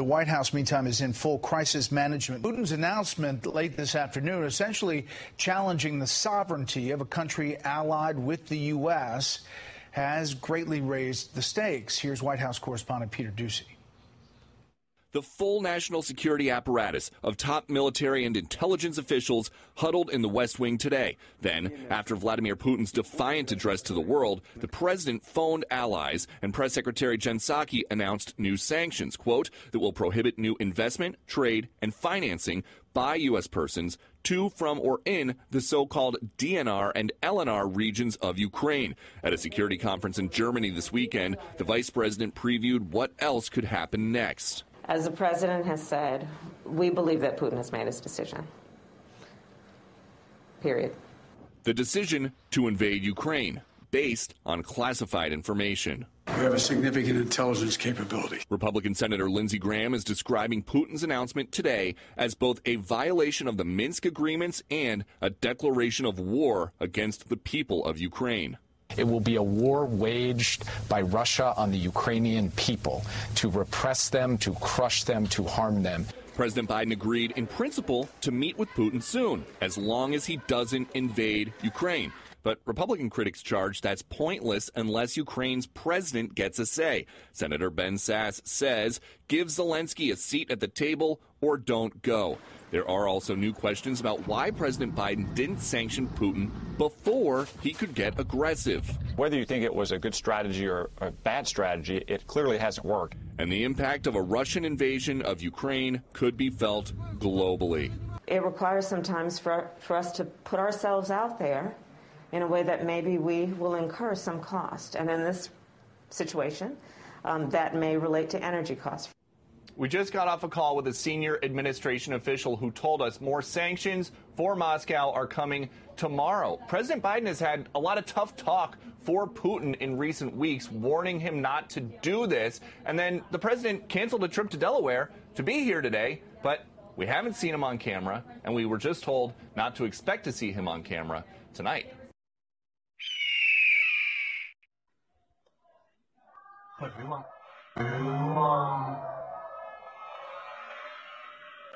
The White House, meantime, is in full crisis management. Putin's announcement late this afternoon essentially challenging the sovereignty of a country allied with the U.S. has greatly raised the stakes. Here's White House correspondent Peter Doocy. The full national security apparatus of top military and intelligence officials huddled in the West Wing today. Then, after Vladimir Putin's defiant address to the world, the president phoned allies, and Press Secretary Jen Psaki announced new sanctions, quote, that will prohibit new investment, trade, and financing by U.S. persons to, from, or in the so called DNR and LNR regions of Ukraine. At a security conference in Germany this weekend, the vice president previewed what else could happen next. As the president has said, we believe that Putin has made his decision. Period. The decision to invade Ukraine, based on classified information. We have a significant intelligence capability. Republican Senator Lindsey Graham is describing Putin's announcement today as both a violation of the Minsk agreements and a declaration of war against the people of Ukraine. It will be a war waged by Russia on the Ukrainian people to repress them, to crush them, to harm them. President Biden agreed in principle to meet with Putin soon, as long as he doesn't invade Ukraine. But Republican critics charge that's pointless unless Ukraine's president gets a say. Senator Ben Sasse says give Zelensky a seat at the table or don't go. There are also new questions about why President Biden didn't sanction Putin before he could get aggressive. Whether you think it was a good strategy or a bad strategy, it clearly hasn't worked. And the impact of a Russian invasion of Ukraine could be felt globally. It requires sometimes for, for us to put ourselves out there in a way that maybe we will incur some cost. And in this situation, um, that may relate to energy costs. We just got off a call with a senior administration official who told us more sanctions for Moscow are coming tomorrow. President Biden has had a lot of tough talk for Putin in recent weeks, warning him not to do this. And then the president canceled a trip to Delaware to be here today, but we haven't seen him on camera, and we were just told not to expect to see him on camera tonight. You want?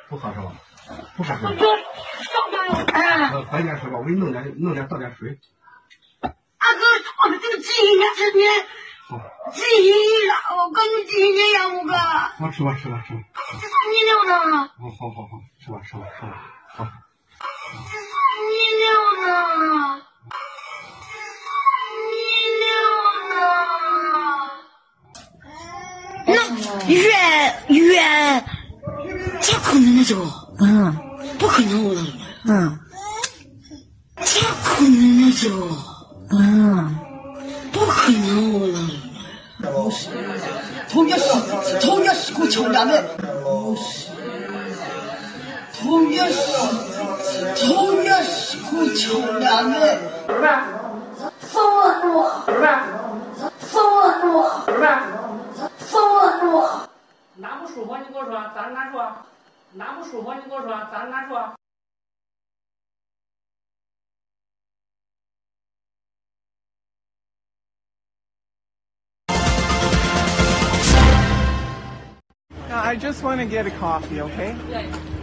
不喝是吧？不喝是吧？喝喝点是吧？我给你弄点，弄点倒点水。阿哥，我们这个鸡应该吃面。鸡了，我跟你鸡一样，我哥。好吃吧，吃吧，吃吧。这啥你留着？好好好好，吃吧，吃吧，吃吧，好。这啥你留着？这啥你留着？那远远。咋可能呢？这个，嗯，不可能我的，嗯，咋可能呢？这个，嗯，不可能我的。不是，同样是同样是口腔两的，不是，同样是同样是口腔两的。放我，放我，放我。哪不舒服？你跟我说，咋哪说？哪不舒服？你跟我说，咋哪说？I just want to get a coffee, okay?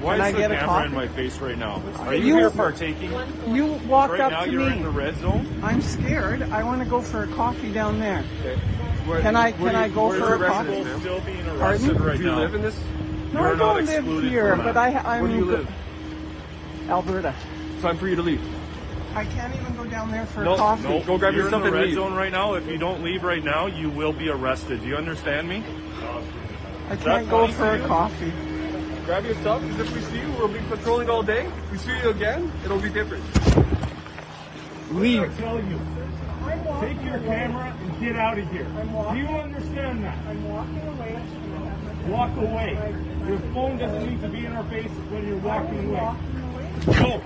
Why Can is I the get a camera coffee? in my face right now? Are you, You- here partaking? You walked right up now to you're me. in the red zone. I'm scared. I want to go for a coffee down there. Where- Can I where can do I you- go where's for your a residence, coffee? ma'am? Still being Pardon? arrested right Do you now. live in this? no, You're I not don't live here, but. I I'm Where do you live? Alberta. Time for you to leave. I can't even go down there for No, a coffee. no, go grab You're your in the red leave. zone right now. If you don't leave right now, you will be arrested. Do you understand me? I Is can't go for a coffee. Grab your stuff, because if we see you, we'll be patrolling all day. If we see you again, it'll be different. Leave. I'm tell you. Take your camera and get out of here. Do you understand that? I'm walking away. Walk away. Your phone doesn't need to be in our face when you're walking away. walking away. Go.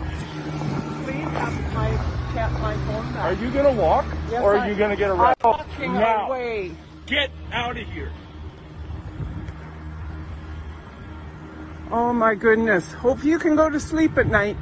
Please have my tap my phone back. Are you gonna walk, Yes, or are I- you gonna get I'm arrested? walking now. away. Get out of here. Oh my goodness. Hope you can go to sleep at night.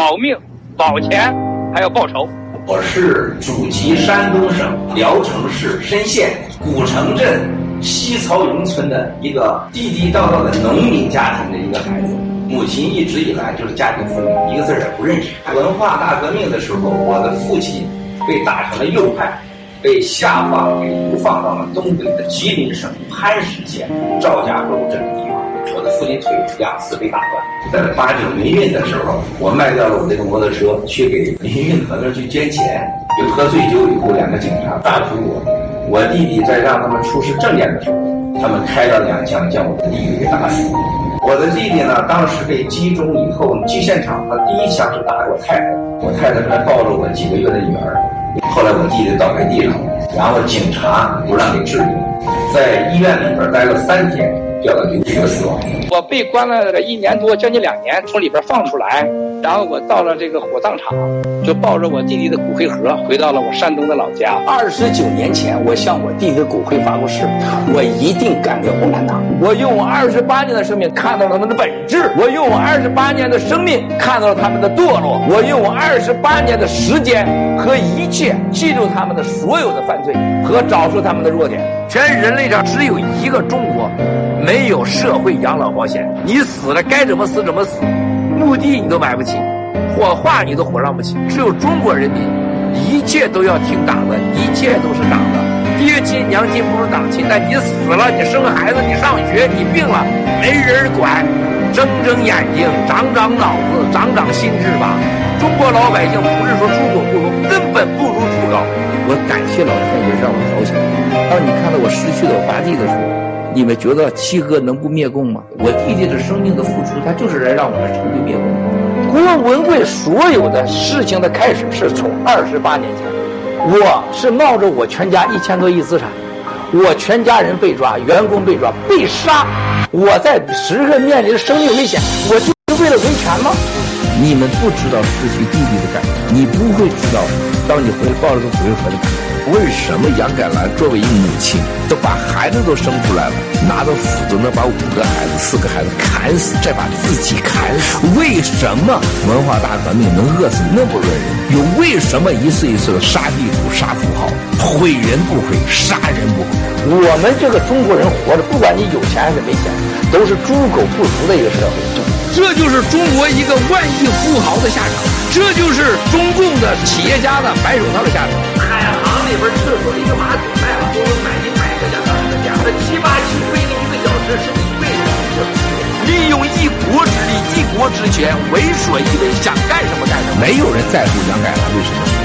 保命、保钱，还要报仇。我是祖籍山东省聊城市莘县古城镇西曹营村的一个地地道道的农民家庭的一个孩子，母亲一直以来就是家庭妇女，一个字儿也不认识。文化大革命的时候，我的父亲被打成了右派，被下放给流放到了东北的吉林省磐石县赵家沟这个地方。我的父亲腿两次被打断，在八九民运的时候，我卖掉了我这个摩托车，去给民运河那儿去捐钱。就喝醉酒以后，两个警察打住我，我弟弟在让他们出示证件的时候，他们开了两枪，将我的弟弟给打死。我的弟弟呢，当时被击中以后，去现场，他第一枪是打我太太，我太太还抱着我几个月的女儿。后来我弟弟倒在地上，然后警察不让给治理，在医院里边待了三天。叫他流血死亡。我被关了这个一年多，将近两年，从里边放出来，然后我到了这个火葬场，就抱着我弟弟的骨灰盒，回到了我山东的老家。二十九年前，我向我弟弟的骨灰发过誓，我一定干掉共产党。我用我二十八年的生命看到了他们的本质，我用我二十八年的生命看到了他们的堕落，我用我二十八年的时间和一切记住他们的所有的犯罪和找出他们的弱点。全人类上只有一个中国。没有社会养老保险，你死了该怎么死怎么死，墓地你都买不起，火化你都火葬不起。只有中国人民，一切都要听党的，一切都是党的。爹亲娘亲不如党亲，但你死了，你生孩子，你上学，你病了，没人管。睁睁眼睛，长长脑子，长长心智吧。中国老百姓不是说出口不如，根本不如出高。我感谢老天爷让我好起来。当你看到我失去了我八弟的时候。你们觉得七哥能不灭共吗？我弟弟的生命的付出，他就是来让我们成就灭共。郭文贵所有的事情的开始是从二十八年前，我是冒着我全家一千多亿资产，我全家人被抓，员工被抓，被杀，我在时刻面临生命危险，我就是为了维权吗？你们不知道失去弟弟的感觉，你不会知道，当你回来抱着个骨灰盒的感觉。为什么杨改兰作为一个母亲，都把孩子都生出来了，拿着斧子能把五个孩子、四个孩子砍死，再把自己砍死？为什么文化大革命能饿死那么多人？又为什么一次一次的杀地主、杀富豪，毁人不毁，杀人不毁？我们这个中国人活着，不管你有钱还是没钱，都是猪狗不如的一个社会。这就是中国一个万亿富豪的下场，这就是中共的企业家的白手套的下场。海航。那边厕所一个马桶卖了，多买一百个家、二十个家，那七八起飞了一个小时，是你为什么利用一国之力、一国之权，为所欲为，想干什么干什么。没有人在乎杨改兰为什么死，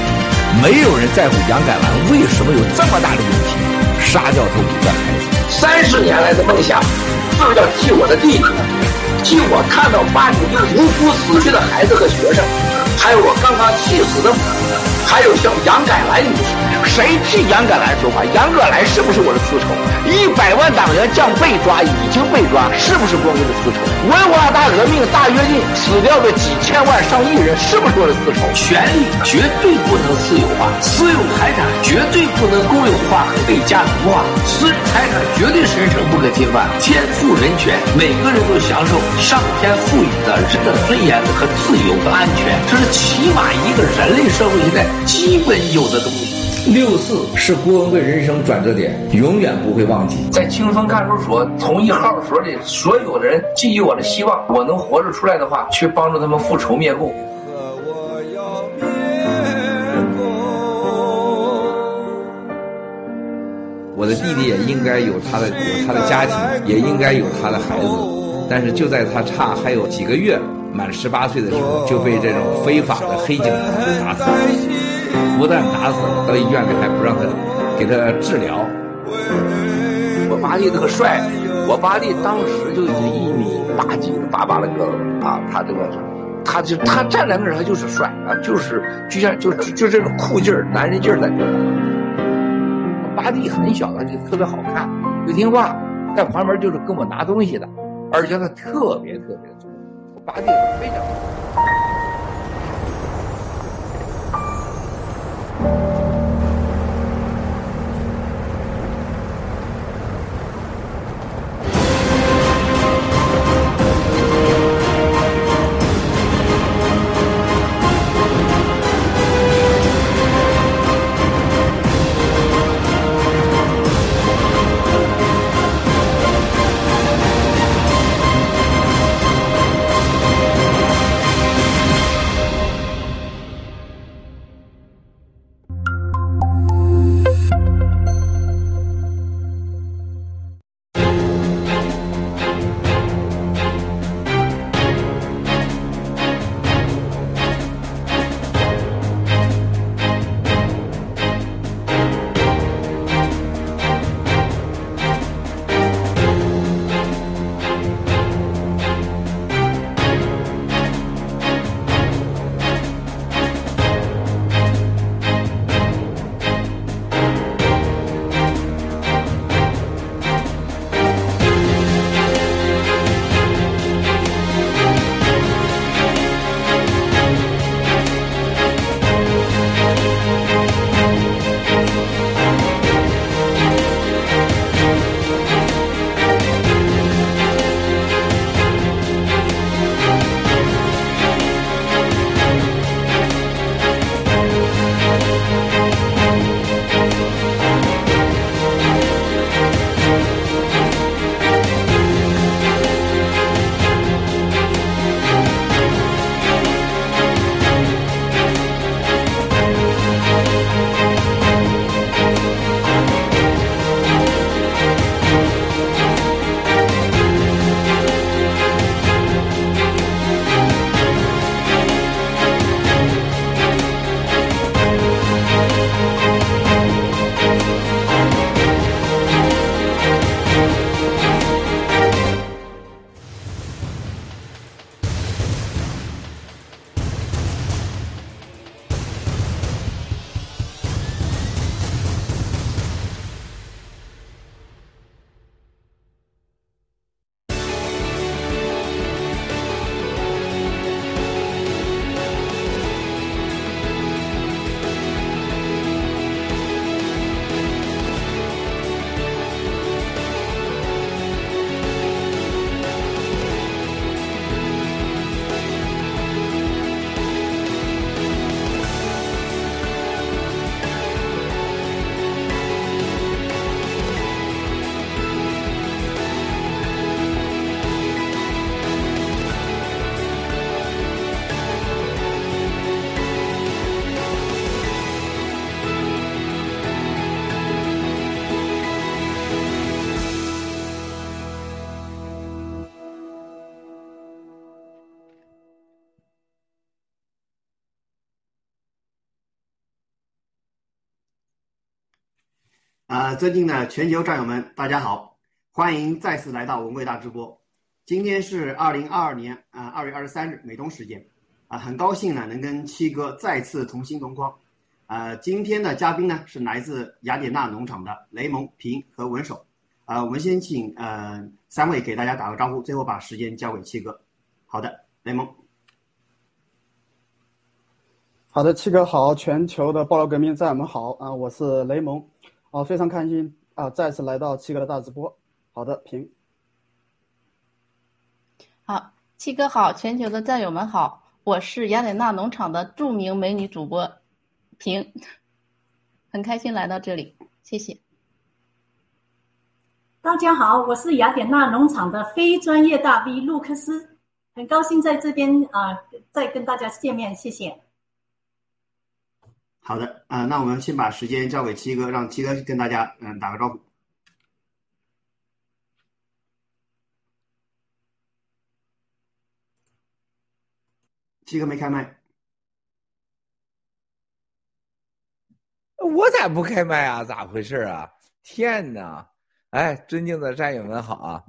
没有人在乎杨改兰为什么有这么大的勇气杀掉他五个孩子。三十年来的梦想，就是要替我的弟弟，替我看到八九六无辜死去的孩子和学生，还有我刚刚气死的母亲。还有像杨改兰女士，谁替杨改兰说话？杨改兰是不是我的出丑？一百万党员将被抓，已经被抓，是不是光辉的出丑？文化大革命大跃进死掉的几千万上亿人，是不是我的出丑？权力绝对不能私有化，私有财产绝对不能公有化和被家族化，私人财产绝对神圣不可侵犯，天赋人权，每个人都享受上天赋予的人的尊严和自由和安全，这是起码一个人类社会现在。基本有的东西，六四是郭文贵人生转折点，永远不会忘记。在清风看守所同一号所里，所有的人寄予我的希望，我能活着出来的话，去帮助他们复仇灭共。我的弟弟也应该有他的有他的家庭，也应该有他的孩子，但是就在他差还有几个月满十八岁的时候，就被这种非法的黑警察打死了。不但打死了，到医院里还不让他给他治疗。我八弟那个帅，我八弟当时就已经一米八几的八八的个子啊，他这个，他就他站在那儿他就是帅啊，就是就像就就这种酷劲儿、男人劲儿在这儿。八弟很小，他就特别好看，又听话，在旁边就是跟我拿东西的，而且他特别特别粗。我八弟非啊。尊敬的全球战友们，大家好，欢迎再次来到文贵大直播。今天是二零二二年啊二月二十三日美东时间，啊，很高兴呢能跟七哥再次同心同框。呃，今天的嘉宾呢是来自雅典娜农场的雷蒙、平和文守。啊，我们先请呃三位给大家打个招呼，最后把时间交给七哥。好的，雷蒙。好的，七哥好，全球的爆料革命战友们好啊，我是雷蒙。好，非常开心啊！再次来到七哥的大直播。好的，平。好，七哥好，全球的战友们好，我是雅典娜农场的著名美女主播平，很开心来到这里，谢谢。大家好，我是雅典娜农场的非专业大 V 路克斯，很高兴在这边啊，再跟大家见面，谢谢。好的，啊，那我们先把时间交给七哥，让七哥跟大家嗯打个招呼。七哥没开麦，我咋不开麦啊？咋回事啊？天哪！哎，尊敬的战友们好啊！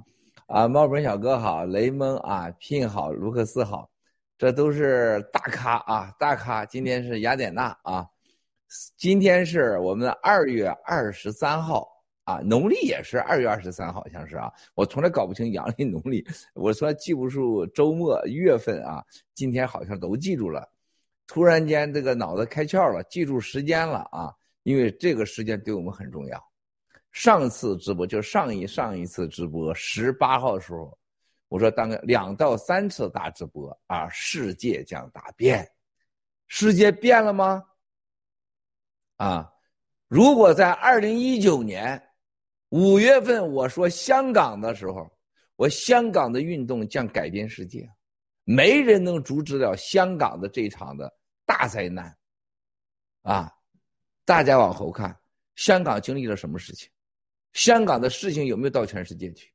啊，猫本小哥好，雷蒙啊，聘好，卢克斯好，这都是大咖啊，大咖！今天是雅典娜啊。今天是我们二月二十三号啊，农历也是二月二十三，好像是啊，我从来搞不清阳历农历，我说记不住周末月份啊，今天好像都记住了，突然间这个脑子开窍了，记住时间了啊，因为这个时间对我们很重要。上次直播就上一上一次直播十八号的时候，我说当两到三次大直播啊，世界将大变，世界变了吗？啊，如果在二零一九年五月份我说香港的时候，我香港的运动将改变世界，没人能阻止了香港的这场的大灾难。啊，大家往后看，香港经历了什么事情？香港的事情有没有到全世界去？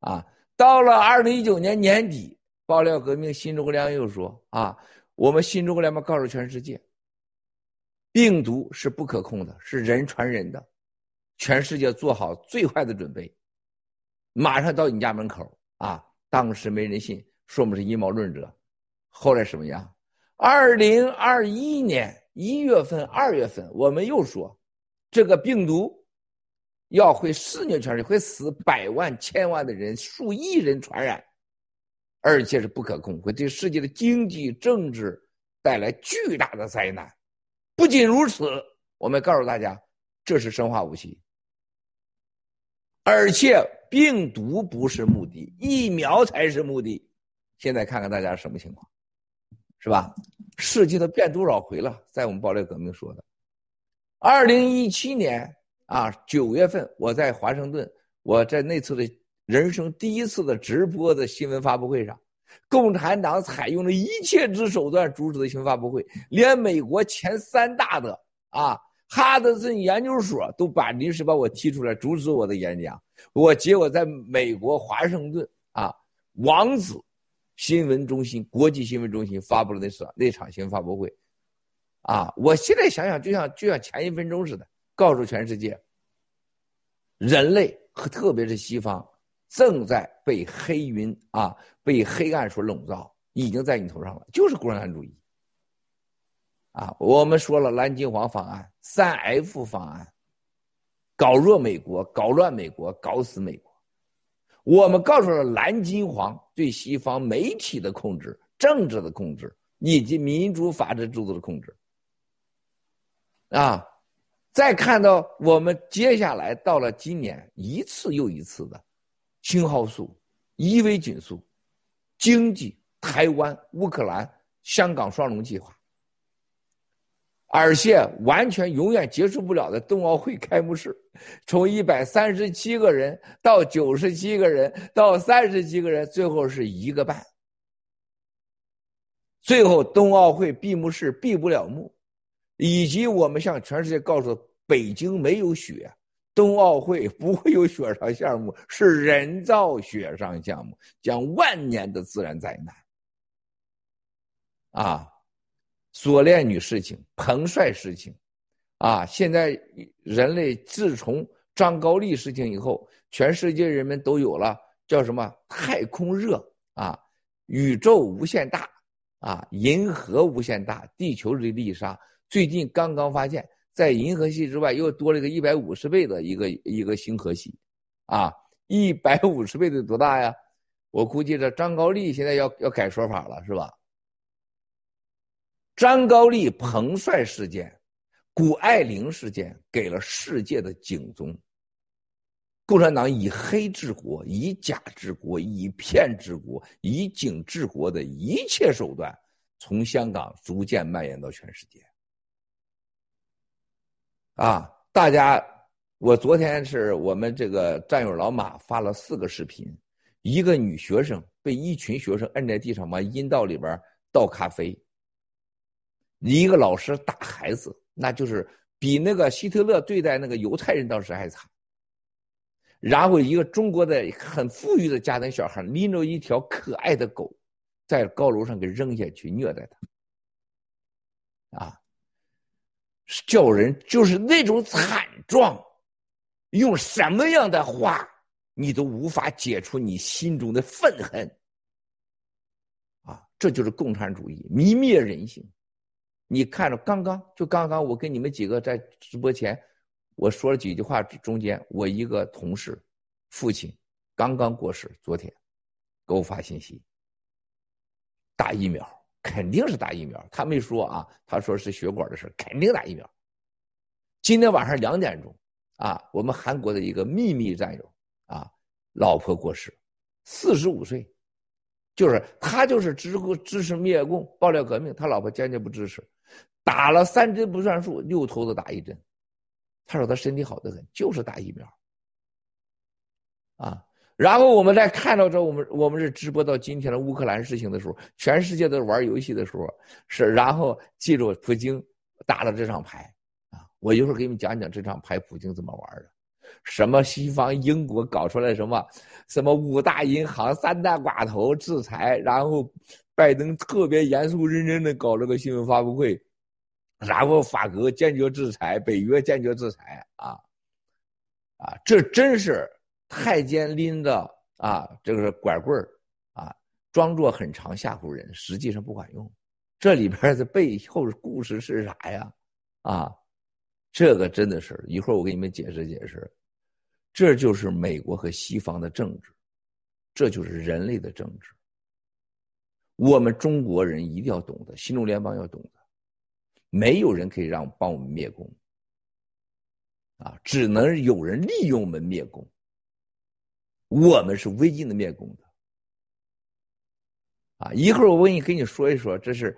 啊，到了二零一九年年底，爆料革命新中国联盟又说啊，我们新中国联盟告诉全世界。病毒是不可控的，是人传人的，全世界做好最坏的准备，马上到你家门口啊！当时没人信，说我们是阴谋论者。后来什么样？二零二一年一月份、二月份，我们又说，这个病毒要会肆虐全世界，会死百万、千万的人，数亿人传染，而且是不可控，会对世界的经济、政治带来巨大的灾难。不仅如此，我们告诉大家，这是生化武器，而且病毒不是目的，疫苗才是目的。现在看看大家什么情况，是吧？世界都变多少回了？在我们爆料革命说的，二零一七年啊九月份，我在华盛顿，我在那次的人生第一次的直播的新闻发布会上。共产党采用了一切之手段阻止的新闻发布会，连美国前三大的啊哈德森研究所都把临时把我踢出来，阻止我的演讲。我结果在美国华盛顿啊王子新闻中心国际新闻中心发布了那场那场新闻发布会，啊，我现在想想就像就像前一分钟似的，告诉全世界，人类和特别是西方。正在被黑云啊，被黑暗所笼罩，已经在你头上了，就是共产主义。啊，我们说了蓝金黄方案、三 F 方案，搞弱美国，搞乱美国，搞死美国。我们告诉了蓝金黄对西方媒体的控制、政治的控制以及民主法治制度的控制。啊，再看到我们接下来到了今年，一次又一次的。青蒿素、伊维菌素、经济、台湾、乌克兰、香港双龙计划，而且完全永远结束不了的冬奥会开幕式，从一百三十七个人到九十七个人到三十七个人，最后是一个半。最后冬奥会闭幕式闭不了幕，以及我们向全世界告诉北京没有雪。冬奥会 不会有雪上项目，是人造雪上项目，将万年的自然灾难。啊，锁链女事情、彭帅事情，啊，现在人类自从张高丽事情以后，全世界人们都有了叫什么太空热啊，宇宙无限大啊，银河无限大，地球的丽莎。最近刚刚发现，在银河系之外又多了一个一百五十倍的一个一个星河系，啊，一百五十倍的多大呀？我估计这张高丽现在要要改说法了，是吧？张高丽彭帅事件、谷爱凌事件给了世界的警钟。共产党以黑治国、以假治国、以骗治国、以警治国的一切手段，从香港逐渐蔓延到全世界。啊，大家，我昨天是我们这个战友老马发了四个视频，一个女学生被一群学生摁在地上往阴道里边倒咖啡，一个老师打孩子，那就是比那个希特勒对待那个犹太人当时还惨。然后一个中国的很富裕的家庭小孩拎着一条可爱的狗，在高楼上给扔下去虐待他，啊。叫人就是那种惨状，用什么样的话，你都无法解除你心中的愤恨。啊，这就是共产主义泯灭人性。你看着刚刚就刚刚，我跟你们几个在直播前，我说了几句话，中间我一个同事父亲刚刚过世，昨天给我发信息，打疫苗。肯定是打疫苗，他没说啊，他说是血管的事肯定打疫苗。今天晚上两点钟，啊，我们韩国的一个秘密战友，啊，老婆过世，四十五岁，就是他就是支支持灭共、爆料革命，他老婆坚决不支持，打了三针不算数，六头子打一针，他说他身体好得很，就是打疫苗，啊。然后我们再看到这，我们我们是直播到今天的乌克兰事情的时候，全世界都玩游戏的时候，是然后记住普京打了这场牌啊！我一会儿给你们讲讲这场牌普京怎么玩的，什么西方英国搞出来什么什么五大银行三大寡头制裁，然后拜登特别严肃认真的搞了个新闻发布会，然后法国坚决制裁，北约坚决制裁啊啊！这真是。太监拎着啊，这个是拐棍儿啊，装作很长吓唬人，实际上不管用。这里边的背后故事是啥呀？啊，这个真的是一会儿我给你们解释解释。这就是美国和西方的政治，这就是人类的政治。我们中国人一定要懂得，新中联邦要懂得，没有人可以让帮我们灭共啊，只能有人利用我们灭共。我们是唯一的灭共的，啊！一会儿我给你跟你说一说，这是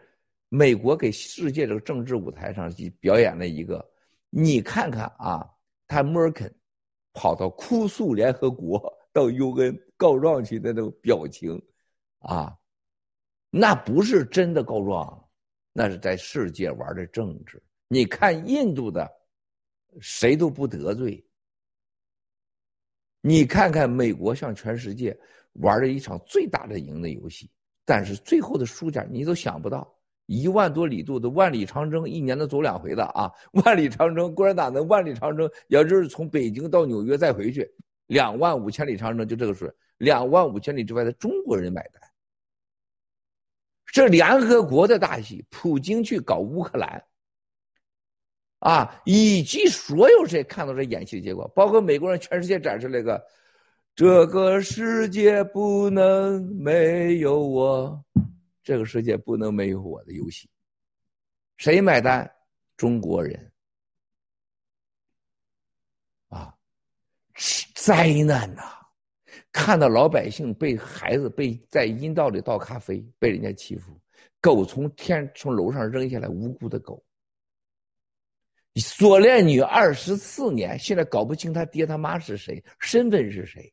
美国给世界这个政治舞台上去表演了一个，你看看啊，他默肯跑到哭诉联合国到 UN 告状去的那种表情，啊，那不是真的告状，那是在世界玩的政治。你看印度的，谁都不得罪。你看看美国向全世界玩了一场最大的赢的游戏，但是最后的输家你都想不到，一万多里路的万里长征，一年能走两回的啊！万里长征，共产党的万里长征，也就是从北京到纽约再回去，两万五千里长征就这个数，两万五千里之外的中国人买单。这联合国的大戏，普京去搞乌克兰。啊，以及所有谁看到这演戏的结果，包括美国人，全世界展示了一个“这个世界不能没有我，这个世界不能没有我的游戏”，谁买单？中国人。啊，灾难呐！看到老百姓被孩子被在阴道里倒咖啡，被人家欺负，狗从天从楼上扔下来，无辜的狗。锁链女二十四年，现在搞不清他爹他妈是谁，身份是谁。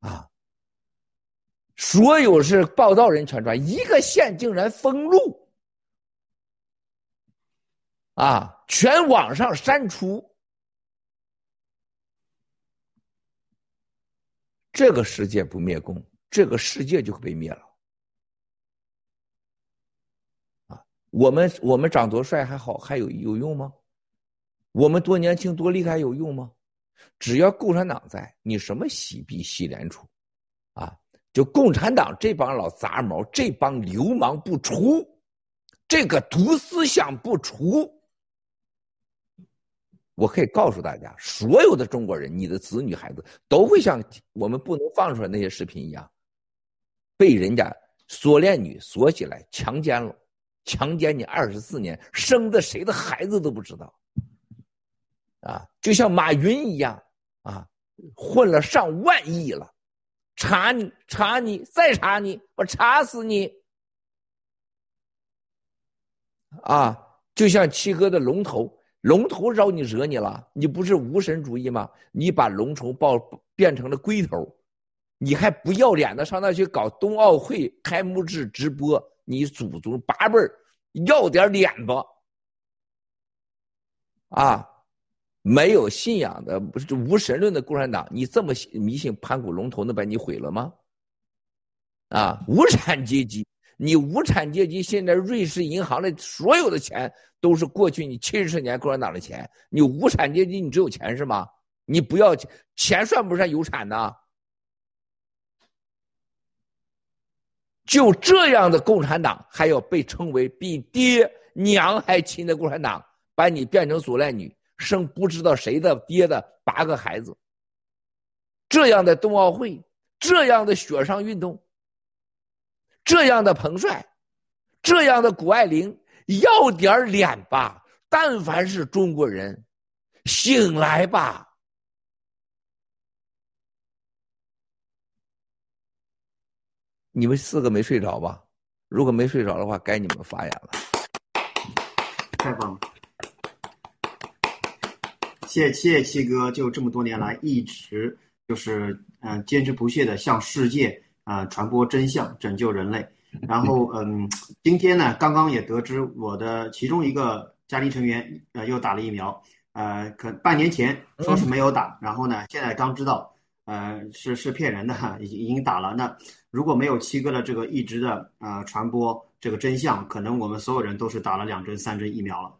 啊！所有是报道人传传，一个县竟然封路，啊！全网上删除，这个世界不灭共，这个世界就会被灭了。我们我们长多帅还好还有有用吗？我们多年轻多厉害有用吗？只要共产党在，你什么洗币洗脸处，啊，就共产党这帮老杂毛，这帮流氓不除，这个毒思想不除，我可以告诉大家，所有的中国人，你的子女孩子都会像我们不能放出来那些视频一样，被人家锁链女锁起来强奸了，强奸你二十四年，生的谁的孩子都不知道。啊，就像马云一样啊，混了上万亿了，查你查你再查你，我查死你！啊，就像七哥的龙头，龙头招你惹你了？你不是无神主义吗？你把龙头抱变成了龟头，你还不要脸的上那去搞冬奥会开幕式直播？你祖宗八辈儿要点脸吧？啊！没有信仰的不是无神论的共产党，你这么迷信盘古龙头，能把你毁了吗？啊，无产阶级，你无产阶级现在瑞士银行的所有的钱都是过去你七十年共产党的钱，你无产阶级你只有钱是吗？你不要钱，钱算不算有产呢？就这样的共产党，还要被称为比爹娘还亲的共产党，把你变成锁链女。生不知道谁的爹的八个孩子，这样的冬奥会，这样的雪上运动，这样的彭帅，这样的谷爱凌，要点脸吧！但凡是中国人，醒来吧！你们四个没睡着吧？如果没睡着的话，该你们发言了。太棒了！谢谢七哥，就这么多年来一直就是嗯坚持不懈的向世界啊传播真相，拯救人类。然后嗯，今天呢，刚刚也得知我的其中一个家庭成员呃又打了疫苗，呃，可半年前说是没有打，然后呢，现在刚知道呃是是骗人的，已经已经打了。那如果没有七哥的这个一直的呃传播这个真相，可能我们所有人都是打了两针三针疫苗了。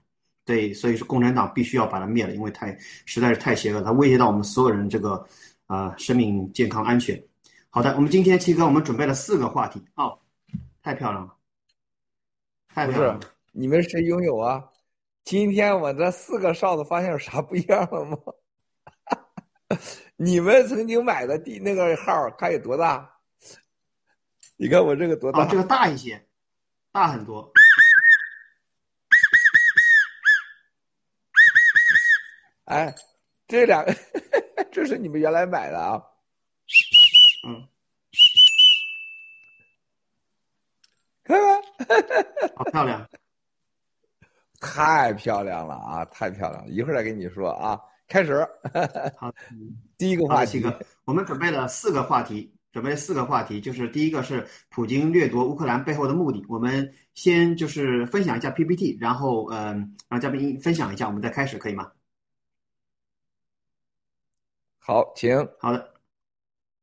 对，所以说共产党必须要把它灭了，因为太实在是太邪恶，它威胁到我们所有人这个呃生命健康安全。好的，我们今天七哥我们准备了四个话题哦，太漂亮了，太漂亮了。你们谁拥有啊？今天我这四个哨子发现有啥不一样了吗？你们曾经买的第那个号看有多大？你看我这个多大？这个大一些，大很多。哎，这两个，这是你们原来买的啊？嗯，看看，好漂亮，太漂亮了啊！太漂亮了，一会儿再跟你说啊。开始，好，第一个话题，我们准备了四个话题，准备四个话题，就是第一个是普京掠夺乌克兰背后的目的。我们先就是分享一下 PPT，然后嗯，让嘉宾分享一下，我们再开始，可以吗？好，请。好的，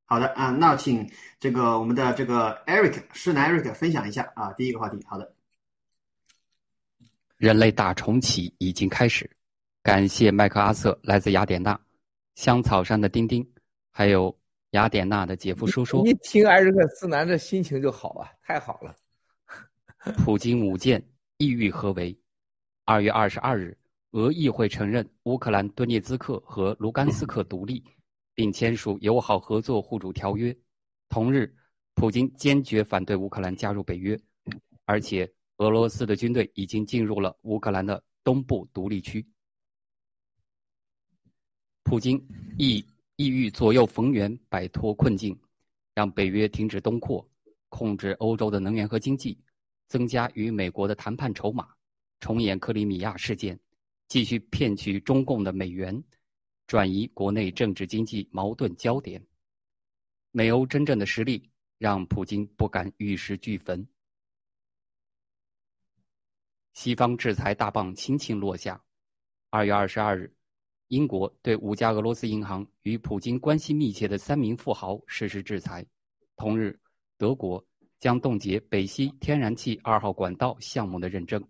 好的啊，那请这个我们的这个 Eric 施南 Eric 分享一下啊，第一个话题，好的。人类大重启已经开始，感谢麦克阿瑟来自雅典娜，香草山的丁丁，还有雅典娜的姐夫叔叔。一听艾瑞克斯南，这心情就好啊，太好了。普京舞剑，意欲何为？二月二十二日，俄议会承认乌克兰顿涅茨克和卢甘斯克独立。并签署友好合作互助条约。同日，普京坚决反对乌克兰加入北约，而且俄罗斯的军队已经进入了乌克兰的东部独立区。普京意意欲左右逢源，摆脱困境，让北约停止东扩，控制欧洲的能源和经济，增加与美国的谈判筹码，重演克里米亚事件，继续骗取中共的美元。转移国内政治经济矛盾焦点。美欧真正的实力让普京不敢玉石俱焚。西方制裁大棒轻轻落下。二月二十二日，英国对五家俄罗斯银行与普京关系密切的三名富豪实施制裁。同日，德国将冻结北溪天然气二号管道项目的认证。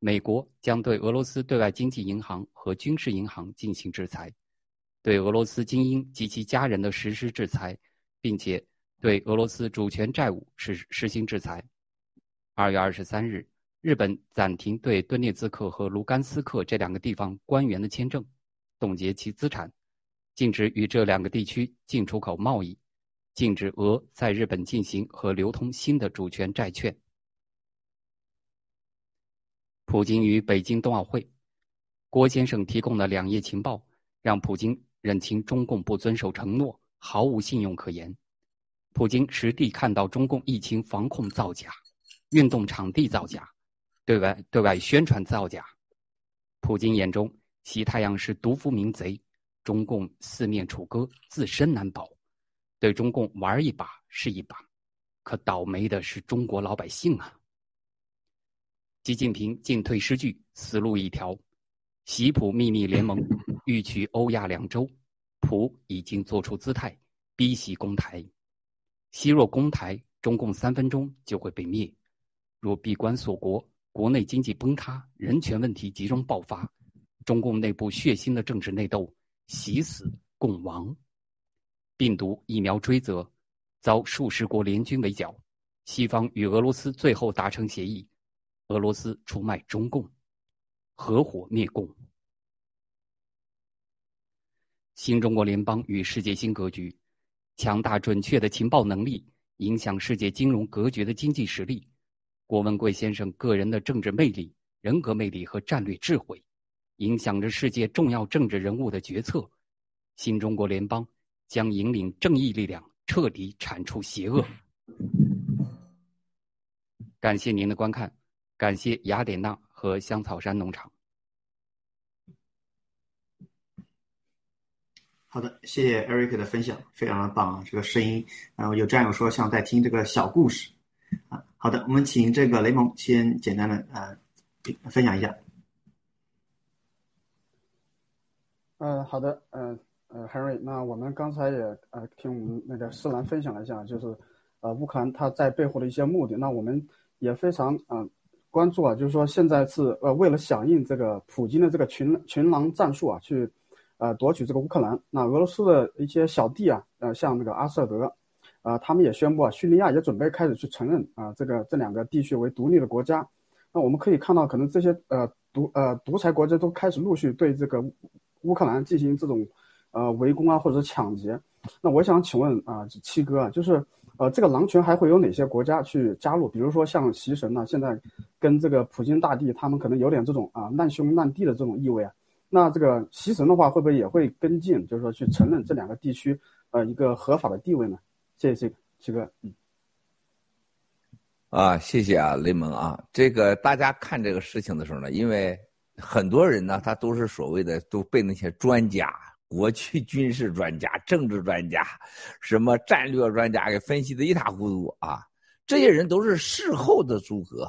美国将对俄罗斯对外经济银行和军事银行进行制裁，对俄罗斯精英及其家人的实施制裁，并且对俄罗斯主权债务实实行制裁。二月二十三日，日本暂停对顿涅茨克和卢甘斯克这两个地方官员的签证，冻结其资产，禁止与这两个地区进出口贸易，禁止俄在日本进行和流通新的主权债券。普京与北京冬奥会，郭先生提供的两页情报，让普京认清中共不遵守承诺，毫无信用可言。普京实地看到中共疫情防控造假，运动场地造假，对外对外宣传造假。普京眼中，习太阳是独夫民贼，中共四面楚歌，自身难保。对中共玩一把是一把，可倒霉的是中国老百姓啊！习近平进退失据，死路一条。习普秘密联盟欲取欧亚两洲，普已经做出姿态，逼习攻台。西若攻台，中共三分钟就会被灭；若闭关锁国，国内经济崩塌，人权问题集中爆发，中共内部血腥的政治内斗，习死共亡。病毒疫苗追责遭数十国联军围剿，西方与俄罗斯最后达成协议。俄罗斯出卖中共，合伙灭共。新中国联邦与世界新格局，强大准确的情报能力，影响世界金融格局的经济实力。郭文贵先生个人的政治魅力、人格魅力和战略智慧，影响着世界重要政治人物的决策。新中国联邦将引领正义力量，彻底铲除邪恶。感谢您的观看。感谢雅典娜和香草山农场。好的，谢谢 Eric 的分享，非常的棒啊！这个声音，然后有战友说像在听这个小故事啊。好的，我们请这个雷蒙先简单的呃分享一下。嗯，好的，嗯呃，Henry，那我们刚才也呃听我们那个思兰分享了一下，就是呃乌克兰它在背后的一些目的，那我们也非常嗯。关注啊，就是说现在是呃为了响应这个普京的这个群群狼战术啊，去呃夺取这个乌克兰。那俄罗斯的一些小弟啊，呃像那个阿瑟德，啊他们也宣布啊，叙利亚也准备开始去承认啊这个这两个地区为独立的国家。那我们可以看到，可能这些呃独呃独裁国家都开始陆续对这个乌克兰进行这种呃围攻啊或者抢劫。那我想请问啊七哥啊，就是。呃，这个狼群还会有哪些国家去加入？比如说像习神呢，现在跟这个普京大帝他们可能有点这种啊难兄难弟的这种意味啊。那这个习神的话，会不会也会跟进，就是说去承认这两个地区呃一个合法的地位呢？谢谢七哥。嗯。啊，谢谢啊，雷蒙啊，这个大家看这个事情的时候呢，因为很多人呢，他都是所谓的都被那些专家。国际军事专家、政治专家、什么战略专家给分析的一塌糊涂啊！这些人都是事后的诸葛。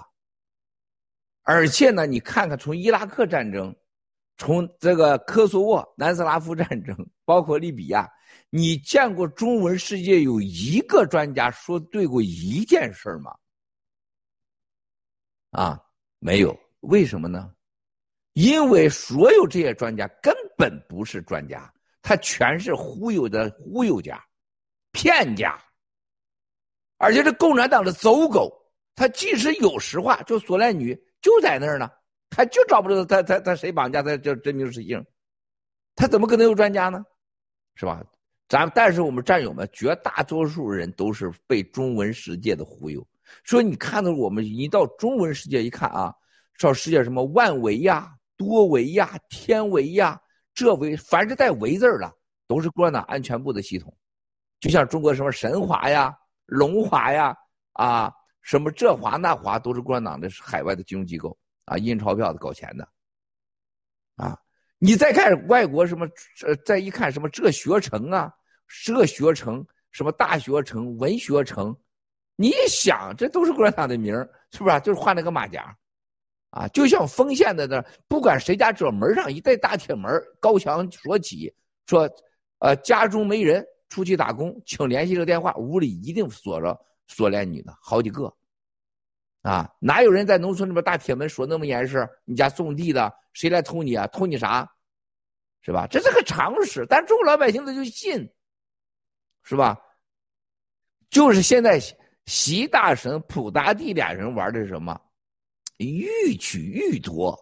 而且呢，你看看从伊拉克战争，从这个科索沃、南斯拉夫战争，包括利比亚，你见过中文世界有一个专家说对过一件事吗？啊，没有。为什么呢？因为所有这些专家根本不是专家，他全是忽悠的忽悠家、骗家，而且这共产党的走狗，他即使有实话，就索赖女就在那儿呢，他就找不着他他他谁绑架他叫真名实姓，他怎么可能有专家呢？是吧？咱但是我们战友们绝大多数人都是被中文世界的忽悠，说你看到我们一到中文世界一看啊，上世界什么万维呀。多维呀，天维呀，这维凡是带“维”字的，都是共产党安全部的系统。就像中国什么神华呀、龙华呀，啊，什么这华那华，都是共产党的海外的金融机构啊，印钞票的、搞钱的。啊，你再看外国什么，呃，再一看什么这学城啊、这学城、什么大学城、文学城，你想，这都是共产党的名是不是？就是换了个马甲。啊，就像丰县的那，不管谁家这门上一带大铁门，高墙锁起，说，呃，家中没人出去打工，请联系这个电话，屋里一定锁着锁链女的好几个。啊，哪有人在农村里边大铁门锁那么严实？你家种地的，谁来偷你啊？偷你啥？是吧？这是个常识，但中国老百姓他就信，是吧？就是现在习大神、普达帝俩人玩的是什么？欲取欲夺，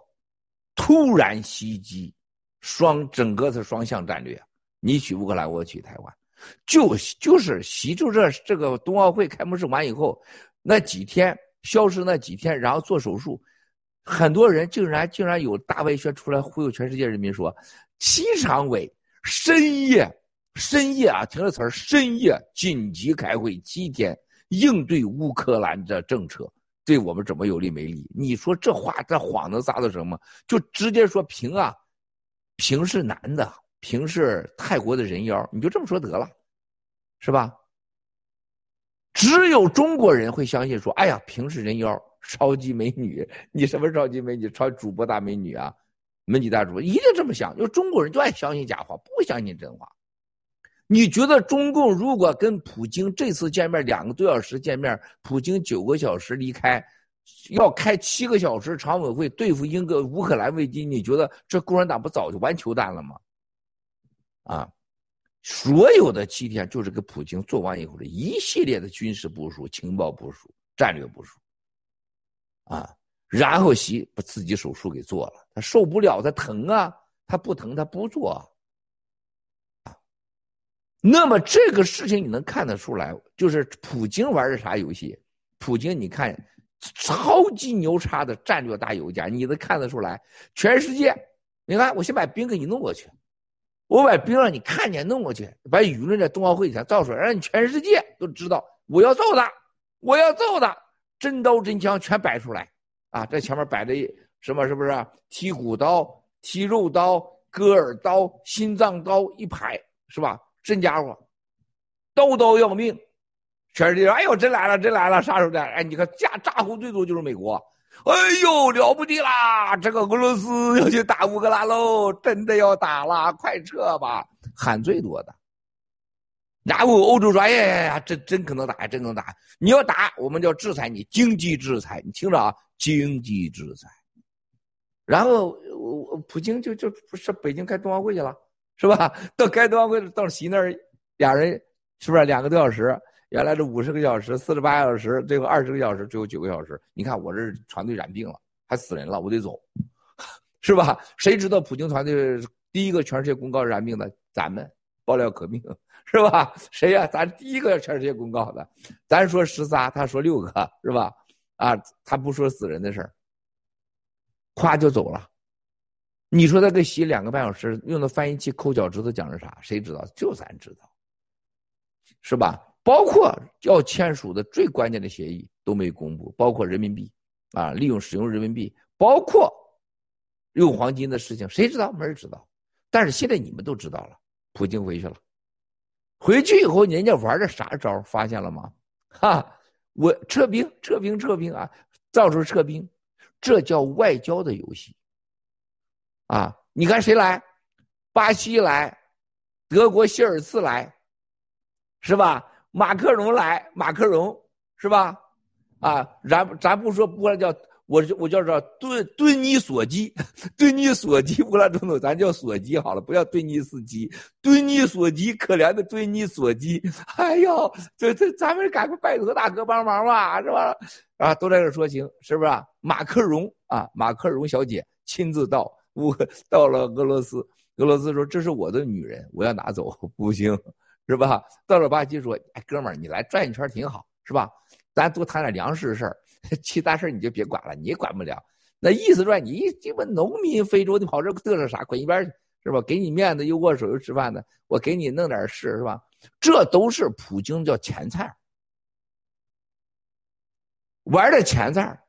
突然袭击，双整个是双向战略。你取乌克兰，我取台湾，就就是习就这这个冬奥会开幕式完以后那几天。消失那几天，然后做手术，很多人竟然竟然有大外宣出来忽悠全世界人民说，七常委深夜深夜啊，听这词儿，深夜紧急开会七天，应对乌克兰的政策对我们怎么有利没利？你说这话这晃能撒的什么？就直接说平啊，平是男的，平是泰国的人妖，你就这么说得了，是吧？只有中国人会相信说：“哎呀，平是人妖，超级美女，你什么超级美女？超主播大美女啊，美女大主播一定这么想。因为中国人就爱相信假话，不相信真话。你觉得中共如果跟普京这次见面两个多小时见面，普京九个小时离开，要开七个小时常委会对付英格乌克兰危机，你觉得这共产党不早就完球蛋了吗？啊？”所有的七天就是给普京做完以后的一系列的军事部署、情报部署、战略部署，啊，然后习把自己手术给做了，他受不了，他疼啊，他不疼他不做，那么这个事情你能看得出来，就是普京玩的啥游戏？普京你看，超级牛叉的战略大游家，你能看得出来？全世界，你看我先把兵给你弄过去。我把兵让你看见弄过去，把舆论在冬奥会前造出来，让你全世界都知道我要揍他，我要揍他，真刀真枪全摆出来啊！这前面摆的什么？是不是剔骨刀、剔肉刀、割耳刀、心脏刀一排，是吧？真家伙，刀刀要命！全世界哎呦，真来了，真来了，杀手锏！哎，你看架炸呼最多就是美国。哎呦，了不得啦！这个俄罗斯要去打乌克兰喽，真的要打了，快撤吧！喊最多的。然后欧洲说：“哎呀呀呀，真真可能打，真能打！你要打，我们就要制裁你，经济制裁。你听着啊，经济制裁。”然后普京就就不是北京开冬奥会去了，是吧？到开冬奥会到席那儿，俩人是不是两个多小时？原来是五十个小时，四十八小时，最后二十个小时，最后九个小时。你看我这船队染病了，还死人了，我得走，是吧？谁知道普京团队第一个全世界公告染病的？咱们爆料革命，是吧？谁呀？咱第一个全世界公告的，咱说十仨，他说六个，是吧？啊，他不说死人的事儿，咵就走了。你说他给洗两个半小时，用的翻译器抠脚趾头讲的啥？谁知道？就咱知道，是吧？包括要签署的最关键的协议都没公布，包括人民币，啊，利用使用人民币，包括用黄金的事情，谁知道？没人知道。但是现在你们都知道了，普京回去了，回去以后人家玩的啥招？发现了吗？哈，我撤兵，撤兵，撤兵啊！到处撤兵，这叫外交的游戏。啊，你看谁来？巴西来，德国希尔茨来，是吧？马克龙来，马克龙是吧？啊，咱咱不说波兰叫，我我叫做敦敦尼索基，敦尼索基波兰总统，咱叫索基好了，不要敦尼斯基，敦尼索基，可怜的敦尼索基，哎呦，这这咱们赶快拜托大哥帮忙吧，是吧？啊，都在这说情，是不是？马克龙啊，马克龙小姐亲自到乌到了俄罗斯，俄罗斯说这是我的女人，我要拿走，不行。是吧？到了巴西说：“哎，哥们儿，你来转一圈挺好，是吧？咱多谈点粮食的事儿，其他事儿你就别管了，你也管不了。那意思说，你这帮农民，非洲你跑这嘚瑟啥？滚一边去，是吧？给你面子又握手又吃饭的，我给你弄点事，是吧？这都是普京叫前菜，玩的前菜，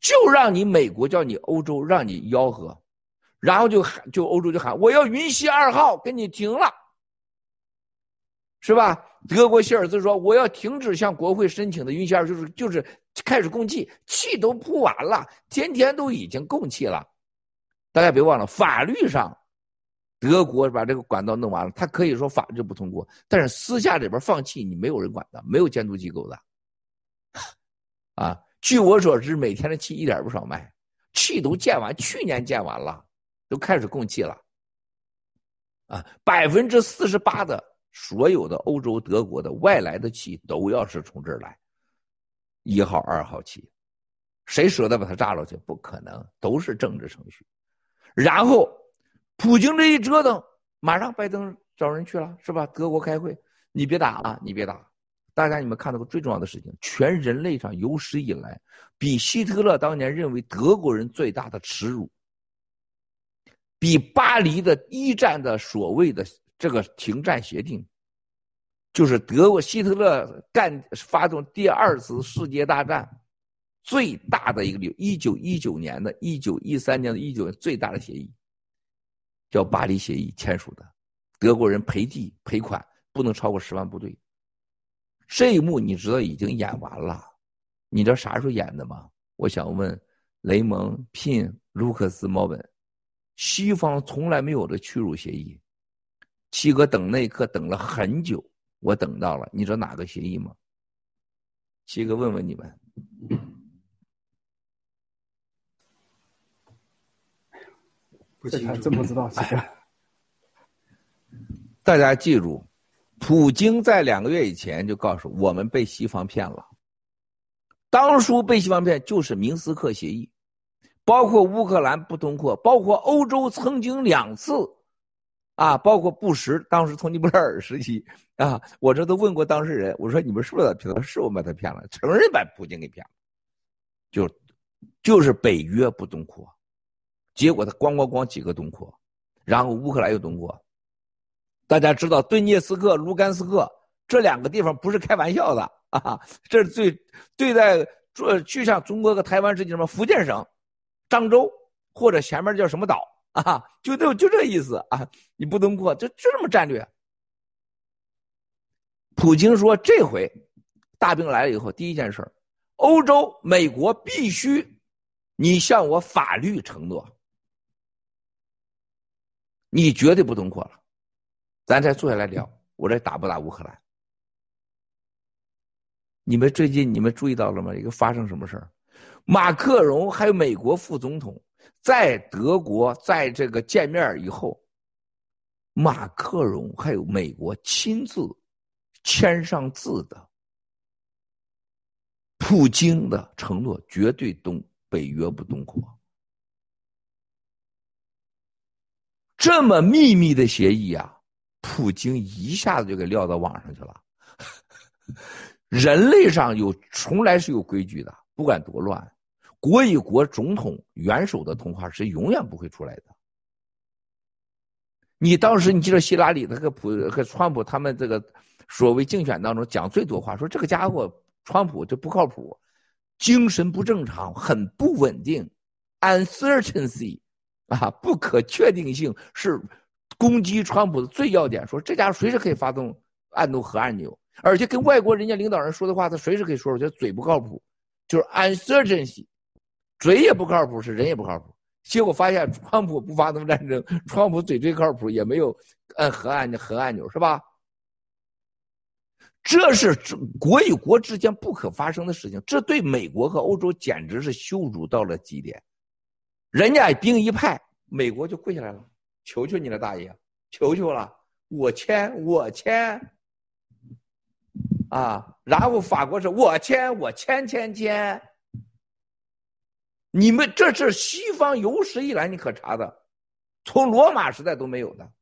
就让你美国叫你欧洲让你吆喝，然后就喊就欧洲就喊我要云溪二号给你停了。”是吧？德国希尔兹说：“我要停止向国会申请的云溪二，就是就是开始供气，气都铺完了，天天都已经供气了。大家别忘了，法律上，德国把这个管道弄完了，他可以说法律不通过，但是私下里边放气，你没有人管的，没有监督机构的，啊，据我所知，每天的气一点不少卖，气都建完，去年建完了，都开始供气了。啊，百分之四十八的所有的欧洲德国的外来的气都要是从这儿来，一号、二号气，谁舍得把它炸了去？不可能，都是政治程序。然后，普京这一折腾，马上拜登找人去了，是吧？德国开会，你别打啊，你别打。大家你们看到个最重要的事情，全人类上有史以来，比希特勒当年认为德国人最大的耻辱，比巴黎的一战的所谓的这个停战协定，就是德国希特勒干发动第二次世界大战最大的一个理，一九一九年的一九一三年的一九最大的协议，叫巴黎协议签署的，德国人赔地赔款不能超过十万部队。这一幕你知道已经演完了，你知道啥时候演的吗？我想问雷蒙、聘、卢克斯、猫本，西方从来没有的屈辱协议，七哥等那一刻等了很久，我等到了，你知道哪个协议吗？七哥问问你们，这还真不知道，七哥。大家记住。普京在两个月以前就告诉我们被西方骗了，当初被西方骗就是明斯克协议，包括乌克兰不通过，包括欧洲曾经两次，啊，包括布什当时从尼泊尔时期啊，我这都问过当事人，我说你们是不是骗他？是我们把他骗了，承认把普京给骗了，就就是北约不东扩，结果他咣咣咣几个东扩，然后乌克兰又东扩。大家知道顿涅斯克、卢甘斯克这两个地方不是开玩笑的啊！这是对对待做就像中国和台湾之间什么福建省漳州或者前面叫什么岛啊？就就就这意思啊！你不能过，就就这么战略。普京说：“这回大兵来了以后，第一件事欧洲、美国必须你向我法律承诺，你绝对不东扩了。”咱再坐下来聊，我这打不打乌克兰？你们最近你们注意到了吗？一个发生什么事儿？马克龙还有美国副总统在德国在这个见面以后，马克龙还有美国亲自签上字的，普京的承诺绝对东北约不东扩，这么秘密的协议啊！普京一下子就给撂到网上去了。人类上有从来是有规矩的，不管多乱，国与国总统元首的通话是永远不会出来的。你当时你记得希拉里、那个普和川普他们这个所谓竞选当中讲最多话，说这个家伙川普就不靠谱，精神不正常，很不稳定，uncertainty 啊，不可确定性是。攻击川普的最要点，说这家伙随时可以发动按动核按钮，而且跟外国人家领导人说的话，他随时可以说出去，嘴不靠谱，就是 uncertainty，嘴也不靠谱，是人也不靠谱。结果发现川普不发动战争，川普嘴最靠谱，也没有按核按核按钮，是吧？这是国与国之间不可发生的事情，这对美国和欧洲简直是羞辱到了极点。人家兵一派，美国就跪下来了。求求你了，大爷，求求了，我签，我签，啊！然后法国是我签，我签签签。你们这是西方有史以来你可查的，从罗马时代都没有的，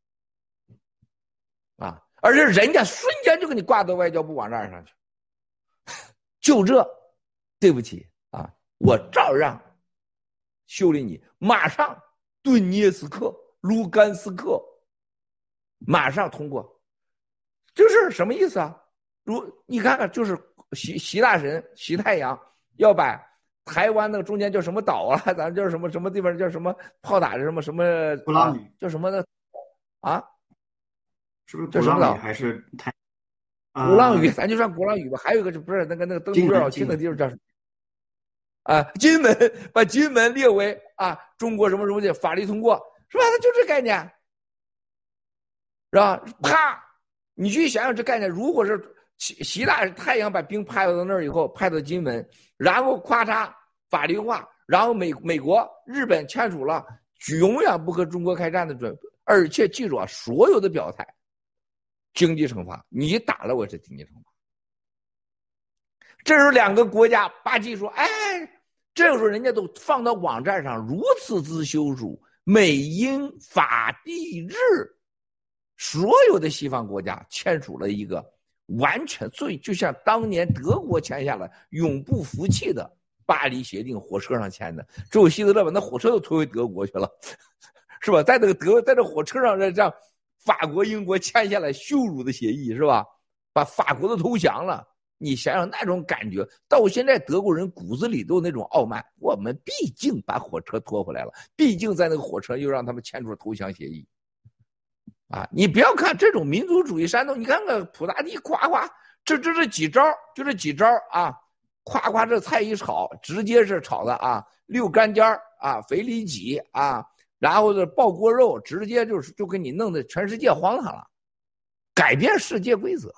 啊！而且人家瞬间就给你挂到外交部网站上去，就这，对不起啊，我照样修理你，马上顿涅斯克。卢甘斯克马上通过，这是什么意思啊？如你看看，就是习习大神、习太阳要把台湾那个中间叫什么岛啊？咱叫什么什么地方？叫什么炮打的什么什么？鼓浪屿叫什么的？啊？是不是鼓浪屿还是台？鼓浪屿，咱就算鼓浪屿吧。还有一个就不是那个那个登陆比较近的地方叫什么？啊，金门把金门列为啊中国什么什么的法律通过。是吧？它就这概念，是吧？啪！你去想想这概念，如果是习习大太阳把兵派到那儿以后，派到金门，然后咔嚓法律化，然后美美国、日本签署了永远不和中国开战的准，而且记住啊，所有的表态，经济惩罚，你打了我是经济惩罚。这时候两个国家吧唧说，哎，这时候人家都放到网站上如此之羞辱，美英法地日，所有的西方国家签署了一个完全最就像当年德国签下了永不服气的巴黎协定，火车上签的，最后希特勒把那火车都推回德国去了，是吧？在那个德，在这火车上让让法国、英国签下了羞辱的协议，是吧？把法国都投降了。你想想那种感觉，到现在德国人骨子里都有那种傲慢。我们毕竟把火车拖回来了，毕竟在那个火车又让他们签署投降协议。啊，你不要看这种民族主义煽动，你看看普大帝夸夸，这这这几招，就这几招啊，夸夸这菜一炒，直接是炒的啊，六干尖啊，肥里脊啊，然后这爆锅肉，直接就是就给你弄得全世界荒唐了，改变世界规则。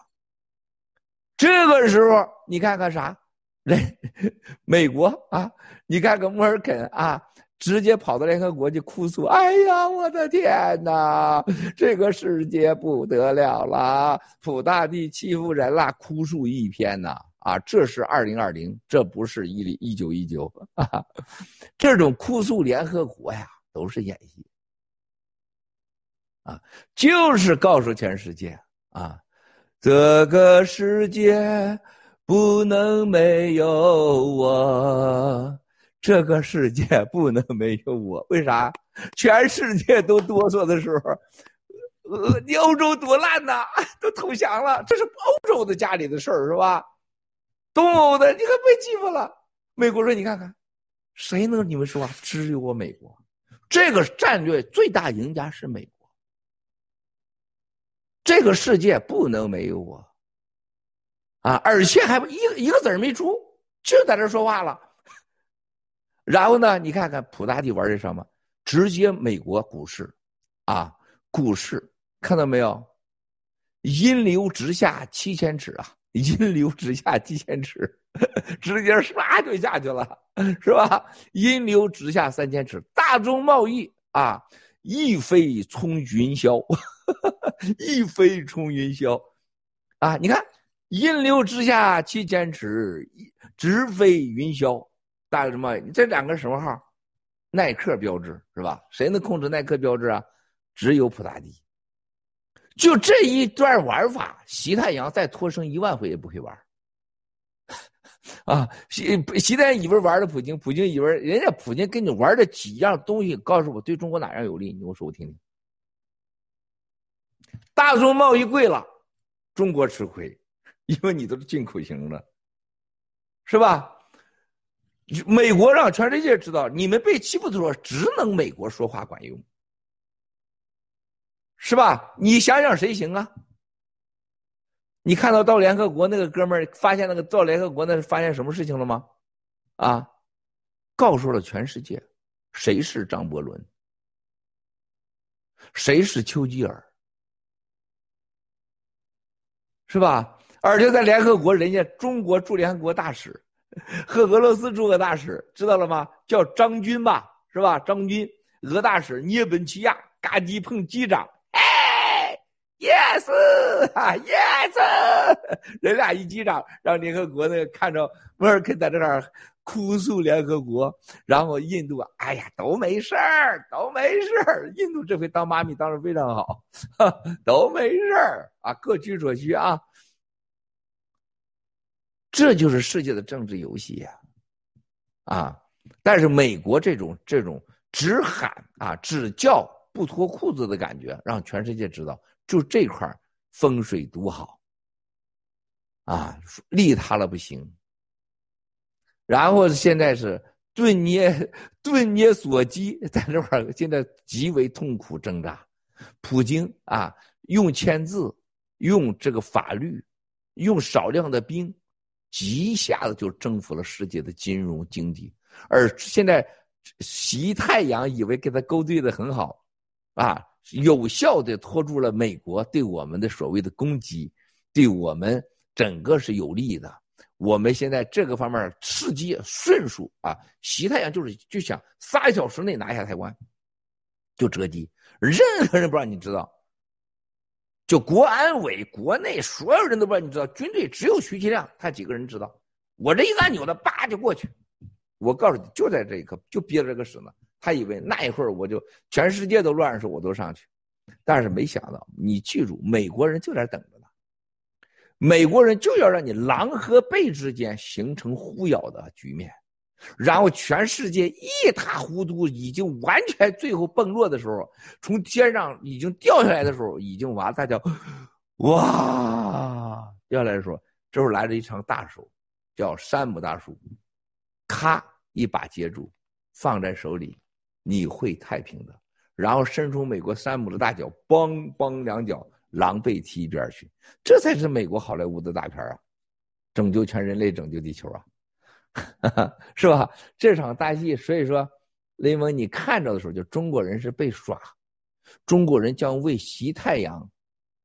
这个时候，你看看啥？人 美国啊，你看看默尔肯啊，直接跑到联合国去哭诉：“哎呀，我的天哪，这个世界不得了了，普大帝欺负人啦，哭诉一篇呐！”啊，这是二零二零，这不是一零一九一九啊！这种哭诉联合国呀，都是演戏啊，就是告诉全世界啊。这个世界不能没有我，这个世界不能没有我。为啥？全世界都哆嗦的时候，呃，你欧洲多烂呐，都投降了。这是欧洲的家里的事儿，是吧？东欧的，你可被欺负了。美国说：“你看看，谁能你们说话？只有我美国。这个战略最大赢家是美国。”这个世界不能没有我，啊！而且还一一个字没出，就在这说话了。然后呢，你看看普大帝玩的什么？直接美国股市，啊，股市看到没有？阴流直下七千尺啊！阴流直下七千尺，直接唰就下去了，是吧？阴流直下三千尺，大宗贸易啊，一飞冲云霄。一飞冲云霄，啊！你看，阴流直下七千尺，直飞云霄。大概什么？这两个什么号？耐克标志是吧？谁能控制耐克标志啊？只有普大帝。就这一段玩法，习太阳再脱生一万回也不会玩。啊，习习太阳以为玩的普京，普京以为人家普京跟你玩的几样东西，告诉我对中国哪样有利？你给我说我听听。大宗贸易贵了，中国吃亏，因为你都是进口型的，是吧？美国让全世界知道，你们被欺负的时候，只能美国说话管用，是吧？你想想谁行啊？你看到到联合国那个哥们儿发现那个到联合国那是发现什么事情了吗？啊，告诉了全世界，谁是张伯伦，谁是丘吉尔。是吧？而且在联合国，人家中国驻联合国大使 和俄罗斯驻俄大使知道了吗？叫张军吧，是吧？张军，俄大使涅本齐亚嘎叽碰机长，哎，yes，啊，yes，人俩一击掌，让联合国那个看着默尔肯在这儿哭诉联合国，然后印度，哎呀，都没事儿，都没事儿。印度这回当妈咪当的非常好，都没事儿啊，各取所需啊。这就是世界的政治游戏呀，啊！但是美国这种这种只喊啊只叫不脱裤子的感觉，让全世界知道，就这块风水独好，啊，利他了不行。然后现在是顿涅顿涅索基在这块现在极为痛苦挣扎。普京啊，用签字，用这个法律，用少量的兵，一下子就征服了世界的金融经济。而现在，习太阳以为给他勾兑的很好，啊，有效的拖住了美国对我们的所谓的攻击，对我们整个是有利的。我们现在这个方面时机迅速啊，西太阳就是就想三小时内拿下台湾，就折击，任何人不让你知道。就国安委国内所有人都不知道，你知道，军队只有徐其亮他几个人知道。我这一按钮的，叭就过去。我告诉你，就在这一刻，就憋着这个屎呢。他以为那一会儿我就全世界都乱的时候，我都上去。但是没想到，你记住，美国人就在等着呢。美国人就要让你狼和狈之间形成互咬的局面，然后全世界一塌糊涂，已经完全最后崩落的时候，从天上已经掉下来的时候，已经完，大叫哇掉下来的时候，这时候来了一场大手，叫山姆大叔，咔一把接住，放在手里，你会太平的。然后伸出美国山姆的大脚，梆梆两脚，狼狈踢一边去。这才是美国好莱坞的大片啊，拯救全人类，拯救地球啊，是吧？这场大戏，所以说，雷蒙，你看着的时候，就中国人是被耍，中国人将为习太阳，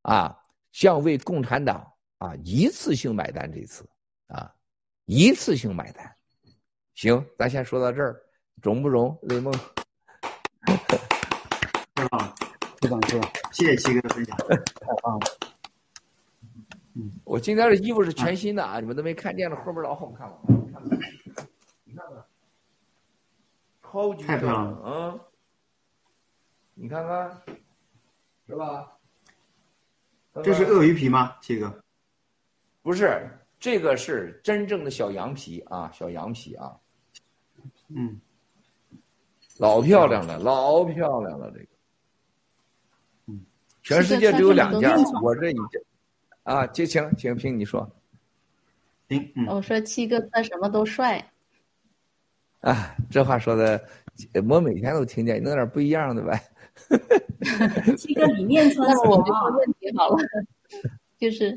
啊，将为共产党啊一次性买单。这次啊，一次性买单。行，咱先说到这儿，中不中，雷蒙？太棒了，非常棒，谢谢七哥的分享，太棒了。嗯，我今天的衣服是全新的啊，你们都没看见了，后边老好看了，你看看，超级太漂亮了。啊！你看看，是吧？这是鳄鱼皮吗，七哥？不是，这个是真正的小羊皮啊，小羊皮啊，嗯，老漂亮了，老漂亮了，这个，嗯，全世界只有两件，我这一件。啊，就请，请听你说。行，嗯，我说七哥穿什么都帅。啊，这话说的，我每天都听见，弄点不一样的呗。七哥你念出来？我就问问题好了，就是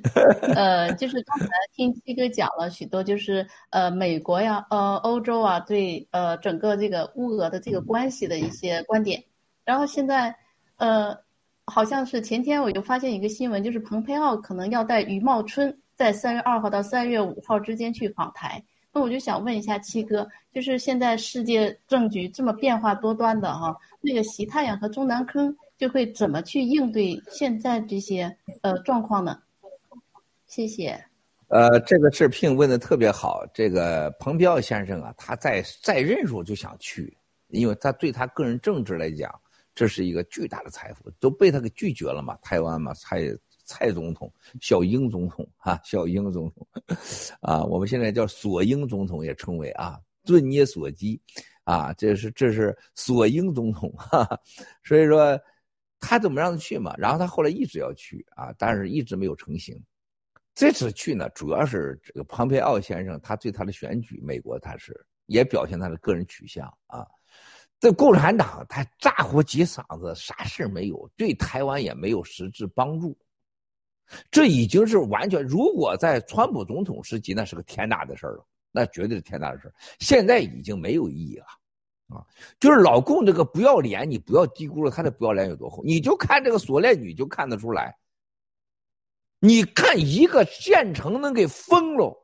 呃，就是刚才听七哥讲了许多，就是呃，美国呀，呃，欧洲啊，对呃整个这个乌俄的这个关系的一些观点，然后现在呃。好像是前天我就发现一个新闻，就是蓬佩奥可能要带余茂春在三月二号到三月五号之间去访台。那我就想问一下七哥，就是现在世界政局这么变化多端的哈，那个习太阳和中南坑就会怎么去应对现在这些呃状况呢？谢谢。呃，这个事聘问的特别好。这个蓬佩奥先生啊，他在在任时候就想去，因为他对他个人政治来讲。这是一个巨大的财富，都被他给拒绝了嘛？台湾嘛，蔡蔡总统、小英总统啊，小英总统，啊，我们现在叫索英总统也称为啊，顿涅索基，啊，这是这是索英总统，哈哈，所以说他怎么让他去嘛？然后他后来一直要去啊，但是一直没有成行。这次去呢，主要是这个庞培奥先生，他对他的选举，美国他是也表现他的个人取向啊。这共产党他咋呼几嗓子，啥事没有，对台湾也没有实质帮助。这已经是完全，如果在川普总统时期，那是个天大的事儿了，那绝对是天大的事儿。现在已经没有意义了，啊，就是老共这个不要脸，你不要低估了他的不要脸有多厚。你就看这个锁链女就看得出来，你看一个县城能给封了。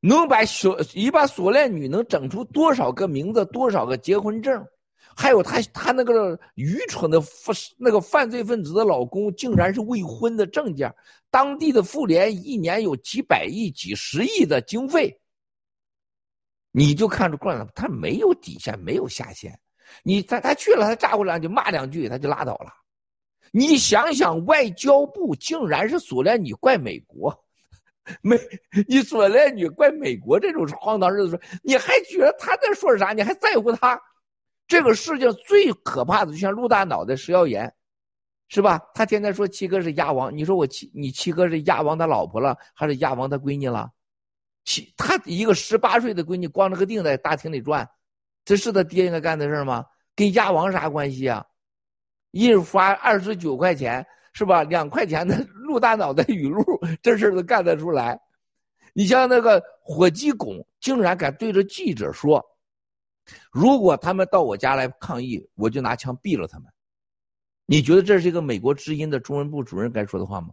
能把锁一把锁链女能整出多少个名字，多少个结婚证？还有她她那个愚蠢的那个犯罪分子的老公，竟然是未婚的证件。当地的妇联一年有几百亿、几十亿的经费，你就看着惯了，他没有底线，没有下限。你他他去了，他炸过来就骂两句，他就拉倒了。你想想，外交部竟然是锁链女怪美国。美，你说了，你怪美国这种荒唐日子，你还觉得他在说啥？你还在乎他？这个世界最可怕的，就像陆大脑袋食药盐，是吧？他天天说七哥是鸭王，你说我七，你七哥是鸭王他老婆了，还是鸭王他闺女了？七，他一个十八岁的闺女光着个腚在大厅里转，这是他爹应该干的事吗？跟鸭王啥关系啊？印发二十九块钱。是吧？两块钱的陆大脑袋语录，这事都干得出来。你像那个火鸡拱，竟然敢对着记者说：“如果他们到我家来抗议，我就拿枪毙了他们。”你觉得这是一个美国之音的中文部主任该说的话吗？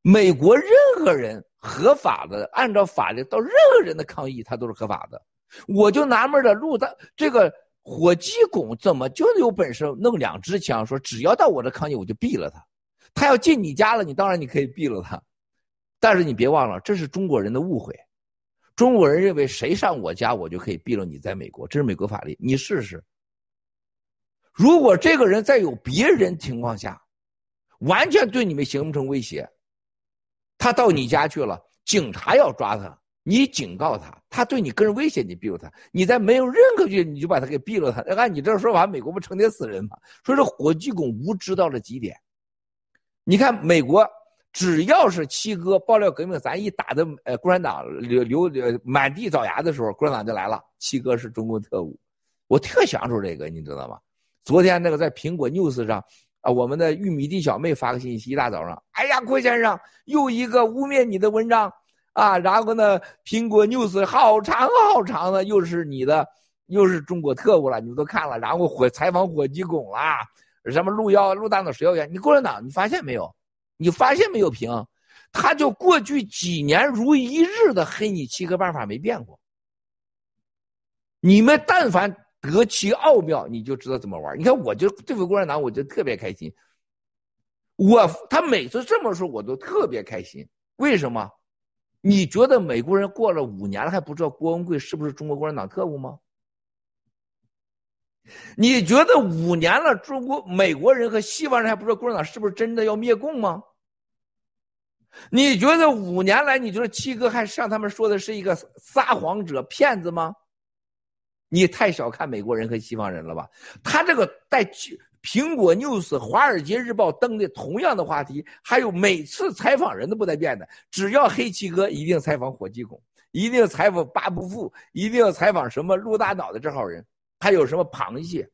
美国任何人合法的，按照法律到任何人的抗议，他都是合法的。我就纳闷了，陆大这个火鸡拱怎么就有本事弄两支枪，说只要到我这抗议，我就毙了他。他要进你家了，你当然你可以毙了他，但是你别忘了，这是中国人的误会。中国人认为谁上我家，我就可以毙了你。在美国，这是美国法律，你试试。如果这个人在有别人情况下，完全对你们形成威胁。他到你家去了，警察要抓他，你警告他，他对你个人威胁，你毙了他。你在没有任何据，你就把他给毙了他。按你这说法，美国不成天死人吗？所以说火鸡公无知到了极点。你看美国，只要是七哥爆料革命，咱一打的呃共产党流流满地找牙的时候，共产党就来了。七哥是中共特务，我特享受这个，你知道吗？昨天那个在苹果 news 上。啊，我们的玉米地小妹发个信息，一大早上，哎呀，郭先生又一个污蔑你的文章啊！然后呢，苹果 news 好长好长的，又是你的，又是中国特务了，你们都看了。然后火采访火鸡拱啦，什么陆幺陆大脑食药员，你共产党，你发现没有？你发现没有？平，他就过去几年如一日的黑你七个办法没变过。你们但凡。得其奥妙，你就知道怎么玩。你看，我就对付共产党，我就特别开心。我他每次这么说，我都特别开心。为什么？你觉得美国人过了五年了还不知道郭文贵是不是中国共产党特务吗？你觉得五年了，中国美国人和西方人还不知道共产党是不是真的要灭共吗？你觉得五年来，你觉得七哥还像他们说的是一个撒谎者、骗子吗？你太小看美国人和西方人了吧？他这个在苹果 news、华尔街日报登的同样的话题，还有每次采访人都不带变的。只要黑七哥，一定采访火鸡孔，一定采访八不富，一定要采访什么陆大脑的这号人，还有什么螃蟹，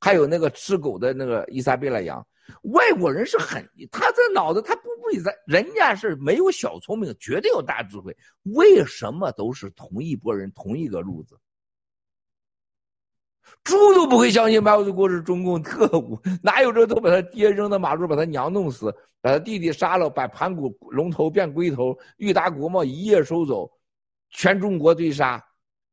还有那个吃狗的那个伊莎贝拉羊。外国人是很，他这脑子他不会在，人家是没有小聪明，绝对有大智慧。为什么都是同一拨人，同一个路子？猪都不会相信马祖国是中共特务，哪有这都把他爹扔到马路，把他娘弄死，把他弟弟杀了，把盘古龙头变龟头，裕达国贸一夜收走，全中国追杀。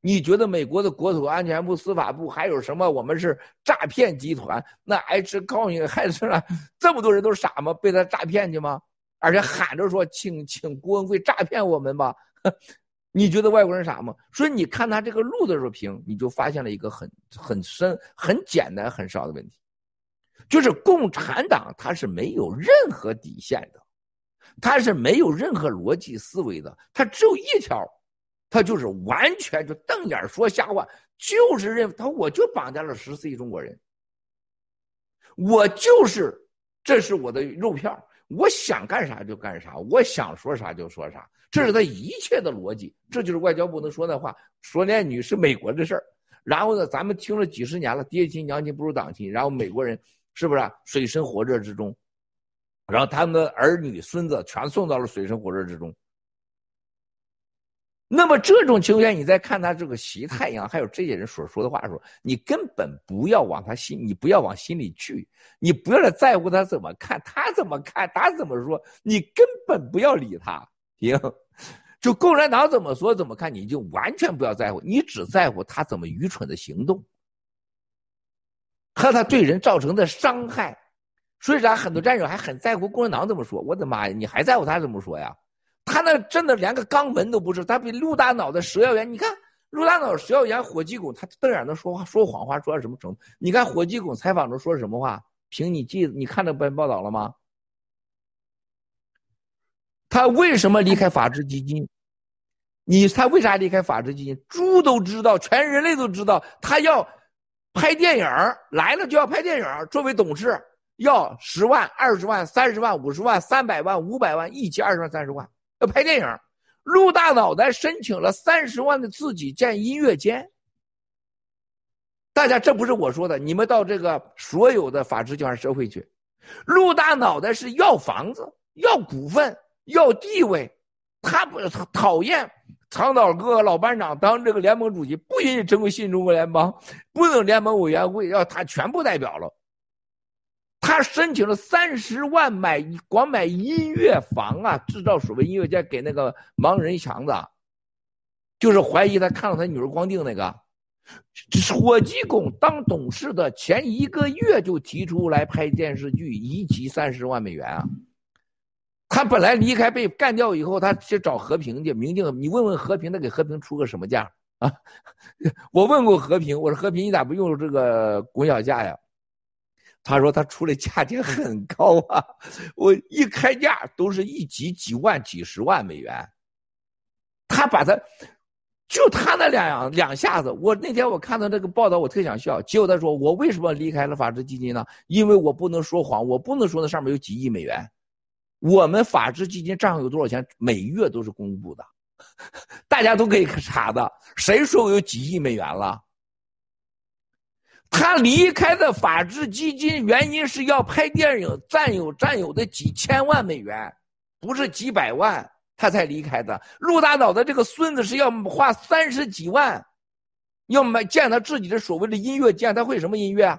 你觉得美国的国土安全部、司法部还有什么？我们是诈骗集团，那爱吃高你还是 这么多人都傻吗？被他诈骗去吗？而且喊着说请请郭文贵诈骗我们吧。你觉得外国人傻吗？所以你看他这个路的时候，平你就发现了一个很很深、很简单、很少的问题，就是共产党他是没有任何底线的，他是没有任何逻辑思维的，他只有一条，他就是完全就瞪眼说瞎话，就是认为他我就绑架了十四亿中国人，我就是这是我的肉票，我想干啥就干啥，我想说啥就说啥。这是他一切的逻辑，这就是外交部能说那话。说那女是美国的事儿，然后呢，咱们听了几十年了，爹亲娘亲不如党亲，然后美国人是不是水深火热之中？然后他们的儿女孙子全送到了水深火热之中。那么这种情况下，你再看他这个习太阳，还有这些人所说的话的时候，你根本不要往他心，你不要往心里去，你不要在乎他怎么看，他怎么看，他怎么说，你根本不要理他。行，就共产党怎么说怎么看，你就完全不要在乎，你只在乎他怎么愚蠢的行动和他对人造成的伤害。所以啥？很多战友还很在乎共产党怎么说。我的妈呀，你还在乎他怎么说呀？他那真的连个肛门都不是，他比陆大脑的蛇药员。你看陆大脑蛇药员火鸡拱，他瞪眼能说话，说谎话说到什么程度？你看火鸡拱采访中说什么话？凭你记，你看到本报道了吗？他为什么离开法治基金？你他为啥离开法治基金？猪都知道，全人类都知道，他要拍电影来了就要拍电影作为董事，要十万、二十万、三十万、五十万、三百万、五百万，一起二十万、三十万要拍电影。陆大脑袋申请了三十万的自己建音乐间。大家这不是我说的，你们到这个所有的法治交换社会去。陆大脑袋是要房子，要股份。要地位，他不讨厌长岛哥老班长当这个联盟主席，不允许成为新中国联邦，不能联盟委员会，要他全部代表了。他申请了三十万买光买音乐房啊，制造所谓音乐家给那个盲人强子，就是怀疑他看到他女儿光腚那个。火鸡公当董事的前一个月就提出来拍电视剧，一集三十万美元啊！他本来离开被干掉以后，他去找和平去。明镜，你问问和平，他给和平出个什么价啊？我问过和平，我说和平，你咋不用这个滚小架呀？他说他出的价钱很高啊，我一开价都是一几几万、几十万美元。他把他。就他那两两下子，我那天我看到这个报道，我特想笑。结果他说：“我为什么离开了法治基金呢？因为我不能说谎，我不能说那上面有几亿美元。我们法治基金账上有多少钱，每月都是公布的，大家都可以查的。谁说我有几亿美元了？他离开的法治基金原因是要拍电影，占有占有的几千万美元，不是几百万。”他才离开的。陆大脑的这个孙子是要花三十几万，要买建他自己的所谓的音乐建，他会什么音乐？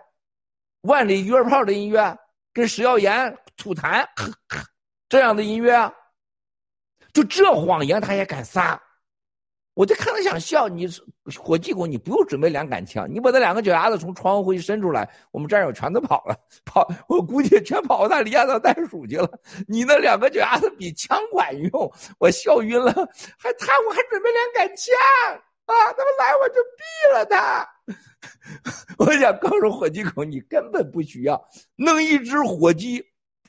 万里约炮的音乐，跟石耀岩吐痰这样的音乐，就这谎言他也敢撒。我就看他想笑，你火鸡公，你不用准备两杆枪，你把那两个脚丫子从窗户一伸出来，我们战友全都跑了，跑，我估计全跑到里亚当袋鼠去了。你那两个脚丫子比枪管用，我笑晕了。还他，我还准备两杆枪啊！他们来我就毙了他。我想告诉火鸡公，你根本不需要弄一只火鸡。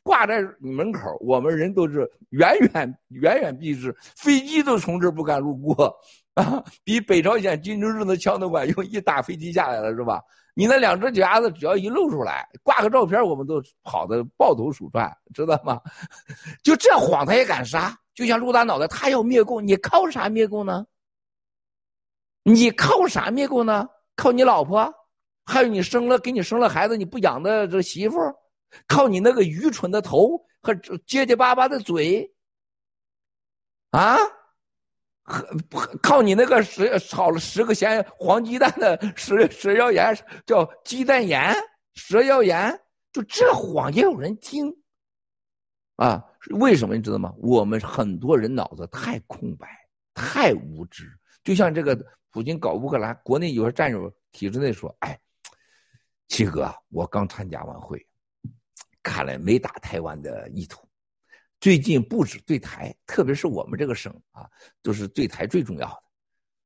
挂在门口，我们人都是远远远远避之，飞机都从这不敢路过啊！比北朝鲜金正日的枪都管用，一打飞机下来了是吧？你那两只脚丫子只要一露出来，挂个照片，我们都跑的抱头鼠窜，知道吗？就这谎他也敢撒，就像陆大脑袋，他要灭共，你靠啥灭共呢？你靠啥灭共呢？靠你老婆，还有你生了给你生了孩子你不养的这媳妇？靠你那个愚蠢的头和结结巴巴的嘴，啊，和靠你那个十炒了十个咸黄鸡蛋的蛇蛇谣言叫鸡蛋盐蛇谣言，就这谎也有人听，啊，为什么你知道吗？我们很多人脑子太空白，太无知，就像这个普京搞乌克兰，国内有些战友体制内说，哎，七哥，我刚参加完会。看来没打台湾的意图，最近不止对台，特别是我们这个省啊，都是对台最重要的，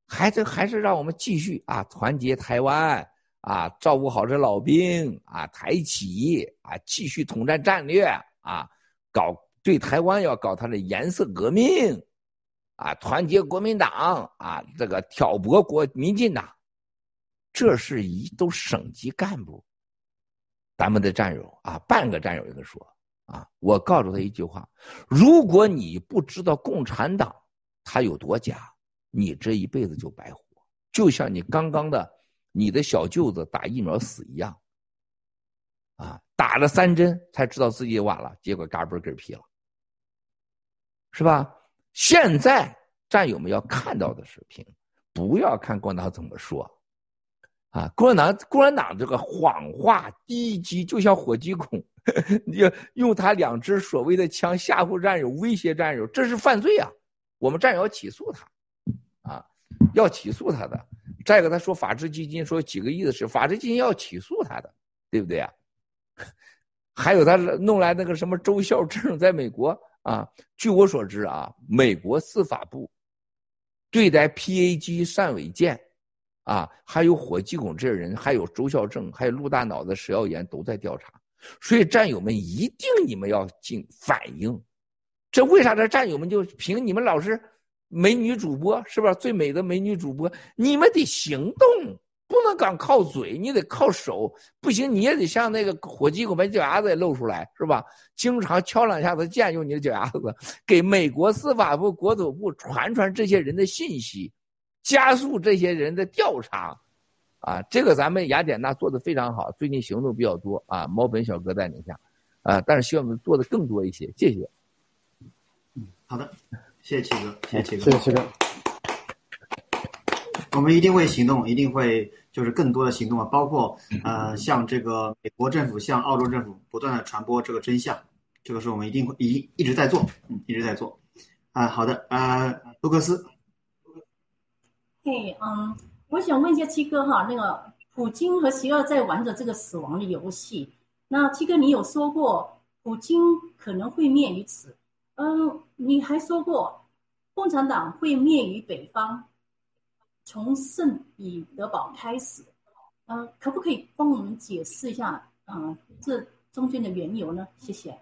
还是还是让我们继续啊团结台湾啊，照顾好这老兵啊，台企啊，继续统战战略啊，搞对台湾要搞他的颜色革命啊，团结国民党啊，这个挑拨国民进党，这是一都省级干部。咱们的战友啊，半个战友一个说啊，我告诉他一句话：如果你不知道共产党他有多假，你这一辈子就白活，就像你刚刚的你的小舅子打疫苗死一样，啊，打了三针才知道自己晚了，结果嘎嘣嗝屁了，是吧？现在战友们要看到的视频，不要看共产党怎么说。啊，共产党，共产党这个谎话低级，就像火鸡孔，用用他两支所谓的枪吓唬战友、威胁战友，这是犯罪啊！我们战友要起诉他，啊，要起诉他的。再一个，他说法治基金说几个亿的事，法治基金要起诉他的，对不对啊？还有他弄来那个什么周孝正，在美国啊，据我所知啊，美国司法部对待 PAG 单伟建。啊，还有火鸡拱这些人，还有周孝正，还有陆大脑子、石耀岩都在调查，所以战友们一定你们要进反应。这为啥？这战友们就凭你们老是美女主播是吧？最美的美女主播，你们得行动，不能光靠嘴，你得靠手。不行，你也得像那个火鸡拱把脚丫子也露出来是吧？经常敲两下子剑，用你的脚丫子给美国司法部、国土部传传这些人的信息。加速这些人的调查，啊，这个咱们雅典娜做的非常好，最近行动比较多啊，毛本小哥带领下，啊，但是希望我们做的更多一些，谢谢。嗯，好的，谢谢七哥，谢谢七哥，谢谢七哥。我们一定会行动，一定会就是更多的行动啊，包括呃，向这个美国政府、向澳洲政府不断的传播这个真相，这个是我们一定会一一直在做，嗯，一直在做。啊，好的，呃，卢克斯。对，嗯，我想问一下七哥哈，那个普京和邪恶在玩着这个死亡的游戏，那七哥你有说过普京可能会灭于此，嗯，你还说过共产党会灭于北方。从圣彼得堡开始，嗯，可不可以帮我们解释一下，嗯，这中间的缘由呢？谢谢。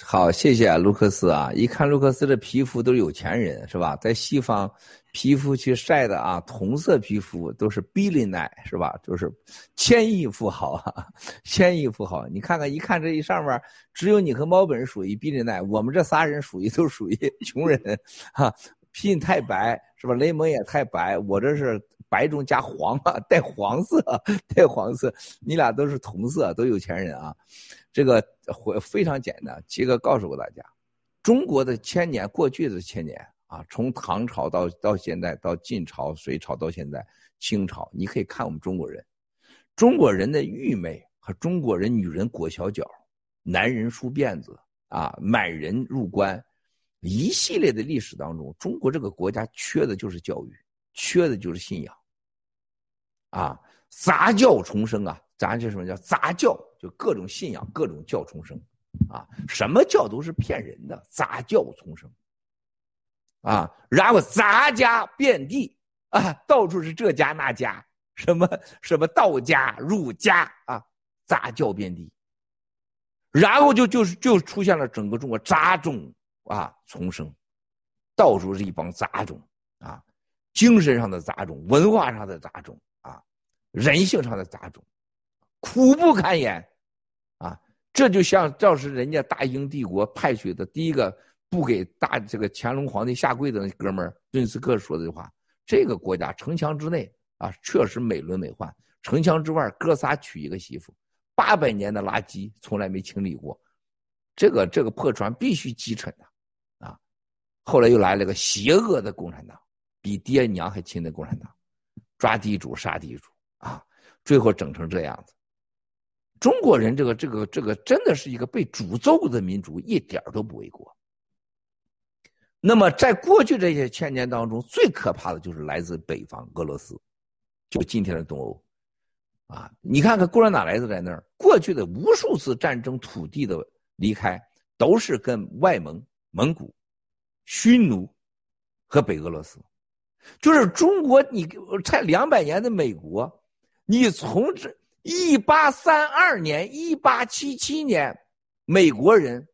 好，谢谢卢克斯啊！一看卢克斯的皮肤都是有钱人是吧？在西方，皮肤去晒的啊，同色皮肤都是 billionaire 是吧？就是千亿富豪啊，千亿富豪。你看看，一看这一上面，只有你和猫本属于 billionaire，我们这仨人属于都属于 穷人哈。拼太白是吧？雷蒙也太白，我这是白中加黄啊，带黄色，带黄色。你俩都是同色，都有钱人啊。这个非常简单，七哥告诉过大家，中国的千年，过去的千年啊，从唐朝到到现在，到晋朝、隋朝到现在清朝，你可以看我们中国人，中国人的愚昧和中国人女人裹小脚，男人梳辫子啊，满人入关。一系列的历史当中，中国这个国家缺的就是教育，缺的就是信仰，啊，杂教重生啊，咱这什么叫杂教？就各种信仰，各种教重生，啊，什么教都是骗人的，杂教重生，啊，然后杂家遍地啊，到处是这家那家，什么什么道家、儒家啊，杂教遍地，然后就就是就出现了整个中国杂种。啊，重生，到处是一帮杂种啊，精神上的杂种，文化上的杂种啊，人性上的杂种，苦不堪言啊！这就像要是人家大英帝国派去的第一个不给大这个乾隆皇帝下跪的那哥们儿顿斯克说的话，这个国家城墙之内啊，确实美轮美奂，城墙之外哥仨娶一个媳妇，八百年的垃圾从来没清理过，这个这个破船必须击沉的。后来又来了个邪恶的共产党，比爹娘还亲的共产党，抓地主杀地主啊！最后整成这样子。中国人这个这个这个真的是一个被诅咒的民族，一点都不为过。那么在过去这些千年当中，最可怕的就是来自北方俄罗斯，就今天的东欧啊！你看看共产党来自在那儿，过去的无数次战争、土地的离开，都是跟外蒙、蒙古。匈奴和北俄罗斯，就是中国。你才两百年的美国，你从这一八三二年、一八七七年，美国人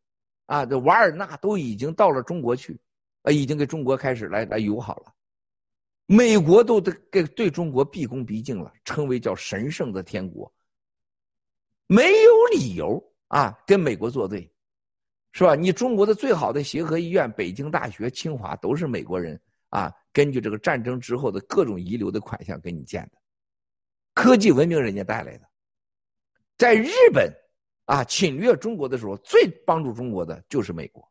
啊，这瓦尔纳都已经到了中国去，啊，已经给中国开始来来友好了。美国都给对中国毕恭毕敬了，称为叫神圣的天国，没有理由啊跟美国作对。是吧？你中国的最好的协和医院、北京大学、清华都是美国人啊，根据这个战争之后的各种遗留的款项给你建的，科技文明人家带来的。在日本啊侵略中国的时候，最帮助中国的就是美国。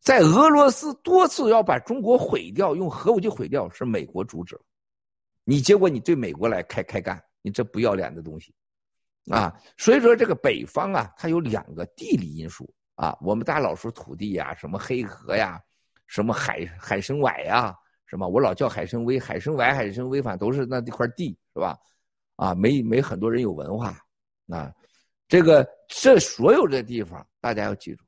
在俄罗斯多次要把中国毁掉，用核武器毁掉，是美国阻止了。你结果你对美国来开开干，你这不要脸的东西啊！所以说这个北方啊，它有两个地理因素。啊，我们大家老说土地呀，什么黑河呀，什么海海参崴呀，什么我老叫海参崴，海参崴、海参崴反都是那一块地，是吧？啊，没没很多人有文化啊，这个这所有的地方，大家要记住，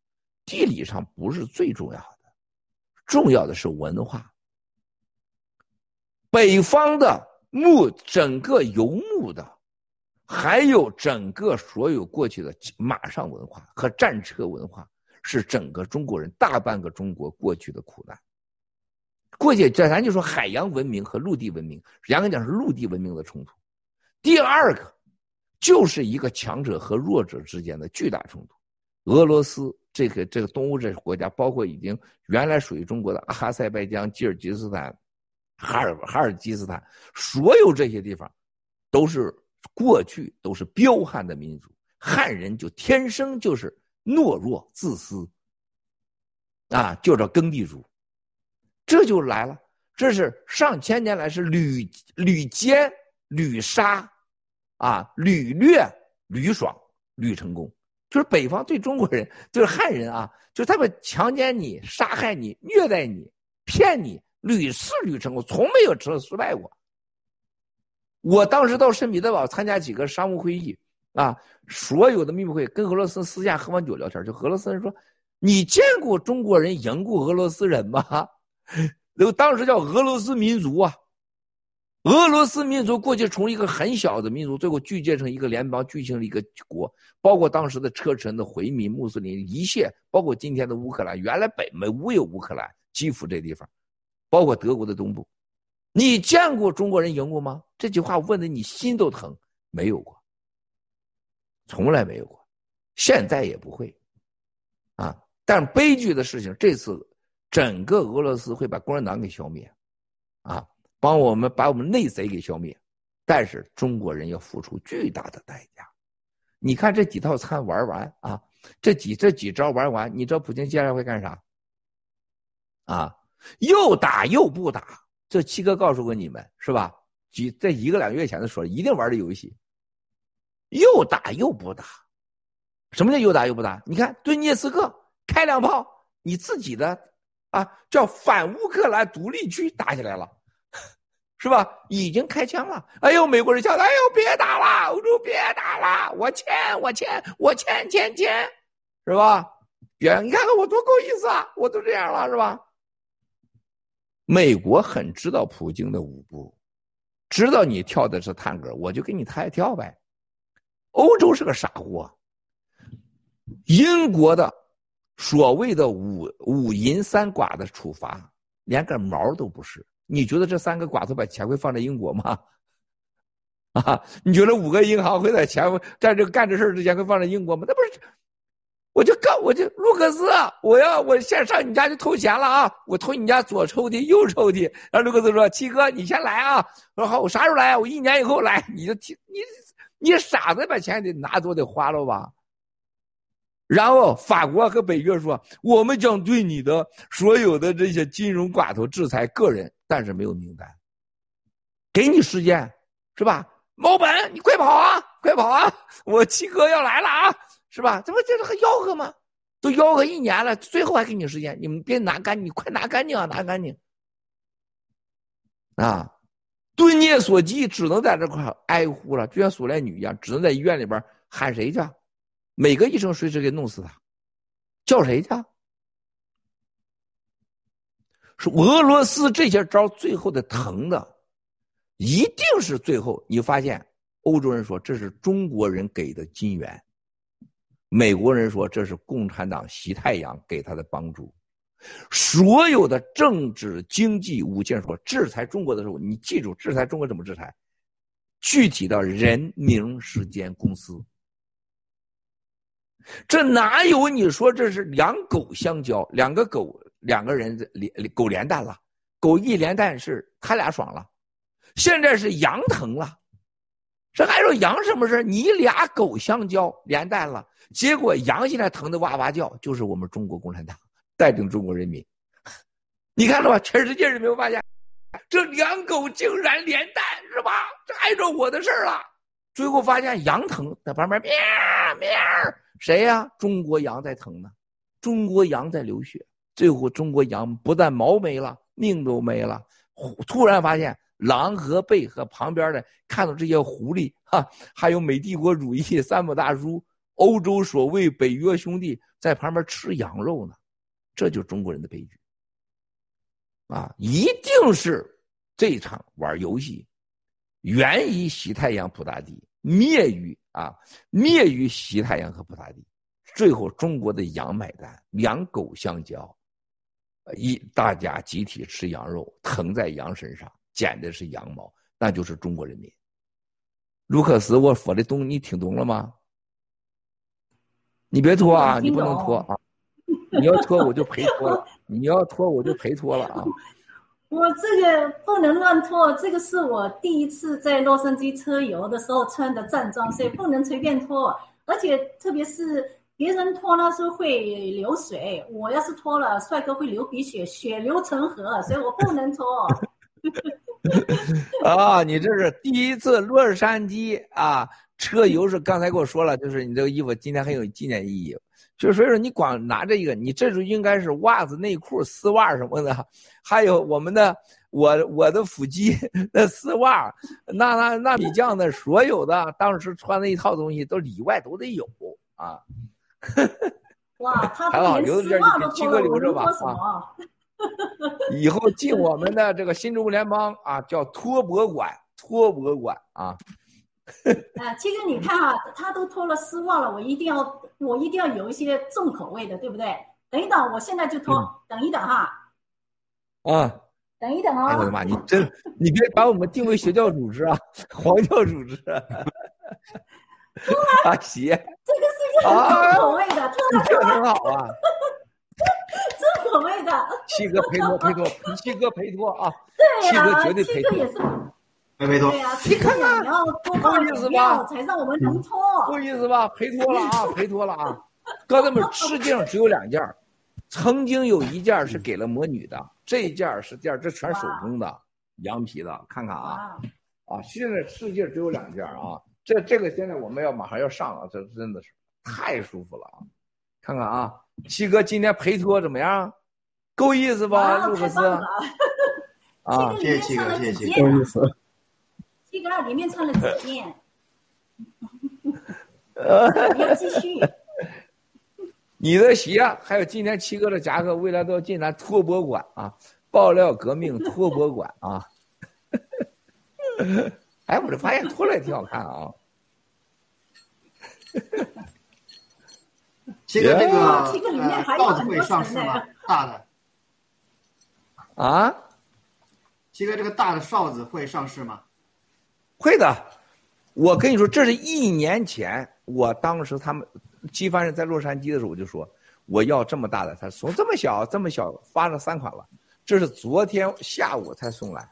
地理上不是最重要的，重要的是文化。北方的木，整个游牧的。还有整个所有过去的马上文化和战车文化，是整个中国人大半个中国过去的苦难。过去这咱就说海洋文明和陆地文明，严格讲是陆地文明的冲突。第二个，就是一个强者和弱者之间的巨大冲突。俄罗斯这个这个东欧这个国家，包括已经原来属于中国的阿塞拜疆、吉尔吉斯坦、哈尔哈尔吉斯坦，所有这些地方，都是。过去都是彪悍的民族，汉人就天生就是懦弱自私，啊，就叫耕地主，这就来了。这是上千年来是屡屡歼屡杀，啊，屡掠屡爽屡成功。就是北方对中国人，就是汉人啊，就他们强奸你、杀害你、虐待你、骗你，屡次屡成功，从没有失失败过。我当时到圣彼得堡参加几个商务会议啊，所有的秘密会跟俄罗斯私下喝完酒聊天，就俄罗斯人说：“你见过中国人赢过俄罗斯人吗？” 那个当时叫俄罗斯民族啊，俄罗斯民族过去从一个很小的民族，最后聚结成一个联邦，聚成了一个国，包括当时的车臣的回民、穆斯林，一切，包括今天的乌克兰，原来北没无有乌克兰，基辅这地方，包括德国的东部。你见过中国人赢过吗？这句话问的你心都疼。没有过，从来没有过，现在也不会。啊！但悲剧的事情，这次整个俄罗斯会把共产党给消灭，啊，帮我们把我们内贼给消灭。但是中国人要付出巨大的代价。你看这几套餐玩完啊，这几这几招玩完，你知道普京接下来会干啥？啊，又打又不打。这七哥告诉过你们是吧？几在一个两个月前的说，一定玩的游戏，又打又不打。什么叫又打又不打？你看顿涅茨克开两炮，你自己的啊叫反乌克兰独立区打起来了，是吧？已经开枪了。哎呦，美国人叫哎呦别打了，欧洲别打了，我欠我欠我欠欠欠，是吧？别你看看我多够意思啊，我都这样了，是吧？美国很知道普京的舞步，知道你跳的是探戈，我就给你抬跳呗。欧洲是个傻货，英国的所谓的五五银三寡的处罚，连个毛都不是。你觉得这三个寡头把钱会放在英国吗？啊，你觉得五个银行会在钱在这个干这事之前会放在英国吗？那不是。我就告我就卢克斯，我要我先上你家去偷钱了啊！我偷你家左抽屉、右抽屉。然后卢克斯说：“七哥，你先来啊！”我说：“好，我啥时候来？我一年以后来。”你就你你傻子，把钱得拿走，得花了吧？然后法国和北约说：“我们将对你的所有的这些金融寡头制裁个人，但是没有名单。给你时间，是吧？毛本，你快跑啊！快跑啊！我七哥要来了啊！”是吧？这不这是还吆喝吗？都吆喝一年了，最后还给你时间，你们别拿干，你快拿干净啊，拿干净！啊，顿涅所基只能在这块哀呼了，就像苏联女一样，只能在医院里边喊谁去？每个医生随时给弄死他，叫谁去？是俄罗斯这些招最后的疼的，一定是最后你发现欧洲人说这是中国人给的金元。美国人说这是共产党习太阳给他的帮助，所有的政治、经济、武器说制裁中国的时候，你记住制裁中国怎么制裁？具体到人名、时间、公司，这哪有你说这是两狗相交？两个狗，两个人连狗连蛋了，狗一连蛋是他俩爽了，现在是羊疼了，这还说羊什么事你俩狗相交连蛋了。结果羊现在疼得哇哇叫，就是我们中国共产党带领中国人民，你看了吧？全世界人民发现，这两狗竟然连蛋是吧？这碍着我的事儿了。最后发现羊疼，在旁边喵喵，谁呀？中国羊在疼呢，中国羊在流血。最后中国羊不但毛没了，命都没了。突然发现狼和狈和旁边的看到这些狐狸哈，还有美帝国主义三本大叔。欧洲所谓北约兄弟在旁边吃羊肉呢，这就是中国人的悲剧。啊，一定是这场玩游戏，源于习太阳普大帝，灭于啊灭于西太阳和普大帝，最后中国的羊买单，羊狗相交，一大家集体吃羊肉，疼在羊身上，剪的是羊毛，那就是中国人民。卢克斯，我说的懂，你听懂了吗？你别拖啊！你不能拖啊！你要拖我就赔拖了。你要拖我就赔拖了啊！我这个不能乱脱，这个是我第一次在洛杉矶车游的时候穿的战装，所以不能随便脱。而且特别是别人脱了是会流水，我要是脱了，帅哥会流鼻血，血流成河，所以我不能脱。啊，你这是第一次洛杉矶啊，车游是刚才跟我说了，就是你这个衣服今天很有纪念意义。就所以说你光拿这一个，你这就应该是袜子、内裤、丝袜什么的，还有我们的我我的腹肌那丝袜，那那那米酱的所有的当时穿的一套东西都里外都得有啊。哇，他 还好留着这儿给七哥留着吧啊。以后进我们的这个新中国联邦啊，叫托博馆，托博馆啊。啊，七哥，你看啊，他都脱了丝袜了，我一定要，我一定要有一些重口味的，对不对？等一等，我现在就脱，嗯等一等哈，啊，等一等哦。哎我的妈！你真，你别把我们定位邪教组织啊，黄教组织。脱啊，鞋，这个是一个很重口味的，脱了这很好啊。重口味的。七哥陪脱陪脱，七哥陪脱啊！对呀、七哥绝对陪脱七哥也。是，没没脱对。呀、七哥想要多放不好意思点料吧才让我们能脱。不好意思吧，陪脱了啊，陪脱了啊。哥们，世界上只有两件儿，曾经有一件儿是给了魔女的，这一件儿是件儿，这全手工的，羊皮的，看看啊啊！现在世界只有两件儿啊，这这个现在我们要马上要上了，这真的是太舒服了啊！看看啊，七哥今天陪脱怎么样？够意思吧，哇路克斯？太棒了！啊，谢 谢七哥，谢谢七哥？够意思。七哥里面穿了几件？要继续。你的鞋，还有今天七哥的夹克，未来都要进咱托博馆啊！爆料革命托博馆啊！哎，我这发现脱了也挺好看啊！七哥，这个七哥里面呃还有会上市吗？大的，啊，七哥，这个大的哨子会上市吗？会的，我跟你说，这是一年前，我当时他们机帆人在洛杉矶的时候，我就说我要这么大的，他送这么小，这么小，发了三款了，这是昨天下午才送来。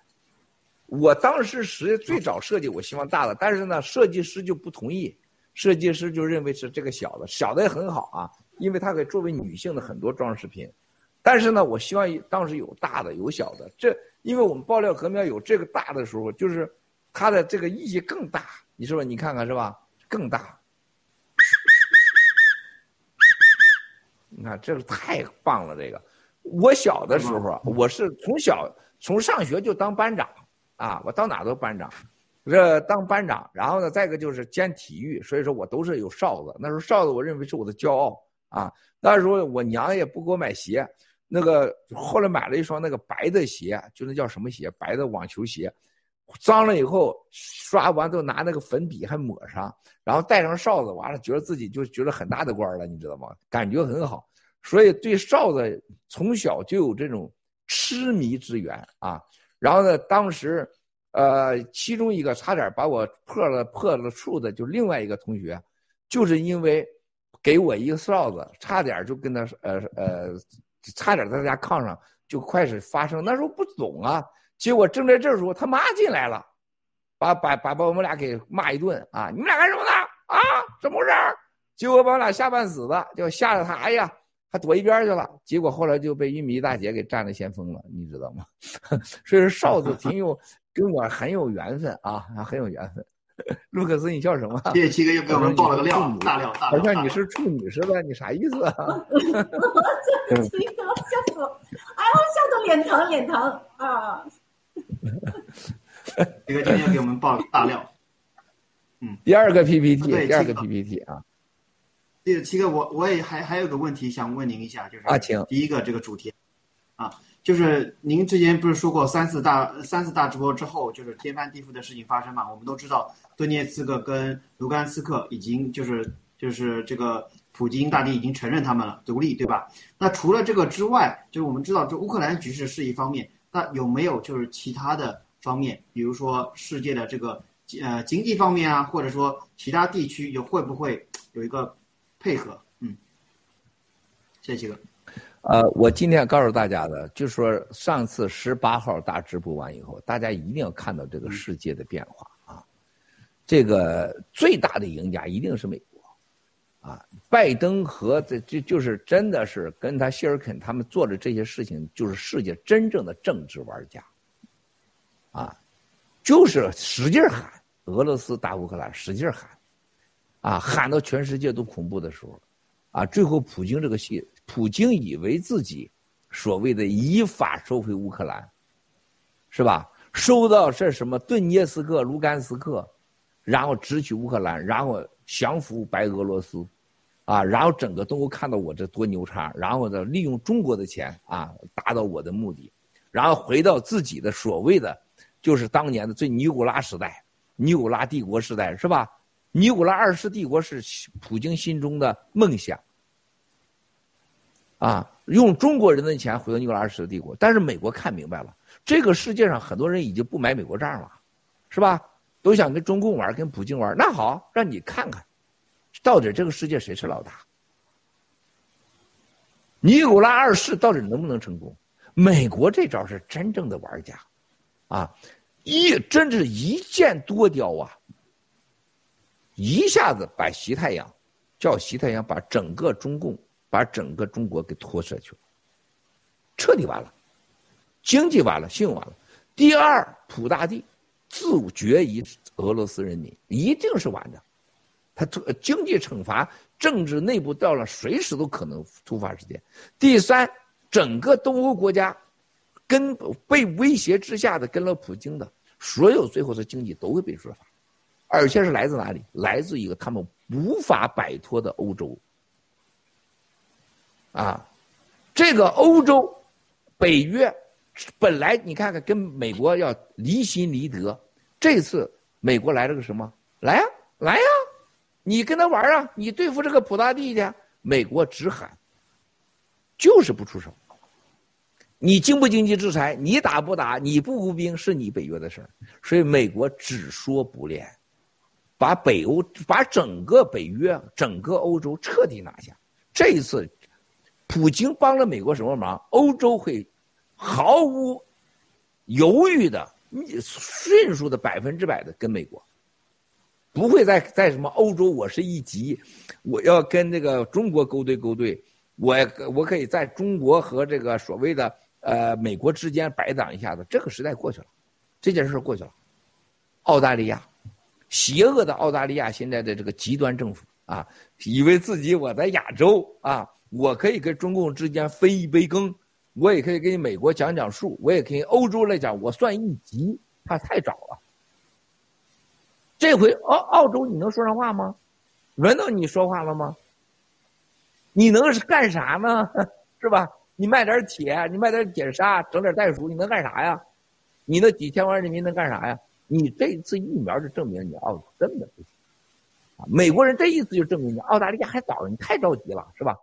我当时实最早设计，我希望大的，但是呢，设计师就不同意，设计师就认为是这个小的，小的也很好啊，因为它可以作为女性的很多装饰品。但是呢，我希望当时有大的有小的，这因为我们爆料革命有这个大的时候，就是它的这个意义更大，你是不是？你看看是吧？更大。你看这个太棒了，这个我小的时候啊，我是从小从上学就当班长啊，我到哪都班长，这当班长，然后呢，再一个就是兼体育，所以说我都是有哨子。那时候哨子我认为是我的骄傲啊。那时候我娘也不给我买鞋，那个后来买了一双那个白的鞋，就那叫什么鞋？白的网球鞋，脏了以后刷完都拿那个粉笔还抹上，然后戴上哨子，完了觉得自己就觉得很大的官了，你知道吗？感觉很好，所以对哨子从小就有这种痴迷之源啊。然后呢，当时，呃，其中一个差点把我破了破了处的，就另外一个同学，就是因为给我一个哨子，差点就跟他呃呃，差点在他家炕上就开始发生。那时候不懂啊，结果正在这时候，他妈进来了，把把把把我们俩给骂一顿啊！你们俩干什么呢？啊，怎么回事？结果把我俩吓半死的，就吓得他，哎呀，他躲一边去了。结果后来就被玉米大姐给占了先锋了，你知道吗？所以说哨子挺有 跟我很有缘分啊，很有缘分。卢克斯，你笑什么？谢谢七哥又给我们爆了个料大料大料好像你是处女似的，你啥意思啊？这七哥笑死我，哎呀，笑得脸疼脸疼啊！七哥今天给我们爆了个大料。嗯第二个 PPT，对第二个 PPT 啊，这个七哥，我我也还还有个问题想问您一下，就是啊请第一个这个主题啊，就是您之前不是说过三次大三次大直播之后，就是天翻地覆的事情发生嘛？我们都知道顿涅茨克跟卢甘斯克已经就是就是这个普京大帝已经承认他们了独立，对吧？那除了这个之外，就是我们知道这乌克兰局势是一方面，那有没有就是其他的方面，比如说世界的这个呃经济方面啊，或者说其他地区有会不会有一个配合？嗯，谢谢七哥。呃，我今天告诉大家的，就是说上次十八号大直播完以后，大家一定要看到这个世界的变化啊。这个最大的赢家一定是美国，啊，拜登和这这就是真的是跟他希尔肯他们做的这些事情，就是世界真正的政治玩家，啊，就是使劲喊俄罗斯打乌克兰，使劲喊，啊，喊到全世界都恐怖的时候，啊，最后普京这个戏，普京以为自己所谓的依法收回乌克兰，是吧？收到这什么顿涅斯克、卢甘斯克，然后直取乌克兰，然后。降服白俄罗斯，啊，然后整个东欧看到我这多牛叉，然后呢，利用中国的钱啊，达到我的目的，然后回到自己的所谓的，就是当年的最尼古拉时代，尼古拉帝国时代是吧？尼古拉二世帝国是普京心中的梦想，啊，用中国人的钱回到尼古拉二世帝国，但是美国看明白了，这个世界上很多人已经不买美国账了，是吧？都想跟中共玩，跟普京玩，那好，让你看看，到底这个世界谁是老大？尼古拉二世到底能不能成功？美国这招是真正的玩家，啊，一真是一箭多雕啊！一下子把西太阳，叫西太阳把整个中共，把整个中国给拖下去了，彻底完了，经济完了，信用完了。第二，普大帝。自绝于俄罗斯人民，一定是完的。他经济惩罚、政治内部到了随时都可能突发事件。第三，整个东欧国家跟被威胁之下的跟了普京的所有，最后的经济都会被说法，而且是来自哪里？来自一个他们无法摆脱的欧洲。啊，这个欧洲，北约。本来你看看跟美国要离心离德，这次美国来了个什么？来呀，来呀，你跟他玩啊，你对付这个普大帝去。美国只喊，就是不出手。你经不经济制裁？你打不打？你不出兵是你北约的事儿。所以美国只说不练，把北欧、把整个北约、整个欧洲彻底拿下。这一次，普京帮了美国什么忙？欧洲会。毫无犹豫的、迅速的、百分之百的跟美国，不会再在什么欧洲，我是一级，我要跟这个中国勾兑勾兑，我我可以在中国和这个所谓的呃美国之间摆挡一下子，这个时代过去了，这件事过去了。澳大利亚，邪恶的澳大利亚现在的这个极端政府啊，以为自己我在亚洲啊，我可以跟中共之间分一杯羹。我也可以跟美国讲讲数，我也可以欧洲来讲，我算一级，他太早了。这回澳澳洲你能说上话吗？轮到你说话了吗？你能是干啥呢？是吧？你卖点铁，你卖点铁砂，整点袋鼠，你能干啥呀？你那几千万人民能干啥呀？你这次疫苗就证明你澳洲根本不行啊！美国人这意思就证明你澳大利亚还早，你太着急了，是吧？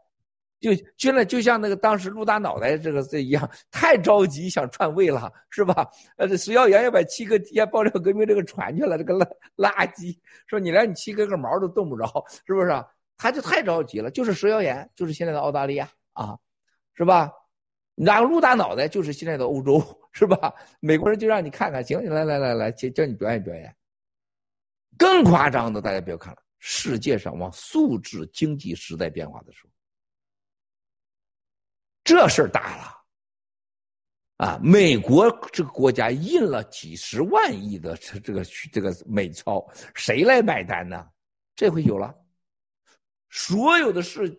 就现在就像那个当时陆大脑袋这个这一样，太着急想篡位了，是吧？呃，这石耀岩要把七哥提爆料革命这个传去了，这个垃垃圾，说你连你七哥个毛都动不着，是不是？他就太着急了，就是石耀岩，就是现在的澳大利亚啊，是吧？然后陆大脑袋就是现在的欧洲，是吧？美国人就让你看看，行，来来来来，叫叫你表演表演。更夸张的，大家不要看了，世界上往素质经济时代变化的时候。这事儿大了，啊！美国这个国家印了几十万亿的这这个这个美钞，谁来买单呢？这回有了，所有的事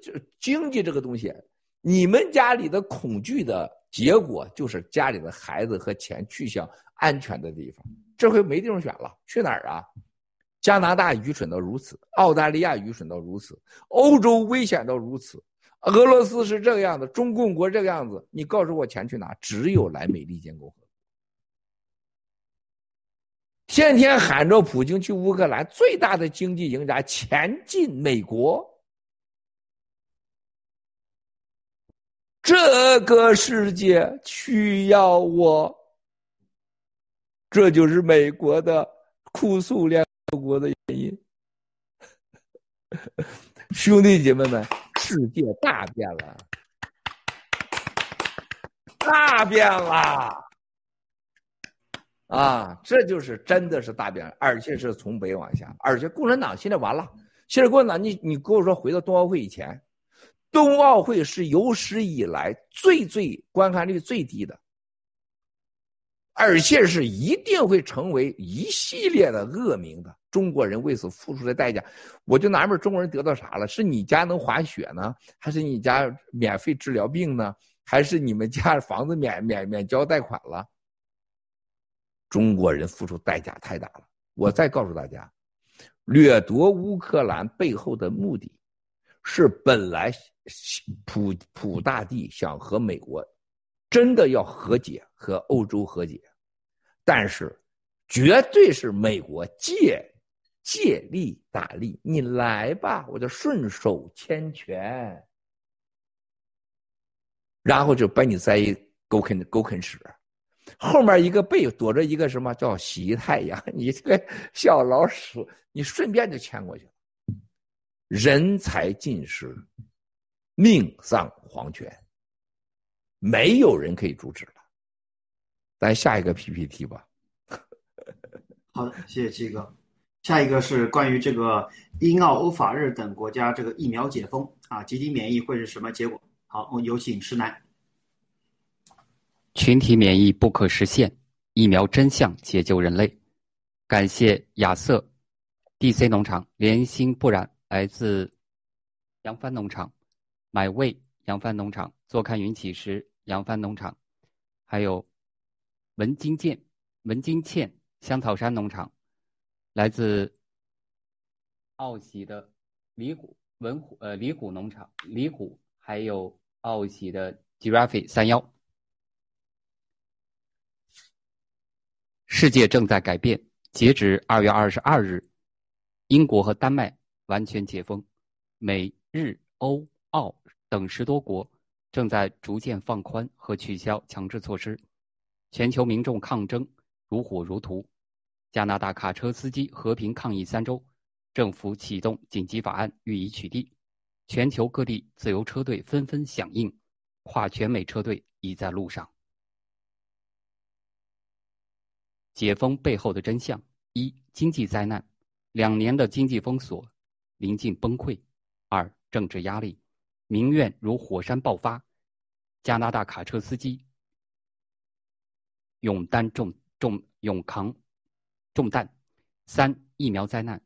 经济这个东西，你们家里的恐惧的结果就是家里的孩子和钱去向安全的地方。这回没地方选了，去哪儿啊？加拿大愚蠢到如此，澳大利亚愚蠢到如此，欧洲危险到如此。俄罗斯是这个样子，中共国这个样子，你告诉我钱去哪？只有来美利坚共和国，天天喊着普京去乌克兰，最大的经济赢家前进美国，这个世界需要我，这就是美国的哭诉联合国的原因，兄弟姐妹们。世界大变了，大变了啊！这就是真的是大变，而且是从北往下，而且共产党现在完了，现在共产党？你你跟我说，回到冬奥会以前，冬奥会是有史以来最最观看率最低的，而且是一定会成为一系列的恶名的。中国人为此付出的代价，我就纳闷，中国人得到啥了？是你家能滑雪呢，还是你家免费治疗病呢，还是你们家房子免免免交贷款了？中国人付出代价太大了。我再告诉大家，掠夺乌克兰背后的目的，是本来普普大帝想和美国真的要和解，和欧洲和解，但是绝对是美国借。借力打力，你来吧，我就顺手牵拳，然后就把你栽狗啃狗啃屎，后面一个背躲着一个什么叫习太阳，你这个小老鼠，你顺便就牵过去了，人才尽失，命丧黄泉，没有人可以阻止了。咱下一个 PPT 吧。好的，谢谢七哥。下一个是关于这个英、澳、欧、法、日等国家这个疫苗解封啊，集体免疫会是什么结果？好，我有请石楠。群体免疫不可实现，疫苗真相解救人类。感谢亚瑟、DC 农场、莲心不染来自扬帆农场、买味扬帆农场、坐看云起时扬帆农场，还有文金健、文金倩香草山农场。来自奥喜的李虎文虎呃李虎农场李虎，还有奥喜的 Giraffe 三幺。世界正在改变。截止二月二十二日，英国和丹麦完全解封，美日欧澳等十多国正在逐渐放宽和取消强制措施，全球民众抗争如火如荼。加拿大卡车司机和平抗议三周，政府启动紧急法案予以取缔。全球各地自由车队纷纷响应，跨全美车队已在路上。解封背后的真相：一、经济灾难，两年的经济封锁临近崩溃；二、政治压力，民怨如火山爆发。加拿大卡车司机勇担重重勇扛。重担，三疫苗灾难，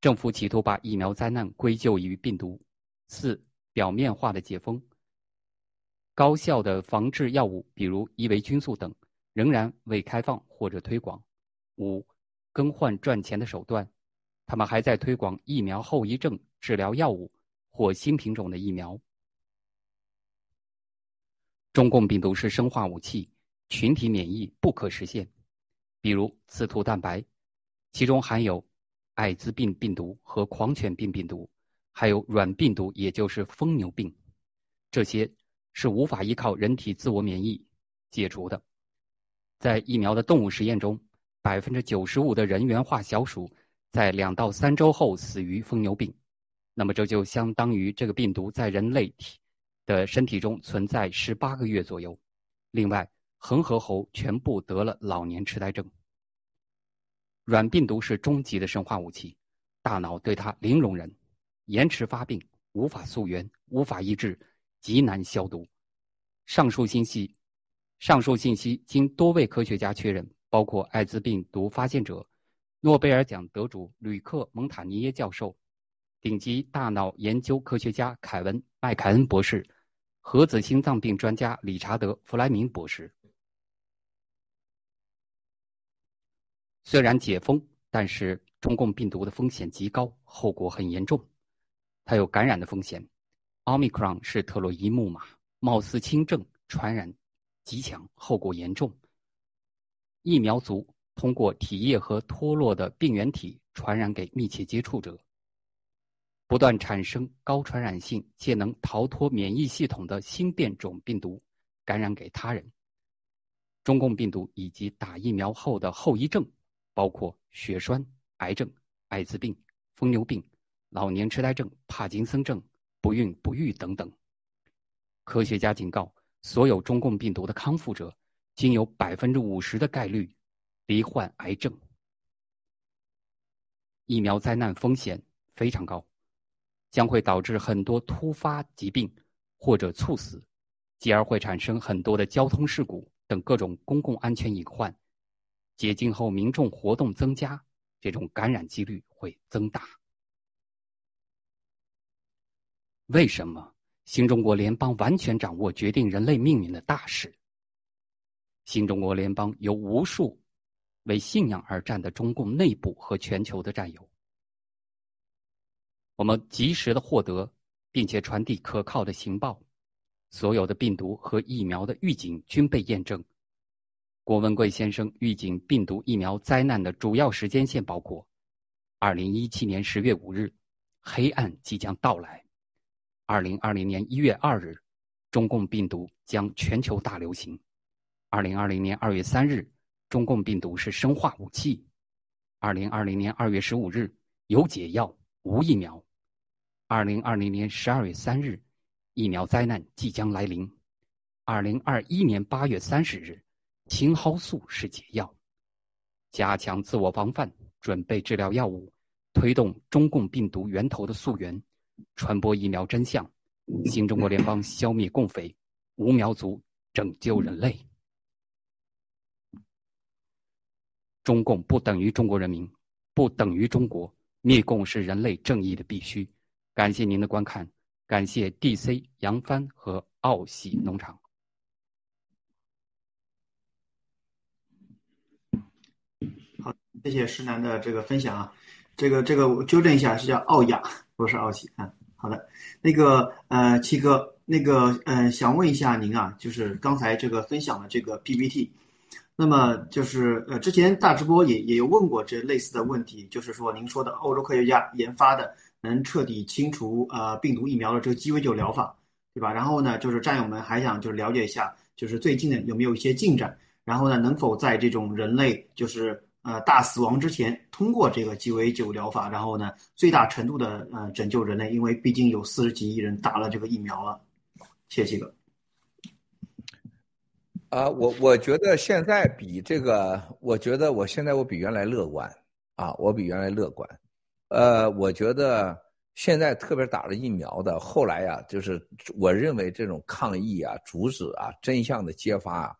政府企图把疫苗灾难归咎于病毒。四表面化的解封，高效的防治药物，比如伊维菌素等，仍然未开放或者推广。五更换赚钱的手段，他们还在推广疫苗后遗症治疗药物或新品种的疫苗。中共病毒是生化武器，群体免疫不可实现。比如刺突蛋白，其中含有艾滋病病毒和狂犬病病毒，还有软病毒，也就是疯牛病，这些是无法依靠人体自我免疫解除的。在疫苗的动物实验中，百分之九十五的人源化小鼠在两到三周后死于疯牛病，那么这就相当于这个病毒在人类体的身体中存在十八个月左右。另外，恒河猴全部得了老年痴呆症。软病毒是终极的生化武器，大脑对它零容忍，延迟发病，无法溯源，无法医治，极难消毒。上述信息，上述信息经多位科学家确认，包括艾滋病毒发现者、诺贝尔奖得主吕克·蒙塔尼耶教授、顶级大脑研究科学家凯文·麦凯恩博士、核子心脏病专家理查德·弗莱明博士。虽然解封，但是中共病毒的风险极高，后果很严重。它有感染的风险。奥密克戎是特洛伊木马，貌似轻症，传染极强，后果严重。疫苗族通过体液和脱落的病原体传染给密切接触者，不断产生高传染性且能逃脱免疫系统的新变种病毒，感染给他人。中共病毒以及打疫苗后的后遗症。包括血栓、癌症、艾滋病、疯牛病、老年痴呆症、帕金森症、不孕不育等等。科学家警告，所有中共病毒的康复者，均有百分之五十的概率罹患癌症。疫苗灾难风险非常高，将会导致很多突发疾病或者猝死，继而会产生很多的交通事故等各种公共安全隐患。解禁后，民众活动增加，这种感染几率会增大。为什么新中国联邦完全掌握决定人类命运的大事？新中国联邦有无数为信仰而战的中共内部和全球的战友。我们及时的获得并且传递可靠的情报，所有的病毒和疫苗的预警均被验证。郭文贵先生预警病毒疫苗灾难的主要时间线包括：二零一七年十月五日，黑暗即将到来；二零二零年一月二日，中共病毒将全球大流行；二零二零年二月三日，中共病毒是生化武器；二零二零年二月十五日，有解药无疫苗；二零二零年十二月三日，疫苗灾难即将来临；二零二一年八月三十日。青蒿素是解药，加强自我防范，准备治疗药物，推动中共病毒源头的溯源，传播疫苗真相。新中国联邦消灭共匪，无苗族拯救人类。中共不等于中国人民，不等于中国。灭共是人类正义的必须。感谢您的观看，感谢 DC 杨帆和奥喜农场。谢谢石楠的这个分享啊，这个这个我纠正一下，是叫奥雅，不是奥喜啊。好的，那个呃七哥，那个嗯想问一下您啊，就是刚才这个分享的这个 PPT，那么就是呃之前大直播也也有问过这类似的问题，就是说您说的欧洲科学家研发的能彻底清除呃病毒疫苗的这个鸡尾酒疗法，对吧？然后呢，就是战友们还想就是了解一下，就是最近的有没有一些进展，然后呢，能否在这种人类就是呃，大死亡之前，通过这个鸡尾酒疗法，然后呢，最大程度的呃拯救人类，因为毕竟有四十几亿人打了这个疫苗了。谢谢哥。啊，我我觉得现在比这个，我觉得我现在我比原来乐观啊，我比原来乐观。呃，我觉得现在特别打了疫苗的，后来呀，就是我认为这种抗疫啊、阻止啊、真相的揭发啊。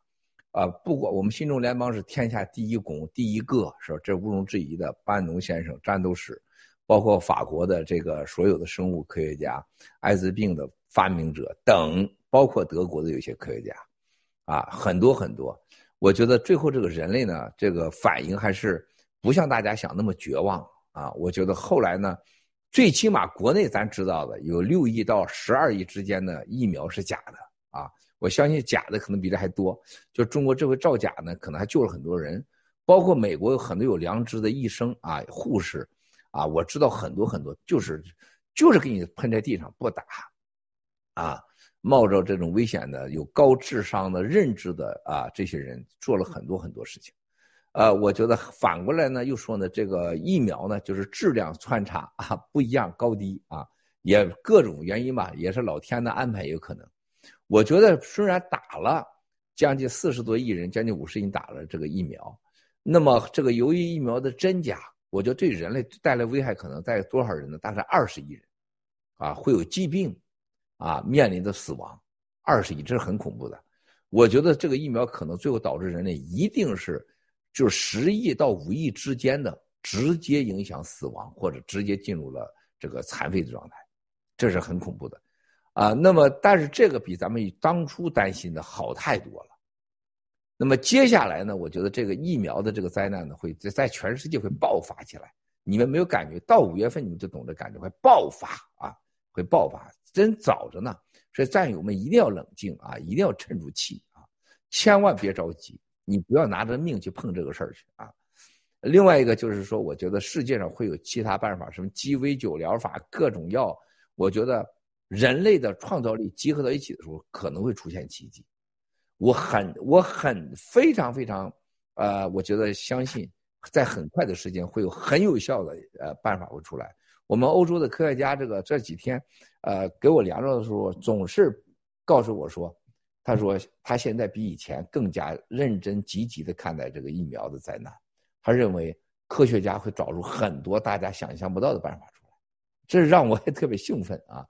啊，不管我们新中联邦是天下第一公、第一个，是吧？这毋庸置疑的。班农先生战斗史，包括法国的这个所有的生物科学家、艾滋病的发明者等，包括德国的有些科学家，啊，很多很多。我觉得最后这个人类呢，这个反应还是不像大家想那么绝望啊。我觉得后来呢，最起码国内咱知道的有六亿到十二亿之间的疫苗是假的啊。我相信假的可能比这还多，就中国这回造假呢，可能还救了很多人，包括美国有很多有良知的医生啊、护士，啊，我知道很多很多，就是就是给你喷在地上不打，啊，冒着这种危险的、有高智商的认知的啊，这些人做了很多很多事情，呃，我觉得反过来呢，又说呢，这个疫苗呢，就是质量穿插啊，不一样高低啊，也各种原因吧，也是老天的安排有可能。我觉得虽然打了将近四十多亿人，将近五十亿打了这个疫苗，那么这个由于疫苗的真假，我觉得对人类带来危害可能在多少人呢？大概二十亿人，啊，会有疾病，啊，面临的死亡，二十亿，这是很恐怖的。我觉得这个疫苗可能最后导致人类一定是，就是十亿到五亿之间的直接影响死亡，或者直接进入了这个残废的状态，这是很恐怖的。啊，那么但是这个比咱们当初担心的好太多了。那么接下来呢，我觉得这个疫苗的这个灾难呢，会在在全世界会爆发起来。你们没有感觉到五月份你们就懂得感觉会爆发啊，会爆发，真早着呢。所以战友们一定要冷静啊，一定要沉住气啊，千万别着急，你不要拿着命去碰这个事儿去啊。另外一个就是说，我觉得世界上会有其他办法，什么鸡尾酒疗法，各种药，我觉得。人类的创造力集合到一起的时候，可能会出现奇迹。我很、我很非常非常，呃，我觉得相信，在很快的时间会有很有效的呃办法会出来。我们欧洲的科学家这个这几天，呃，给我聊着的时候，总是告诉我说，他说他现在比以前更加认真积极的看待这个疫苗的灾难。他认为科学家会找出很多大家想象不到的办法出来。这让我也特别兴奋啊。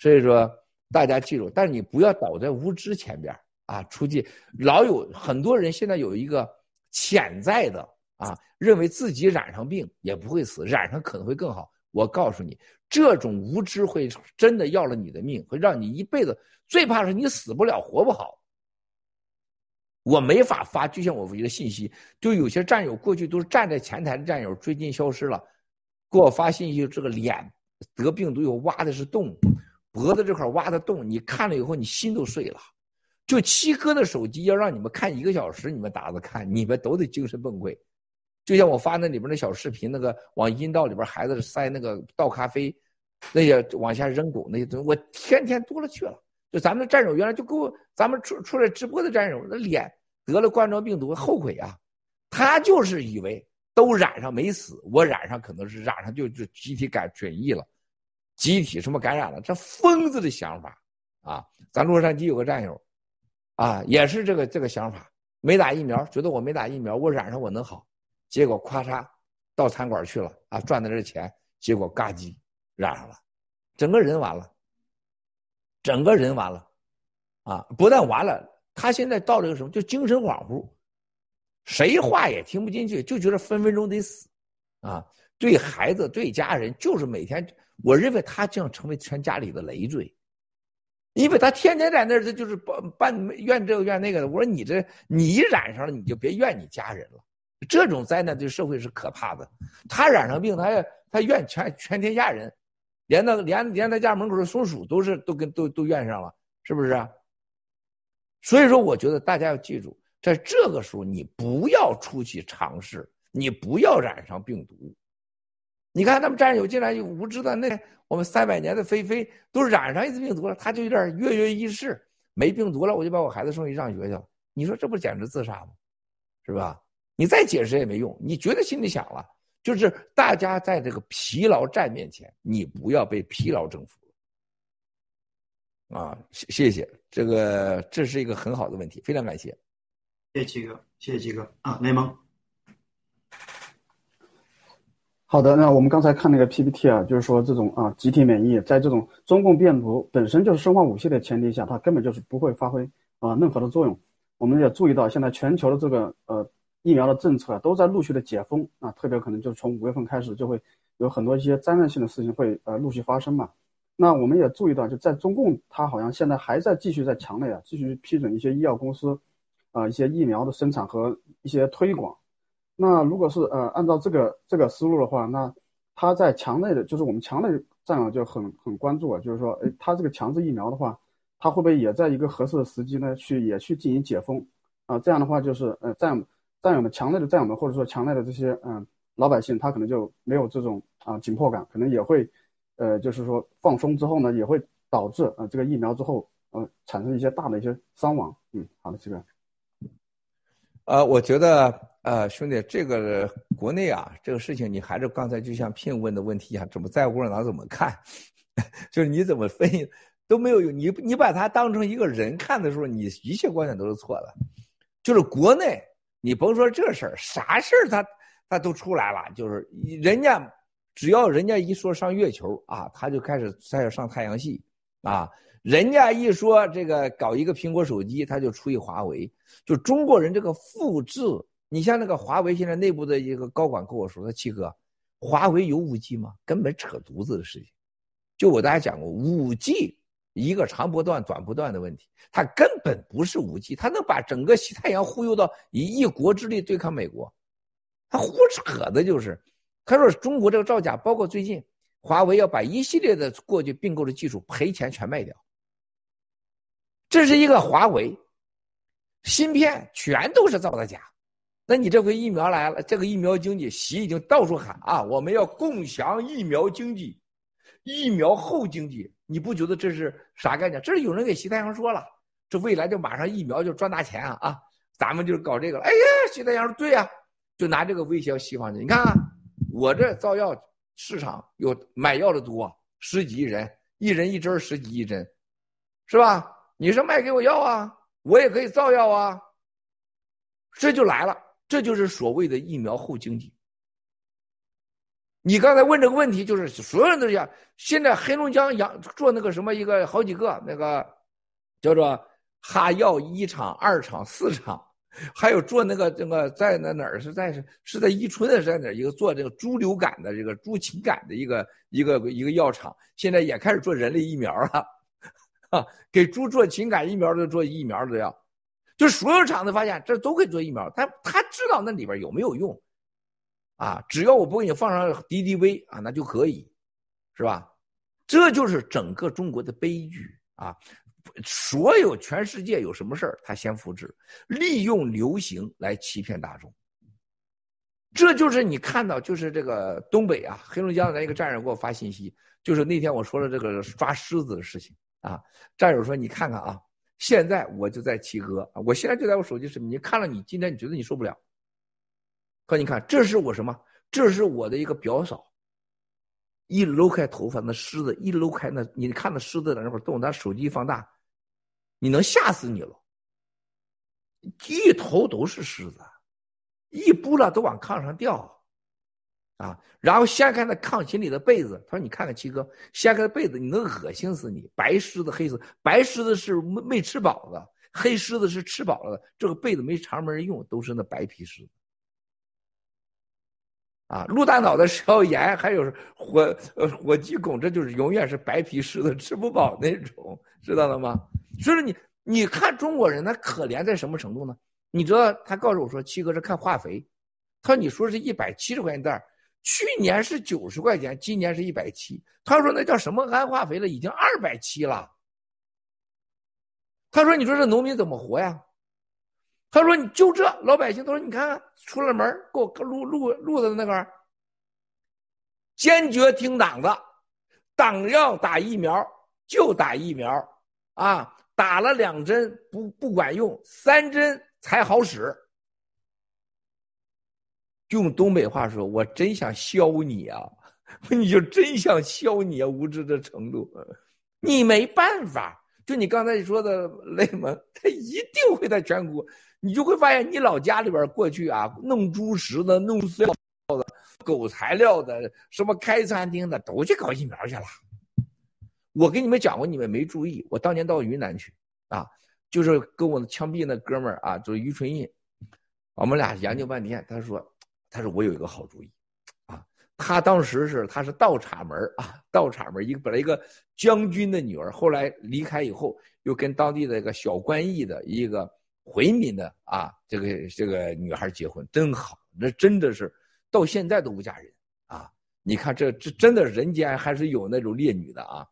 所以说，大家记住，但是你不要倒在无知前边啊。出去老有很多人现在有一个潜在的啊，认为自己染上病也不会死，染上可能会更好。我告诉你，这种无知会真的要了你的命，会让你一辈子。最怕是你死不了，活不好。我没法发，就像我一个信息，就有些战友过去都是站在前台的战友，最近消失了，给我发信息，这个脸得病毒以后挖的是洞，脖子这块挖的洞，你看了以后你心都碎了。就七哥的手机要让你们看一个小时，你们打着看，你们都得精神崩溃。就像我发那里边的小视频，那个往阴道里边孩子塞那个倒咖啡，那些往下扔狗那些东西，我天天多了去了。就咱们的战友原来就给我，咱们出出来直播的战友，那脸得了冠状病毒后悔啊，他就是以为都染上没死，我染上可能是染上就就集体感转移了，集体什么感染了，这疯子的想法啊！咱洛杉矶有个战友，啊，也是这个这个想法，没打疫苗，觉得我没打疫苗，我染上我能好，结果咔嚓到餐馆去了啊，赚的这钱，结果嘎叽染上了，整个人完了。整个人完了，啊，不但完了，他现在到了个什么，就精神恍惚，谁话也听不进去，就觉得分分钟得死，啊，对孩子对家人就是每天，我认为他将成为全家里的累赘，因为他天天在那儿，他就是办办怨这个怨那个的。我说你这你染上了，你就别怨你家人了，这种灾难对社会是可怕的。他染上病，他他怨全全天下人。连那连连他家门口的松鼠都是都跟都都怨上了，是不是？所以说，我觉得大家要记住，在这个时候你不要出去尝试，你不要染上病毒。你看他们战友竟然有无知的，那我们三百年的菲菲都染上一次病毒了，他就有点跃跃欲试，没病毒了，我就把我孩子送去上学去了。你说这不简直自杀吗？是吧？你再解释也没用，你觉得心里想了。就是大家在这个疲劳战面前，你不要被疲劳征服啊！谢谢，这个这是一个很好的问题，非常感谢。谢谢七哥，谢谢七哥啊，雷蒙。好的，那我们刚才看那个 PPT 啊，就是说这种啊集体免疫，在这种中共病毒本身就是生化武器的前提下，它根本就是不会发挥啊任何的作用。我们也注意到，现在全球的这个呃。疫苗的政策都在陆续的解封啊，特别可能就是从五月份开始，就会有很多一些灾难性的事情会呃陆续发生嘛。那我们也注意到，就在中共，它好像现在还在继续在墙内啊，继续批准一些医药公司啊一些疫苗的生产和一些推广。那如果是呃按照这个这个思路的话，那他在墙内的，就是我们墙内战友就很很关注啊，就是说，哎，他这个强制疫苗的话，他会不会也在一个合适的时机呢去也去进行解封啊？这样的话就是呃这样。战友们，强内的战友们，或者说强内的这些嗯老百姓，他可能就没有这种啊紧迫感，可能也会，呃，就是说放松之后呢，也会导致啊这个疫苗之后呃产生一些大的一些伤亡。嗯，好的，这个，呃，我觉得呃兄弟，这个国内啊这个事情，你还是刚才就像聘问的问题一样，怎么在乎哪怎么看，就是你怎么分析都没有用，你你把它当成一个人看的时候，你一切观点都是错的，就是国内。你甭说这事儿，啥事儿他他都出来了。就是人家只要人家一说上月球啊，他就开始在上太阳系啊。人家一说这个搞一个苹果手机，他就出一华为。就中国人这个复制，你像那个华为现在内部的一个高管跟我说：“他七哥，华为有五 G 吗？根本扯犊子的事情。”就我大家讲过，五 G。一个长波段、短波段的问题，它根本不是五 G，它能把整个西太阳忽悠到以一国之力对抗美国，他胡扯的就是。他说中国这个造假，包括最近华为要把一系列的过去并购的技术赔钱全卖掉，这是一个华为芯片全都是造的假。那你这回疫苗来了，这个疫苗经济，习已经到处喊啊，我们要共享疫苗经济，疫苗后经济。你不觉得这是啥概念？这是有人给西太阳说了，这未来就马上疫苗就赚大钱啊啊！咱们就是搞这个了。哎呀，西太阳说对呀，就拿这个威胁西方去。你看啊，我这造药市场有买药的多，十几亿人，一人一针十几亿针，是吧？你是卖给我药啊，我也可以造药啊。这就来了，这就是所谓的疫苗后经济。你刚才问这个问题，就是所有人都这样。现在黑龙江养做那个什么一个好几个那个叫做哈药一厂、二厂、四厂，还有做那个这个在那哪儿是在是是在伊春是在哪儿一个做这个猪流感的这个猪禽感的一个一个一个药厂，现在也开始做人类疫苗了，啊，给猪做禽感疫苗的做疫苗的要，就所有厂子发现这都可以做疫苗，他他知道那里边有没有用。啊，只要我不给你放上敌敌畏啊，那就可以，是吧？这就是整个中国的悲剧啊！所有全世界有什么事儿，他先复制，利用流行来欺骗大众。这就是你看到，就是这个东北啊，黑龙江的一个战友给我发信息，就是那天我说了这个抓狮子的事情啊。战友说：“你看看啊，现在我就在七哥，我现在就在我手机视频，你看了，你今天你觉得你受不了。”可你看，这是我什么？这是我的一个表嫂。一搂开头发，那狮子一搂开，那你看那狮子在那块动，他手机一放大，你能吓死你了。一头都是狮子，一扑了都往炕上掉，啊！然后掀开那炕席里的被子，他说：“你看看七哥，掀开被子，你能恶心死你。白狮子、黑狮子，白狮子是没没吃饱的，黑狮子是吃饱了的。这个被子没长没人用，都是那白皮狮子。”啊，鹿大脑的食道炎，还有火呃火鸡拱，这就是永远是白皮狮子吃不饱那种，知道了吗？所以说你你看中国人，他可怜在什么程度呢？你知道他告诉我说，七哥是看化肥，他说你说是一百七十块钱袋去年是九十块钱，今年是一百七，他说那叫什么安化肥了，已经二百七了。他说你说这农民怎么活呀？他说：“你就这老百姓。”他说：“你看看，出了门给我录录录的那个，坚决听党的，党要打疫苗就打疫苗啊！打了两针不不管用，三针才好使。用东北话说，我真想削你啊！你就真想削你啊！无知的程度，你没办法。就你刚才说的内蒙，他一定会在全国。”你就会发现，你老家里边过去啊，弄猪食的、弄饲料的、狗材料的，什么开餐厅的，都去搞疫苗去了。我跟你们讲过，你们没注意。我当年到云南去啊，就是跟我枪毙那哥们儿啊，就是于春印，我们俩研究半天。他说：“他说我有一个好主意啊。”他当时是他是倒插门啊，倒插门一个本来一个将军的女儿，后来离开以后，又跟当地的一个小官驿的一个。回民的啊，这个这个女孩结婚真好，那真的是到现在都不嫁人啊！你看这这真的人间还是有那种烈女的啊。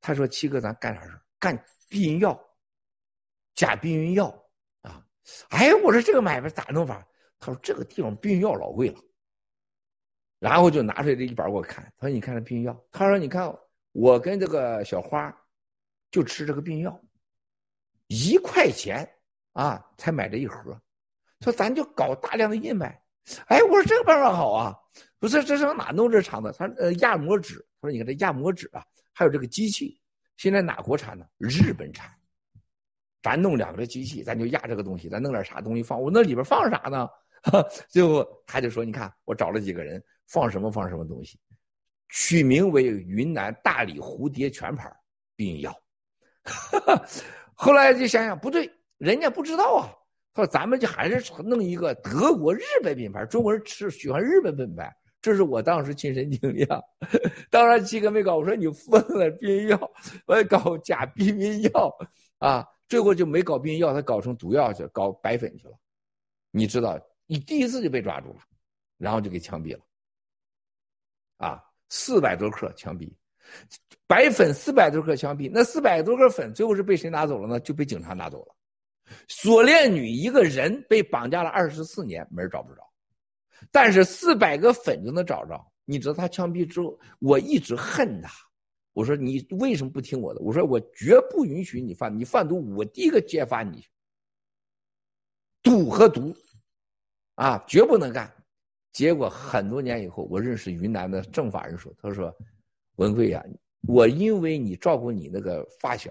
他说：“七哥，咱干啥事干避孕药，假避孕药啊！”哎，我说这个买卖咋弄法？他说：“这个地方避孕药老贵了。”然后就拿出来这一板给我看，他说：“你看这避孕药。”他说：“你看我跟这个小花就吃这个避孕药。”一块钱啊，才买这一盒，说咱就搞大量的印卖。哎，我说这个办法好啊，不是这上哪弄这厂子？他呃压膜纸，他说你看这压膜纸啊，还有这个机器，现在哪国产呢？日本产。咱弄两个这机器，咱就压这个东西，咱弄点啥东西放？我那里边放啥呢？最后他就说，你看我找了几个人，放什么放什么东西，取名为云南大理蝴蝶全牌避孕药。后来就想想不对，人家不知道啊。他说：“咱们就还是弄一个德国、日本品牌，中国人吃喜欢日本品牌。”这是我当时亲身经历啊。当然七哥没搞，我说你疯了，避孕药，我搞假避孕药啊。最后就没搞避孕药，他搞成毒药去，搞白粉去了。你知道，你第一次就被抓住了，然后就给枪毙了。啊，四百多克枪毙。白粉四百多克枪毙，那四百多克粉最后是被谁拿走了呢？就被警察拿走了。锁链女一个人被绑架了二十四年，没人找不着，但是四百个粉就能找着。你知道他枪毙之后，我一直恨他。我说你为什么不听我的？我说我绝不允许你贩，你贩毒，我第一个揭发你。赌和毒，啊，绝不能干。结果很多年以后，我认识云南的政法人说，他说。文贵呀，我因为你照顾你那个发小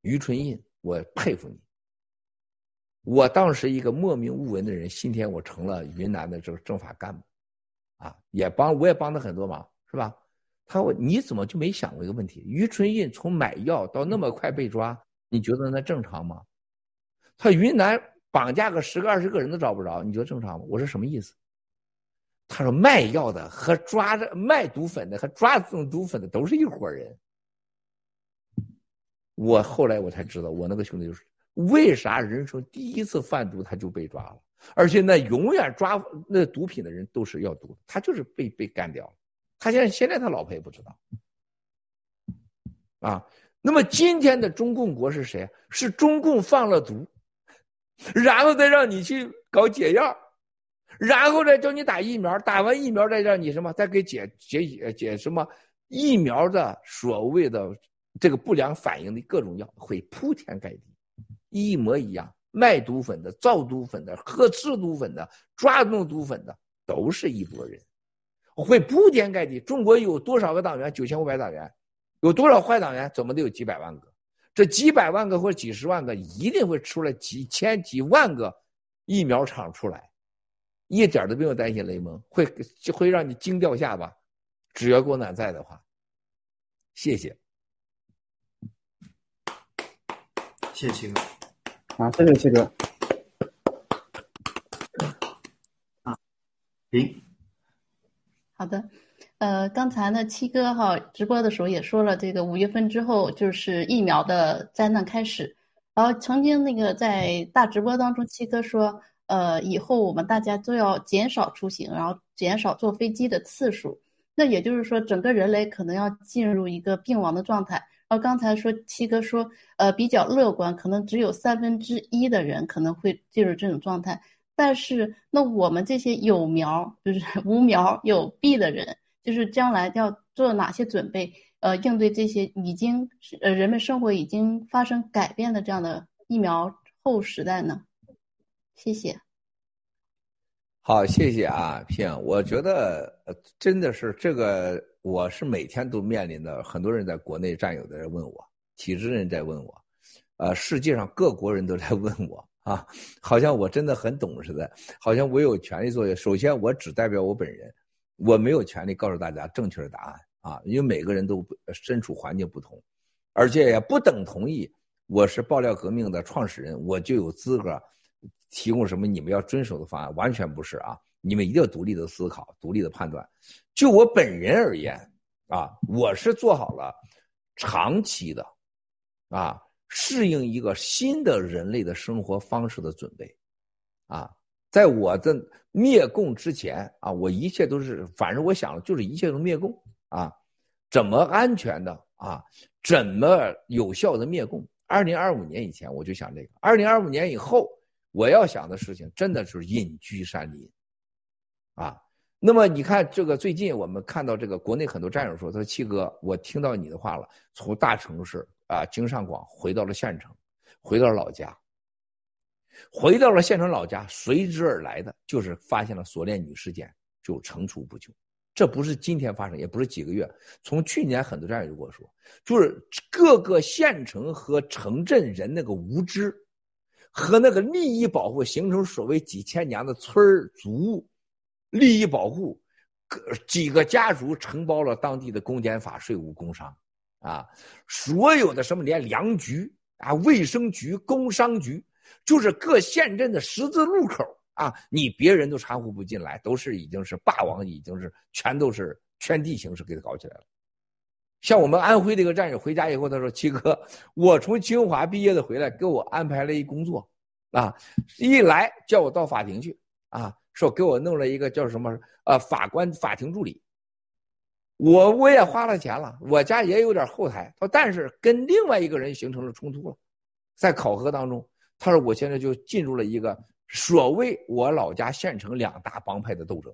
于春印，我佩服你。我当时一个默名无闻的人，今天我成了云南的这个政法干部，啊，也帮我也帮他很多忙，是吧？他说你怎么就没想过一个问题？于春印从买药到那么快被抓，你觉得那正常吗？他云南绑架个十个二十个人都找不着，你觉得正常吗？我说什么意思？他说卖药的和抓着卖毒粉的和抓这种毒粉的都是一伙人。我后来我才知道，我那个兄弟就是为啥人生第一次贩毒他就被抓了，而且那永远抓那毒品的人都是要毒，他就是被被干掉了。他现在现在他老婆也不知道，啊，那么今天的中共国是谁？是中共放了毒，然后再让你去搞解药，然后再叫你打疫苗，打完疫苗再让你什么，再给解解解什么疫苗的所谓的这个不良反应的各种药会铺天盖地，一模一样。卖毒粉的、造毒粉的、喝制毒粉的、抓弄毒粉的，都是一拨人。会铺天盖地。中国有多少个党员？九千五百党员，有多少坏党员？怎么得有几百万个？这几百万个或者几十万个，一定会出来几千几万个疫苗厂出来，一点都不用担心雷蒙会会让你惊掉下巴。只要共产党在的话，谢谢。谢谢七哥。啊，谢谢七哥。啊，行。好的，呃，刚才呢，七哥哈直播的时候也说了，这个五月份之后就是疫苗的灾难开始。然后曾经那个在大直播当中，七哥说，呃，以后我们大家都要减少出行，然后减少坐飞机的次数。那也就是说，整个人类可能要进入一个病亡的状态。然后刚才说七哥说，呃，比较乐观，可能只有三分之一的人可能会进入这种状态。但是，那我们这些有苗就是 无苗有弊的人，就是将来要做哪些准备？呃，应对这些已经呃人们生活已经发生改变的这样的疫苗后时代呢？谢谢。好，谢谢啊，平。我觉得真的是这个，我是每天都面临的，很多人在国内战友的人问我，体制人在问我，呃，世界上各国人都在问我。啊，好像我真的很懂似的，好像我有权利做。首先，我只代表我本人，我没有权利告诉大家正确的答案啊，因为每个人都身处环境不同，而且也不等同意我是爆料革命的创始人，我就有资格提供什么你们要遵守的方案，完全不是啊！你们一定要独立的思考，独立的判断。就我本人而言啊，我是做好了长期的啊。适应一个新的人类的生活方式的准备，啊，在我的灭共之前啊，我一切都是，反正我想了，就是一切都灭共啊，怎么安全的啊，怎么有效的灭共？二零二五年以前我就想这个，二零二五年以后我要想的事情，真的是隐居山林，啊，那么你看这个最近我们看到这个国内很多战友说，他说七哥，我听到你的话了，从大城市。啊，京上广回到了县城，回到了老家，回到了县城老家，随之而来的就是发现了锁链女事件，就层出不穷。这不是今天发生，也不是几个月，从去年很多战友就跟我说，就是各个县城和城镇人那个无知，和那个利益保护形成所谓几千年的村儿族利益保护，几个家族承包了当地的公检法、税务、工商。啊，所有的什么连粮局啊、卫生局、工商局，就是各县镇的十字路口啊，你别人都掺和不进来，都是已经是霸王，已经是全都是圈地形式给他搞起来了。像我们安徽这个战友回家以后，他说：“七哥，我从清华毕业的回来，给我安排了一工作，啊，一来叫我到法庭去，啊，说给我弄了一个叫什么呃法官法庭助理。”我我也花了钱了，我家也有点后台。但是跟另外一个人形成了冲突了，在考核当中，他说我现在就进入了一个所谓我老家县城两大帮派的斗争。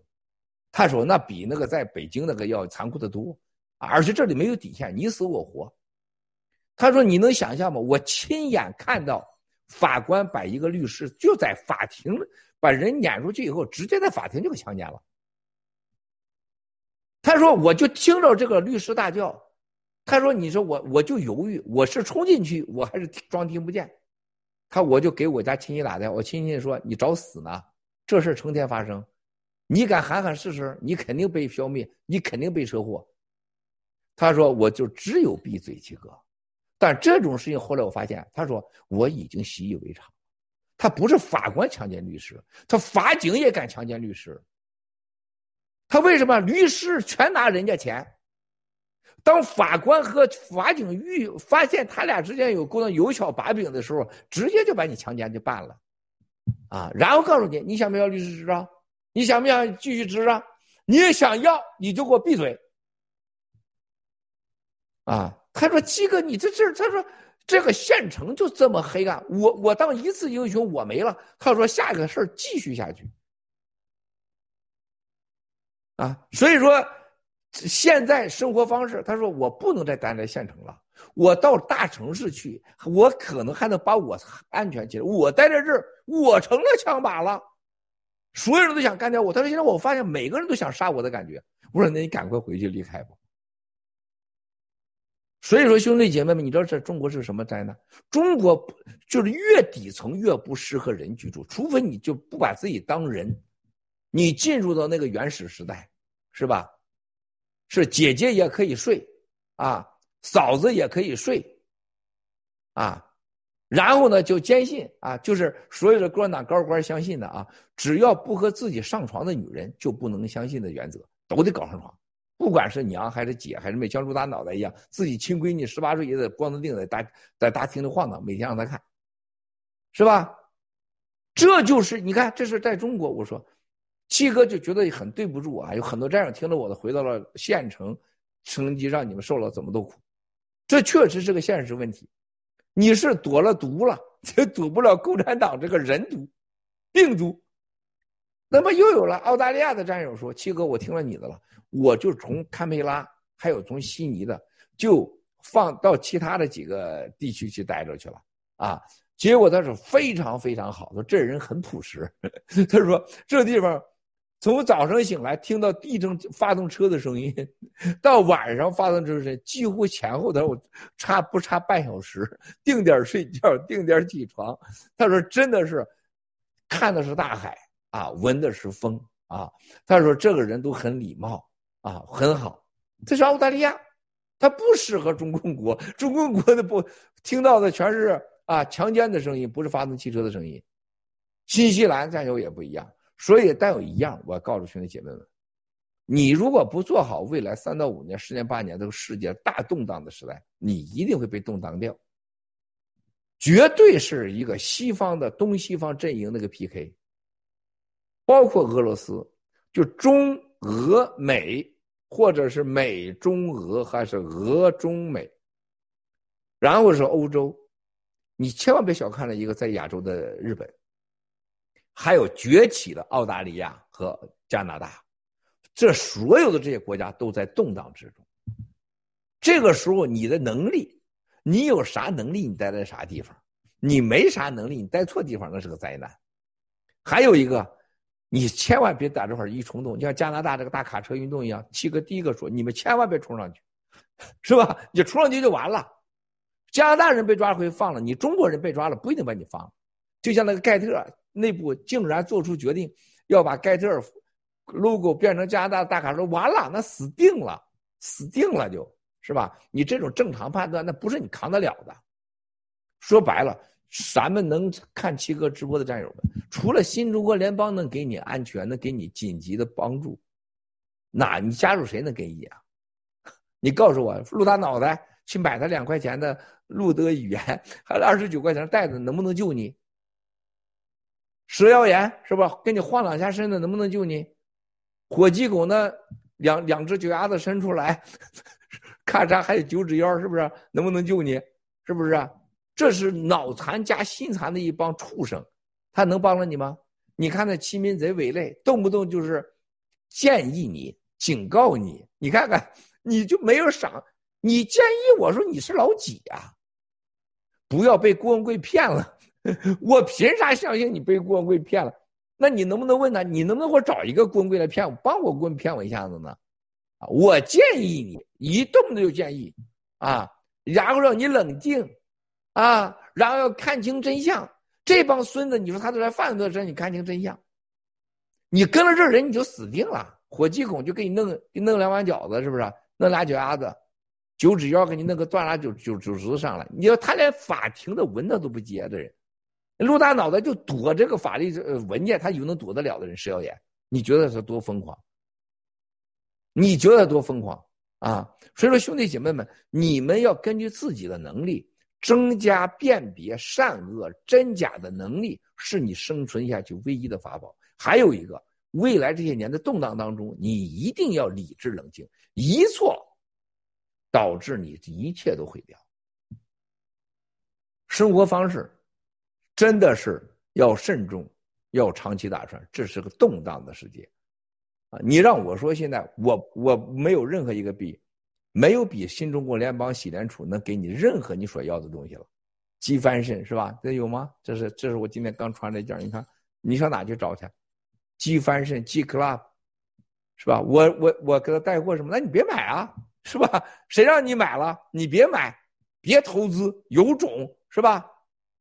他说那比那个在北京那个要残酷的多，而且这里没有底线，你死我活。他说你能想象吗？我亲眼看到法官把一个律师就在法庭把人撵出去以后，直接在法庭就给强奸了。他说：“我就听着这个律师大叫。”他说：“你说我我就犹豫，我是冲进去，我还是装听不见。”他我就给我家亲戚打电话，我亲戚说：“你找死呢？这事成天发生。”你敢喊喊试试？你肯定被消灭，你肯定被车祸。他说：“我就只有闭嘴，七哥。”但这种事情后来我发现，他说我已经习以为常。他不是法官强奸律师，他法警也敢强奸律师。他为什么？律师全拿人家钱。当法官和法警遇发现他俩之间有勾当、有小把柄的时候，直接就把你强奸就办了，啊！然后告诉你，你想不要律师执照？你想不想继续执照？你也想要，你就给我闭嘴。啊！他说：“七哥，你这事他说这个县城就这么黑暗。我我当一次英雄，我没了。他说下一个事儿继续下去。啊，所以说。”现在生活方式，他说我不能再待在县城了，我到大城市去，我可能还能把我安全起来。我待在这儿，我成了枪靶了，所有人都想干掉我。他说现在我发现每个人都想杀我的感觉。我说那你赶快回去离开吧。所以说兄弟姐妹们，你知道这中国是什么灾难？中国就是越底层越不适合人居住，除非你就不把自己当人，你进入到那个原始时代，是吧？是姐姐也可以睡，啊，嫂子也可以睡，啊，然后呢就坚信啊，就是所有的共产党高官相信的啊，只要不和自己上床的女人就不能相信的原则，都得搞上床，不管是娘还是姐还是妹，像陆大脑袋一样，自己亲闺女十八岁也得光着腚在大在大厅里晃荡，每天让她看，是吧？这就是你看，这是在中国，我说。七哥就觉得很对不住啊，有很多战友听了我的，回到了县城，成绩让你们受了怎么多苦，这确实是个现实问题。你是躲了毒了，却躲不了共产党这个人毒、病毒。那么又有了澳大利亚的战友说：“七哥，我听了你的了，我就从堪培拉还有从悉尼的，就放到其他的几个地区去待着去了啊。”结果他是非常非常好，说这人很朴实。他说这地方。从早上醒来听到地震发动车的声音，到晚上发动车的声音，几乎前后头差不差半小时，定点睡觉，定点起床。他说真的是，看的是大海啊，闻的是风啊。他说这个人都很礼貌啊，很好。这是澳大利亚，他不适合中共国，中共国的不听到的全是啊强奸的声音，不是发动汽车的声音。新西兰战友也不一样。所以，但有一样，我要告诉兄弟姐妹们：你如果不做好未来三到五年、十年、八年这个世界大动荡的时代，你一定会被动荡掉。绝对是一个西方的东西方阵营那个 PK，包括俄罗斯，就中俄美，或者是美中俄，还是俄中美，然后是欧洲，你千万别小看了一个在亚洲的日本。还有崛起的澳大利亚和加拿大，这所有的这些国家都在动荡之中。这个时候，你的能力，你有啥能力，你待在啥地方；你没啥能力，你待错地方，那是个灾难。还有一个，你千万别在这块一冲动，像加拿大这个大卡车运动一样。七哥第一个说，你们千万别冲上去，是吧？你冲上去就完了。加拿大人被抓回放了，你中国人被抓了不一定把你放了。就像那个盖特。内部竟然做出决定，要把盖特尔 logo 变成加拿大大卡车，完了，那死定了，死定了，就是吧？你这种正常判断，那不是你扛得了的。说白了，咱们能看七哥直播的战友们，除了新中国联邦能给你安全，能给你紧急的帮助，那你加入谁能给你啊？你告诉我，露大脑袋去买他两块钱的路德语言，还有二十九块钱袋子，能不能救你？蛇妖炎是吧？给你晃两下身子，能不能救你？火鸡狗呢？两两只脚丫子伸出来，咔嚓还有九指妖，是不是？能不能救你？是不是？这是脑残加心残的一帮畜生，他能帮了你吗？你看那欺民贼伪类，动不动就是建议你、警告你，你看看你就没有赏。你建议我说你是老几啊？不要被郭文贵骗了。我凭啥相信你被郭文贵骗了？那你能不能问他？你能不能给我找一个郭文贵来骗我，帮我问骗我一下子呢？啊，我建议你一动不动就建议，啊，然后让你冷静，啊，然后要看清真相。这帮孙子，你说他都来犯罪的时候，你看清真相。你跟了这人你就死定了，火鸡孔就给你弄给弄两碗饺子，是不是？弄俩脚丫子，九指腰给你弄个断俩九九九十上来。你说他连法庭的文他都不接的人，陆大脑袋就躲这个法律文件，他以为能躲得了的人，石耀岩，你觉得他多疯狂？你觉得多疯狂啊？所以说，兄弟姐妹们，你们要根据自己的能力，增加辨别善恶真假的能力，是你生存下去唯一的法宝。还有一个，未来这些年的动荡当中，你一定要理智冷静，一错导致你一切都毁掉。生活方式真的是要慎重，要长期打算，这是个动荡的世界。啊，你让我说，现在我我没有任何一个比，没有比新中国联邦洗联储能给你任何你所要的东西了，鸡翻身是吧？这有吗？这是这是我今天刚穿这件，你看你上哪去找去？鸡翻身，G Club，是吧？我我我给他带货什么？那你别买啊，是吧？谁让你买了？你别买，别投资，有种是吧？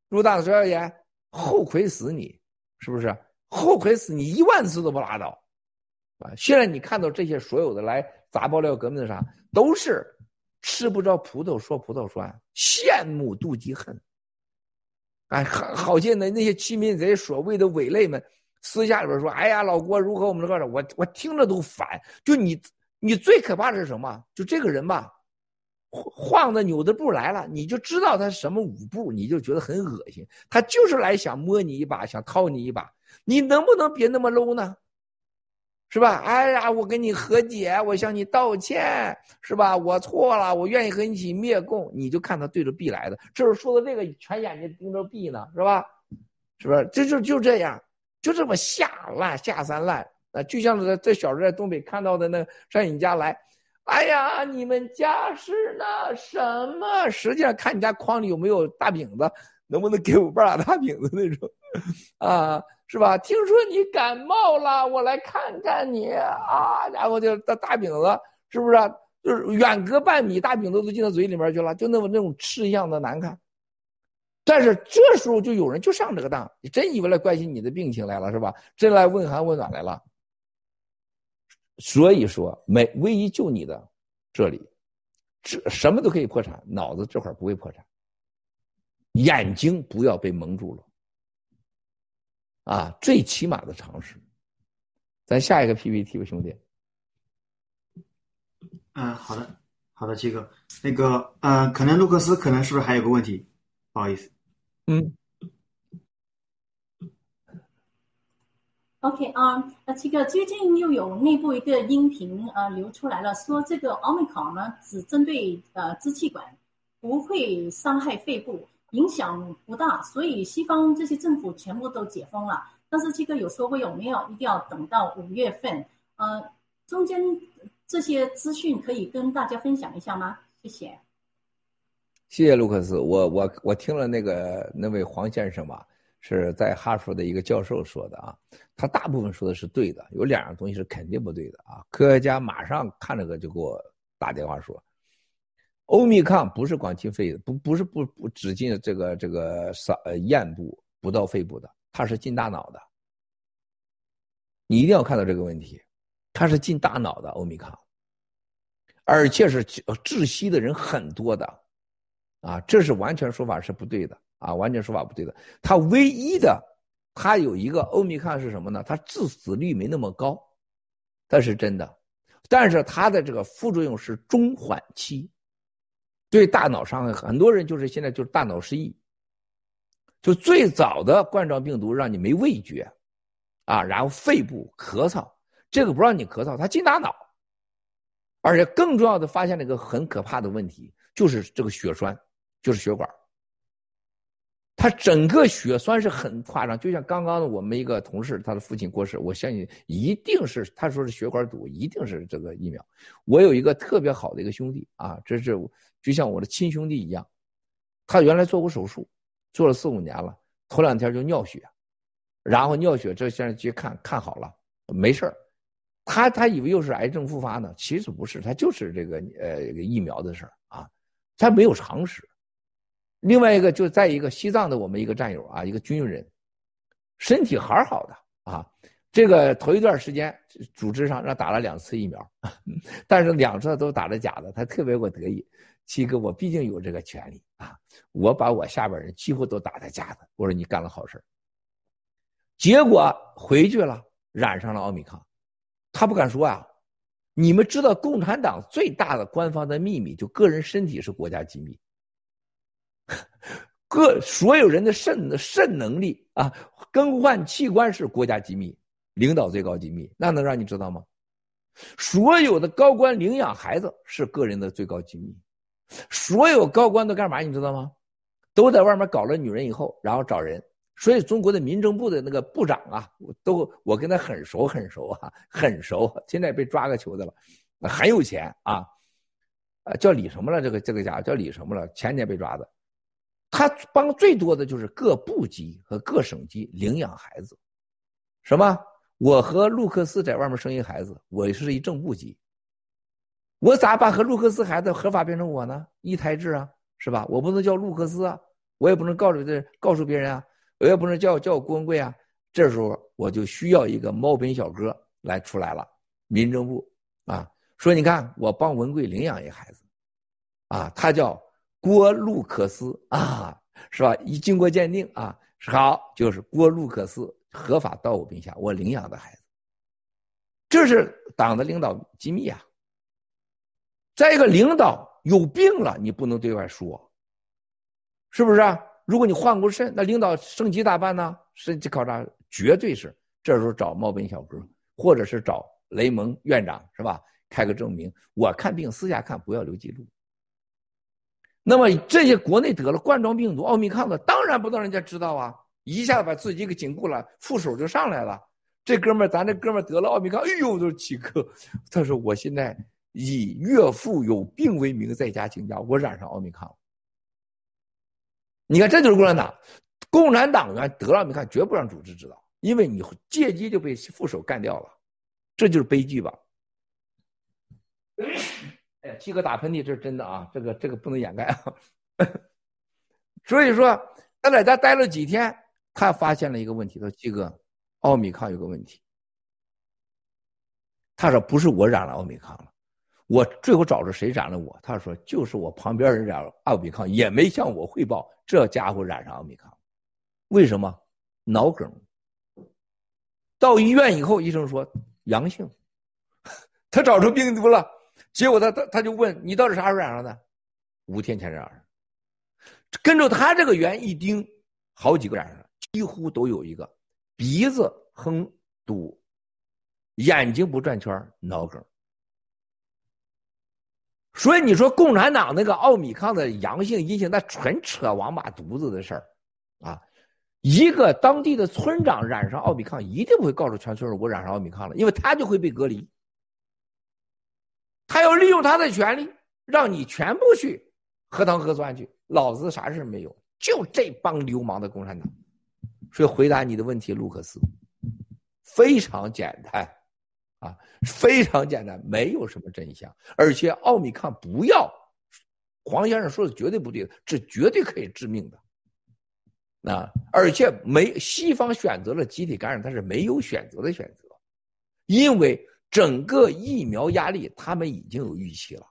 入大石耀岩，后悔死你，是不是？后悔死你一万次都不拉倒。啊！现在你看到这些所有的来砸爆料革命的啥，都是吃不着葡萄说葡萄酸，羡慕妒忌恨。哎，好好些那那些欺民贼所谓的伪类们，私下里边说：“哎呀，老郭如何我们这个我我听着都烦。就你你最可怕的是什么？就这个人吧，晃的扭的步来了，你就知道他什么舞步，你就觉得很恶心。他就是来想摸你一把，想掏你一把。你能不能别那么 low 呢？是吧？哎呀，我跟你和解，我向你道歉，是吧？我错了，我愿意和你一起灭共。你就看他对着币来的，这是说的这个，全眼睛盯着币呢，是吧？是不是？这就就这样，就这么下烂下三滥啊！就像这这小时候在东北看到的那上你家来，哎呀，你们家是那什么？实际上看你家筐里有没有大饼子，能不能给我半拉大饼子那种，啊？是吧？听说你感冒了，我来看看你啊！然后就大大饼子，是不是？就是远隔半米，大饼子都进到嘴里面去了，就那么那种吃相的难看。但是这时候就有人就上这个当，你真以为来关心你的病情来了是吧？真来问寒问暖来了。所以说，没唯一救你的这里，这什么都可以破产，脑子这块不会破产，眼睛不要被蒙住了。啊，最起码的常识。咱下一个 PPT 吧，兄弟。嗯，好的，好的，七哥，那个，呃，可能卢克斯可能是不是还有个问题？不好意思。嗯。OK 啊，那这个，最近又有内部一个音频呃流出来了，说这个奥密克戎呢只针对呃支气管，不会伤害肺部。影响不大，所以西方这些政府全部都解封了。但是这个有说过有没有一定要等到五月份？呃，中间这些资讯可以跟大家分享一下吗？谢谢。谢谢卢克斯，我我我听了那个那位黄先生吧，是在哈佛的一个教授说的啊，他大部分说的是对的，有两样东西是肯定不对的啊。科学家马上看了个就给我打电话说。欧米康不是光进肺的，不不是不不只进这个这个嗓呃咽部，不到肺部的，它是进大脑的。你一定要看到这个问题，它是进大脑的欧米康，而且是窒息的人很多的，啊，这是完全说法是不对的啊，完全说法不对的。它唯一的，它有一个欧米康是什么呢？它致死率没那么高，但是真的，但是它的这个副作用是中缓期。对大脑伤害，很多人就是现在就是大脑失忆，就最早的冠状病毒让你没味觉，啊，然后肺部咳嗽，这个不让你咳嗽，它进大脑，而且更重要的发现了一个很可怕的问题，就是这个血栓，就是血管，他整个血栓是很夸张，就像刚刚的我们一个同事，他的父亲过世，我相信一定是他说是血管堵，一定是这个疫苗。我有一个特别好的一个兄弟啊，这是。就像我的亲兄弟一样，他原来做过手术，做了四五年了，头两天就尿血，然后尿血，这现在去看看好了，没事他他以为又是癌症复发呢，其实不是，他就是这个呃疫苗的事儿啊，他没有常识。另外一个就在一个西藏的我们一个战友啊，一个军人，身体还好的啊，这个头一段时间，组织上让打了两次疫苗，但是两次都打的假的，他特别给我得意。七哥，我毕竟有这个权利啊，我把我下边人几乎都打的假的。我说你干了好事结果回去了，染上了奥密克戎，他不敢说啊。你们知道共产党最大的官方的秘密，就个人身体是国家机密，各所有人的肾的肾能力啊，更换器官是国家机密，领导最高机密，那能让你知道吗？所有的高官领养孩子是个人的最高机密，所有高官都干嘛？你知道吗？都在外面搞了女人以后，然后找人。所以中国的民政部的那个部长啊，都我跟他很熟很熟啊，很熟。现在被抓个球的了，很有钱啊，啊叫李什么了？这个这个家伙叫李什么了？前年被抓的，他帮最多的就是各部级和各省级领养孩子。什么？我和路克斯在外面生一孩子，我是一正部级，我咋把和路克斯孩子合法变成我呢？一胎制啊，是吧？我不能叫路克斯啊，我也不能告诉这告诉别人啊。我也不能叫叫郭文贵啊，这时候我就需要一个猫本小哥来出来了。民政部啊，说你看我帮文贵领养一孩子，啊，他叫郭路克斯啊，是吧？一经过鉴定啊，好，就是郭路克斯合法到我名下，我领养的孩子，这是党的领导机密啊。再一个，领导有病了，你不能对外说，是不是啊？如果你换过肾，那领导升级咋办呢？身体考察绝对是这时候找冒本小哥，或者是找雷蒙院长，是吧？开个证明，我看病私下看，不要留记录。那么这些国内得了冠状病毒奥密克戎的，当然不让人家知道啊！一下子把自己给紧固了，副手就上来了。这哥们儿，咱这哥们儿得了奥密克戎，哎呦，都是奇克。他说：“我现在以岳父有病为名，在家请假，我染上奥密克戎。”你看，这就是共产党，共产党员得了，你看绝不让组织知道，因为你借机就被副手干掉了，这就是悲剧吧？哎呀，七哥打喷嚏，这是真的啊，这个这个不能掩盖啊。所以说，他在家待了几天，他发现了一个问题，说七哥，奥米康有个问题。他说不是我染了奥米康了。我最后找着谁染了我？他说就是我旁边人染了奥米康，也没向我汇报。这家伙染上奥米康，为什么？脑梗。到医院以后，医生说阳性，他找出病毒了。结果他他他就问你到底啥时候染上的？五天前染上。跟着他这个源一盯，好几个染上，几乎都有一个鼻子哼堵，眼睛不转圈，脑梗。所以你说共产党那个奥米康的阳性阴性，那纯扯王八犊子的事儿，啊！一个当地的村长染上奥米康，一定不会告诉全村人我染上奥米康了，因为他就会被隔离。他要利用他的权利，让你全部去核糖核酸去，老子啥事没有，就这帮流氓的共产党。所以回答你的问题，卢克斯，非常简单。啊，非常简单，没有什么真相，而且奥米康不要，黄先生说的绝对不对的，这绝对可以致命的。啊，而且没西方选择了集体感染，他是没有选择的选择，因为整个疫苗压力他们已经有预期了，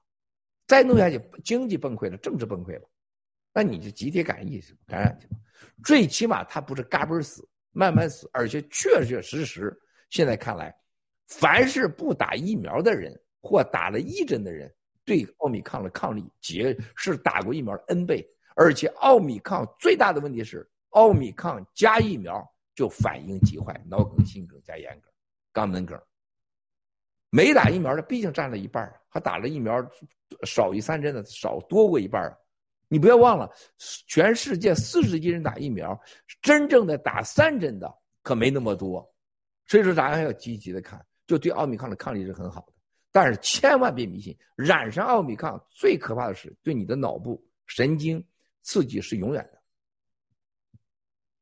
再弄下去经济崩溃了，政治崩溃了，那你就集体感染感染去吧，最起码他不是嘎嘣死，慢慢死，而且确确实实现在看来。凡是不打疫苗的人或打了一针的人，对奥密抗的抗力结是打过疫苗的 N 倍。而且奥密抗最大的问题是，奥密抗加疫苗就反应极坏，脑梗、心梗加咽梗、肛门梗。没打疫苗的毕竟占了一半，还打了疫苗少于三针的少多过一半。你不要忘了，全世界四十亿人打疫苗，真正的打三针的可没那么多。所以说，咱还要积极的看。就对奥密克戎的抗力是很好的，但是千万别迷信，染上奥密克戎最可怕的是对你的脑部神经刺激是永远的。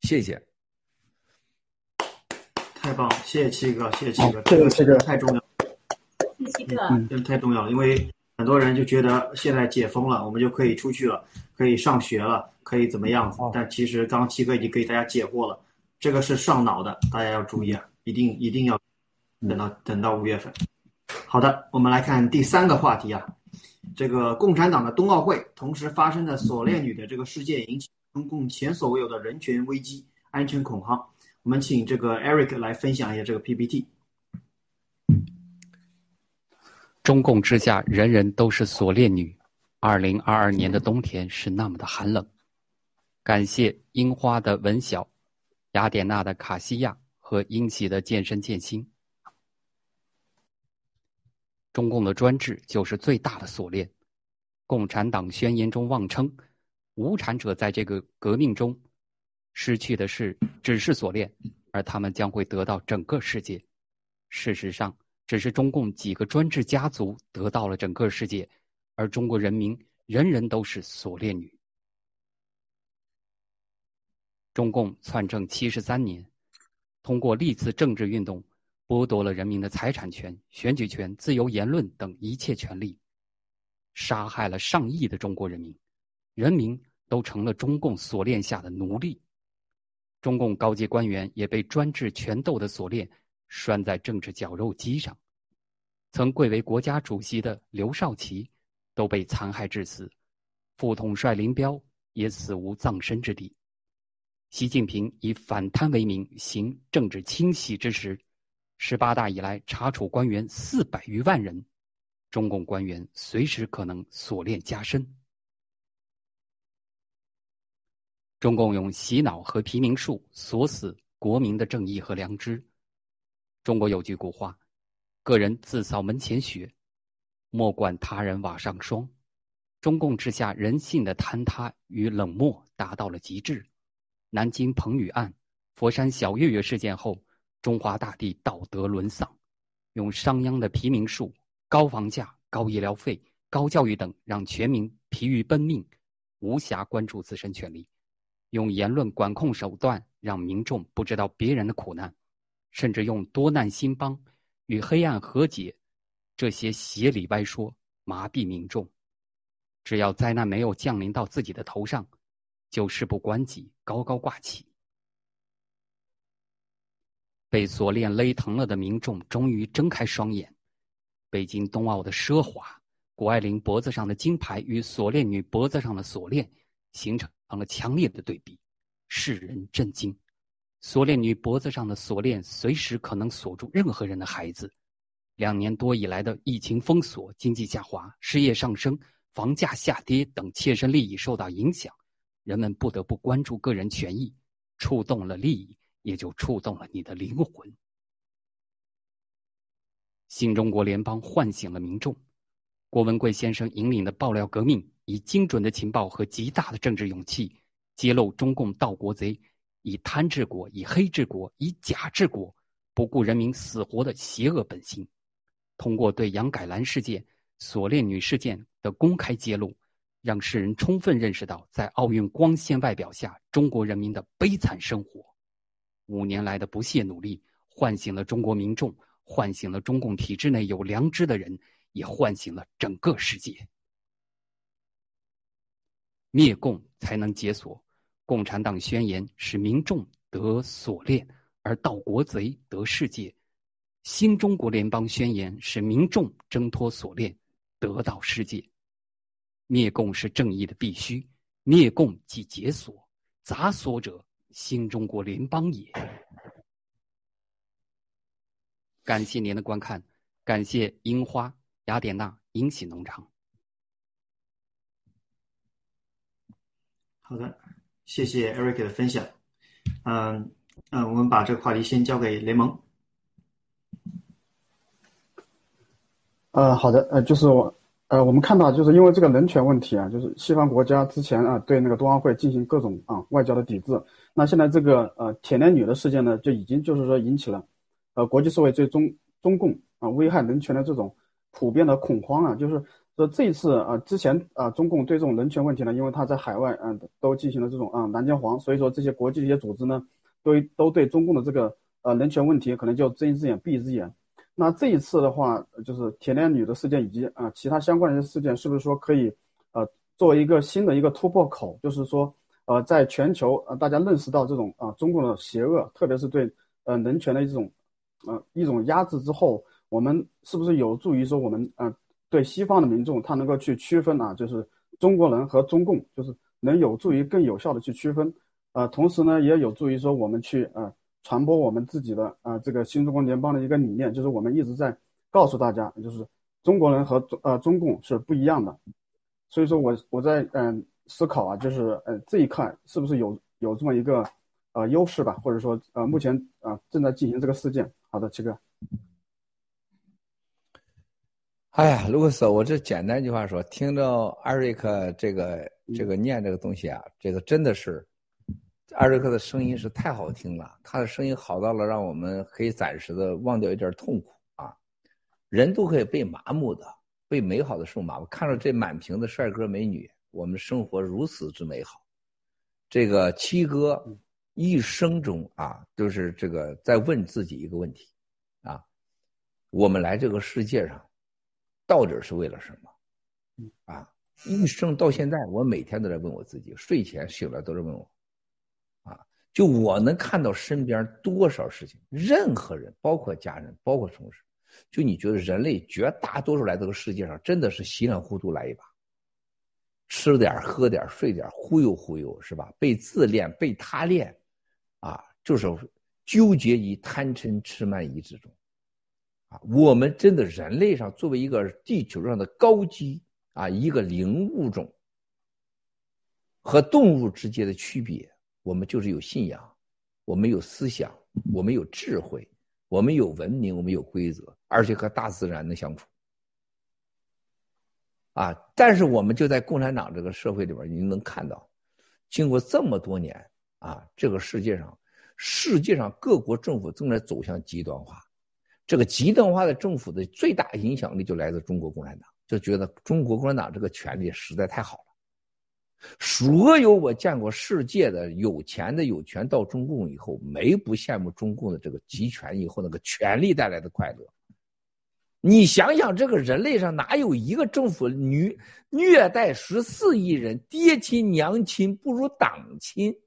谢谢，太棒了，谢谢七哥，谢谢七哥，这个这个太重要，嗯，真的太重要了，因为很多人就觉得现在解封了，我们就可以出去了，可以上学了，可以怎么样子？但其实刚七哥已经给大家解惑了，这个是上脑的，大家要注意啊。一定一定要等到等到五月份。好的，我们来看第三个话题啊，这个共产党的冬奥会同时发生的锁链女的这个事件，引起中共前所未有的人权危机、安全恐慌。我们请这个 Eric 来分享一下这个 PPT。中共之下，人人都是锁链女。二零二二年的冬天是那么的寒冷。感谢樱花的文晓、雅典娜的卡西亚和英奇的健身健心。中共的专制就是最大的锁链。共产党宣言中妄称，无产者在这个革命中失去的是只是锁链，而他们将会得到整个世界。事实上，只是中共几个专制家族得到了整个世界，而中国人民人人都是锁链女。中共篡政七十三年，通过历次政治运动，剥夺了人民的财产权、选举权、自由言论等一切权利，杀害了上亿的中国人民，人民都成了中共锁链下的奴隶。中共高级官员也被专制权斗的锁链拴在政治绞肉机上。曾贵为国家主席的刘少奇都被残害致死，副统帅林彪也死无葬身之地。习近平以反贪为名行政治清洗之时，十八大以来查处官员四百余万人，中共官员随时可能锁链加深。中共用洗脑和提名术锁死国民的正义和良知。中国有句古话。个人自扫门前雪，莫管他人瓦上霜。中共之下人性的坍塌与冷漠达到了极致。南京彭宇案、佛山小岳岳事件后，中华大地道德沦丧，用商鞅的疲民术、高房价、高医疗费、高教育等，让全民疲于奔命，无暇关注自身权利；用言论管控手段，让民众不知道别人的苦难，甚至用多难兴邦。与黑暗和解，这些邪理歪说麻痹民众。只要灾难没有降临到自己的头上，就事不关己，高高挂起。被锁链勒疼了的民众终于睁开双眼。北京冬奥的奢华，谷爱凌脖子上的金牌与锁链女脖子上的锁链形成了强烈的对比，世人震惊。锁链女脖子上的锁链随时可能锁住任何人的孩子。两年多以来的疫情封锁、经济下滑、失业上升、房价下跌等切身利益受到影响，人们不得不关注个人权益。触动了利益，也就触动了你的灵魂。新中国联邦唤醒了民众。郭文贵先生引领的爆料革命，以精准的情报和极大的政治勇气，揭露中共盗国贼。以贪治国，以黑治国，以假治国，不顾人民死活的邪恶本性。通过对杨改兰事件、锁链女事件的公开揭露，让世人充分认识到，在奥运光鲜外表下，中国人民的悲惨生活。五年来的不懈努力，唤醒了中国民众，唤醒了中共体制内有良知的人，也唤醒了整个世界。灭共才能解锁。共产党宣言使民众得锁链，而盗国贼得世界；新中国联邦宣言使民众挣脱锁链，得到世界。灭共是正义的必须，灭共即解锁，砸锁者新中国联邦也。感谢您的观看，感谢樱花雅典娜英喜农场。好的。谢谢 Eric 的分享，嗯嗯，我们把这个话题先交给雷蒙。呃，好的，呃，就是我，呃，我们看到，就是因为这个人权问题啊，就是西方国家之前啊对那个冬奥会进行各种啊外交的抵制，那现在这个呃铁链女的事件呢，就已经就是说引起了呃国际社会对中中共啊危害人权的这种普遍的恐慌啊，就是。说这一次啊，之前啊，中共对这种人权问题呢，因为他在海外嗯都进行了这种啊南疆黄，所以说这些国际的一些组织呢，都都对中共的这个呃人权问题可能就睁一只眼闭一只眼。那这一次的话，就是铁链女的事件以及啊其他相关的一些事件，是不是说可以呃作为一个新的一个突破口？就是说呃在全球呃大家认识到这种啊中共的邪恶，特别是对呃人权的一种呃一种压制之后，我们是不是有助于说我们呃对西方的民众他能够去区分啊，就是中国人和中共，就是能有助于更有效的去区分，呃，同时呢也有助于说我们去呃传播我们自己的呃这个新中国联邦的一个理念，就是我们一直在告诉大家，就是中国人和中呃中共是不一样的，所以说我我在嗯、思考啊，就是呃这一块是不是有有这么一个呃优势吧，或者说呃目前啊、正在进行这个事件。好的，七哥。哎呀，卢克斯，我这简单一句话说，听着艾瑞克这个这个念这个东西啊，这个真的是，艾瑞克的声音是太好听了，他的声音好到了让我们可以暂时的忘掉一点痛苦啊。人都可以被麻木的，被美好的事物麻木。看着这满屏的帅哥美女，我们生活如此之美好。这个七哥一生中啊，就是这个在问自己一个问题啊：我们来这个世界上。到底是为了什么？啊，一生到现在，我每天都在问我自己，睡前醒来都在问我，啊，就我能看到身边多少事情，任何人，包括家人，包括同事，就你觉得人类绝大多数来这个世界上，真的是稀里糊涂来一把，吃点喝点睡点忽悠忽悠是吧？被自恋被他恋，啊，就是纠结于贪嗔痴慢疑之中。我们真的人类上作为一个地球上的高级啊，一个灵物种和动物之间的区别，我们就是有信仰，我们有思想，我们有智慧，我们有文明，我们有规则，而且和大自然能相处。啊！但是我们就在共产党这个社会里边，你能看到，经过这么多年啊，这个世界上，世界上各国政府正在走向极端化。这个极端化的政府的最大影响力就来自中国共产党，就觉得中国共产党这个权力实在太好了。所有我见过世界的有钱的有权到中共以后，没不羡慕中共的这个集权以后那个权力带来的快乐。你想想，这个人类上哪有一个政府虐虐待十四亿人，爹亲娘亲不如党亲，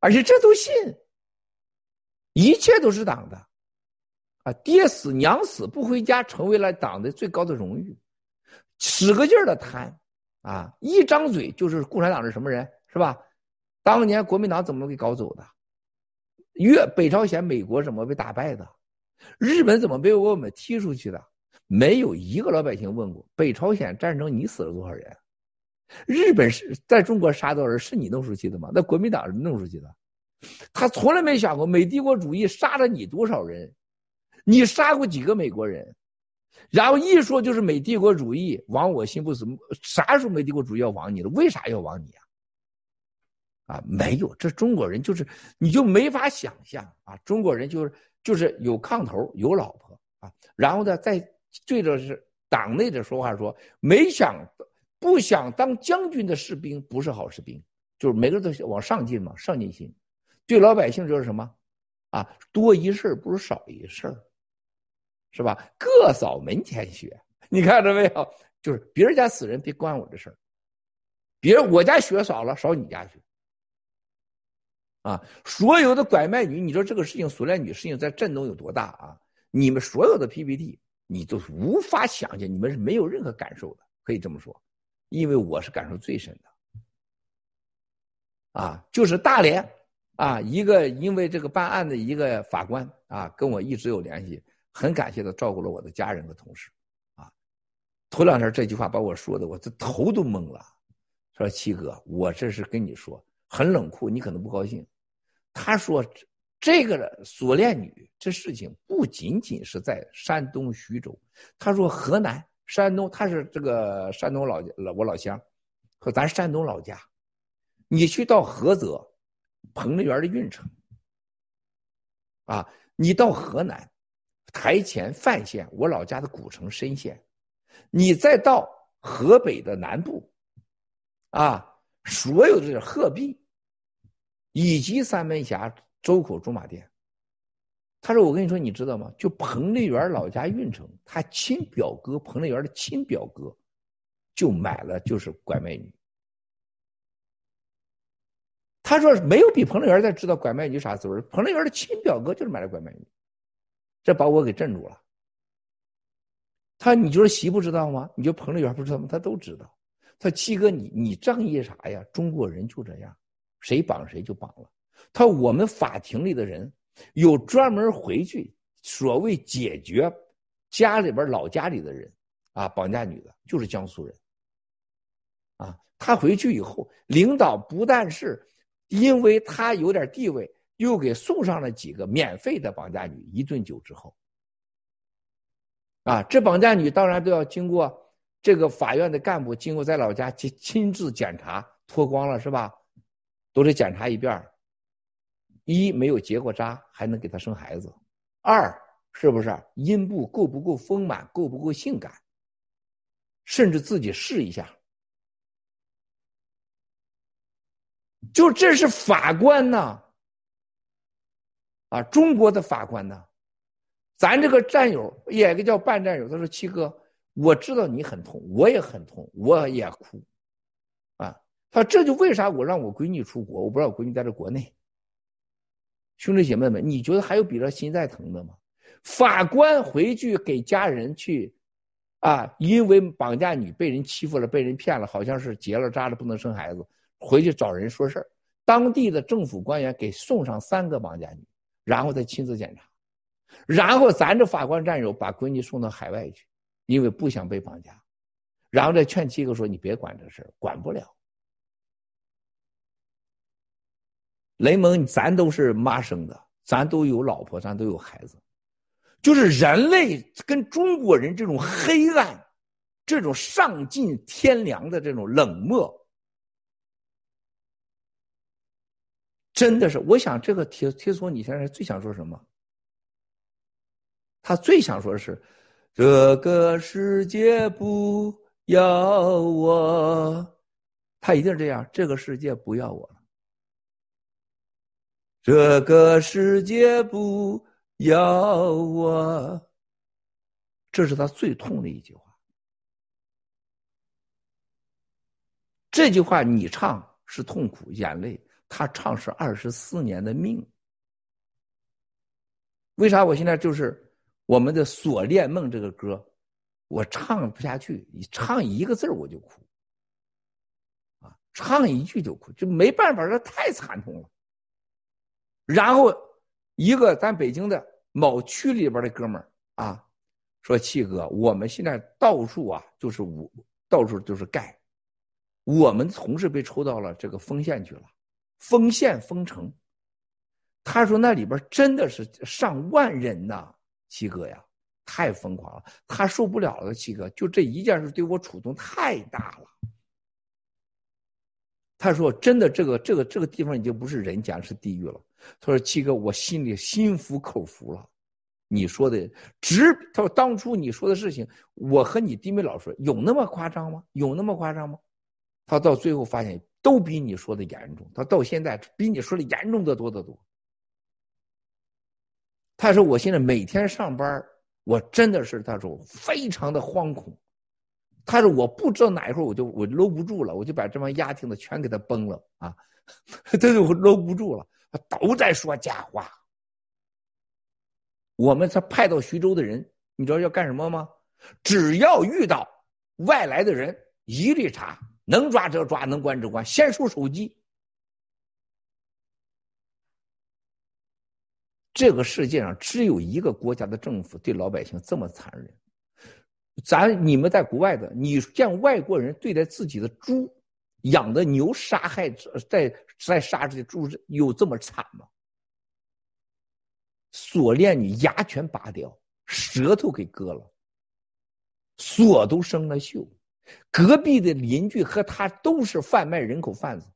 而且这都信，一切都是党的。啊，爹死娘死不回家，成为了党的最高的荣誉，使个劲儿的贪，啊，一张嘴就是共产党是什么人，是吧？当年国民党怎么给搞走的？越北朝鲜、美国怎么被打败的？日本怎么被我们踢出去的？没有一个老百姓问过北朝鲜战争你死了多少人？日本是在中国杀多少人？是你弄出去的吗？那国民党是弄出去的，他从来没想过美帝国主义杀了你多少人。你杀过几个美国人？然后一说就是美帝国主义亡我心不死，啥时候美帝国主义要亡你了？为啥要亡你啊？啊，没有，这中国人就是你就没法想象啊！中国人就是就是有炕头有老婆啊，然后呢，再对着是党内的说话说，没想不想当将军的士兵不是好士兵，就是每个人都往上进嘛，上进心，对老百姓就是什么啊？多一事不如少一事是吧？各扫门前雪，你看着没有？就是别人家死人别关我的事儿，别人我家雪少了，少你家雪。啊，所有的拐卖女，你说这个事情，苏联女事情在震动有多大啊？你们所有的 PPT，你都无法想象，你们是没有任何感受的，可以这么说，因为我是感受最深的。啊，就是大连啊，一个因为这个办案的一个法官啊，跟我一直有联系。很感谢他照顾了我的家人和同事，啊，头两天这句话把我说的我这头都懵了。说七哥，我这是跟你说很冷酷，你可能不高兴。他说这个锁链女这事情不仅仅是在山东徐州，他说河南、山东，他是这个山东老老我老乡，和咱山东老家，你去到菏泽、彭丽园的运城，啊，你到河南。台前范县，我老家的古城莘县，你再到河北的南部，啊，所有的鹤壁，以及三门峡、周口、驻马店。他说：“我跟你说，你知道吗？就彭丽媛老家运城，他亲表哥彭丽媛的亲表哥，就买了就是拐卖女。他说没有比彭丽媛再知道拐卖女啥滋味彭丽媛的亲表哥就是买了拐卖女。”这把我给镇住了。他你觉得习不知道吗？你觉得彭丽媛不知道吗？他都知道。他七哥，你你仗义啥呀？中国人就这样，谁绑谁就绑了。他我们法庭里的人有专门回去所谓解决家里边老家里的人啊，绑架女的，就是江苏人。啊，他回去以后，领导不但是因为他有点地位，又给送上了几个免费的绑架女，一顿酒之后。啊，这绑架女当然都要经过这个法院的干部经过在老家亲亲自检查，脱光了是吧？都得检查一遍。一没有结过扎，还能给他生孩子；二是不是阴部够不够丰满，够不够性感？甚至自己试一下。就这是法官呐，啊中国的法官呢。咱这个战友也个叫半战友，他说：“七哥，我知道你很痛，我也很痛，我也哭，啊，他说这就为啥我让我闺女出国，我不让我闺女在这国内。兄弟姐妹们，你觉得还有比这心再疼的吗？法官回去给家人去，啊，因为绑架女被人欺负了，被人骗了，好像是结了扎了，不能生孩子，回去找人说事儿，当地的政府官员给送上三个绑架女，然后再亲自检查。”然后咱这法官战友把闺女送到海外去，因为不想被绑架，然后再劝七哥说：“你别管这事管不了。”雷蒙，咱都是妈生的，咱都有老婆，咱都有孩子，就是人类跟中国人这种黑暗、这种丧尽天良的这种冷漠，真的是，我想这个铁铁索，你现在最想说什么？他最想说的是：“这个世界不要我。”他一定这样。这个世界不要我了。这个世界不要我。这是他最痛的一句话。这句话你唱是痛苦眼泪，他唱是二十四年的命。为啥我现在就是？我们的《锁链梦》这个歌，我唱不下去，你唱一个字我就哭，啊，唱一句就哭，就没办法，这太惨痛了。然后，一个咱北京的某区里边的哥们儿啊，说：“七哥，我们现在到处啊，就是我到处就是盖，我们同事被抽到了这个丰县去了，封县封城。他说那里边真的是上万人呐。”七哥呀，太疯狂了，他受不了了。七哥，就这一件事对我触动太大了。他说：“真的，这个这个这个地方已经不是人间，是地狱了。”他说：“七哥，我心里心服口服了。你说的直，他说当初你说的事情，我和你弟妹老说，有那么夸张吗？有那么夸张吗？他到最后发现，都比你说的严重。他到现在比你说的严重的多得多。”他说：“我现在每天上班，我真的是他说非常的惶恐。他说我不知道哪一会儿我就我搂不住了，我就把这帮丫头子全给他崩了啊！他就搂不住了，都在说假话。我们他派到徐州的人，你知道要干什么吗？只要遇到外来的人，一律查，能抓则抓，能关则关，先收手机。”这个世界上只有一个国家的政府对老百姓这么残忍，咱你们在国外的，你见外国人对待自己的猪、养的牛杀害，在在杀这些猪有这么惨吗？锁链你牙全拔掉，舌头给割了，锁都生了锈，隔壁的邻居和他都是贩卖人口贩子，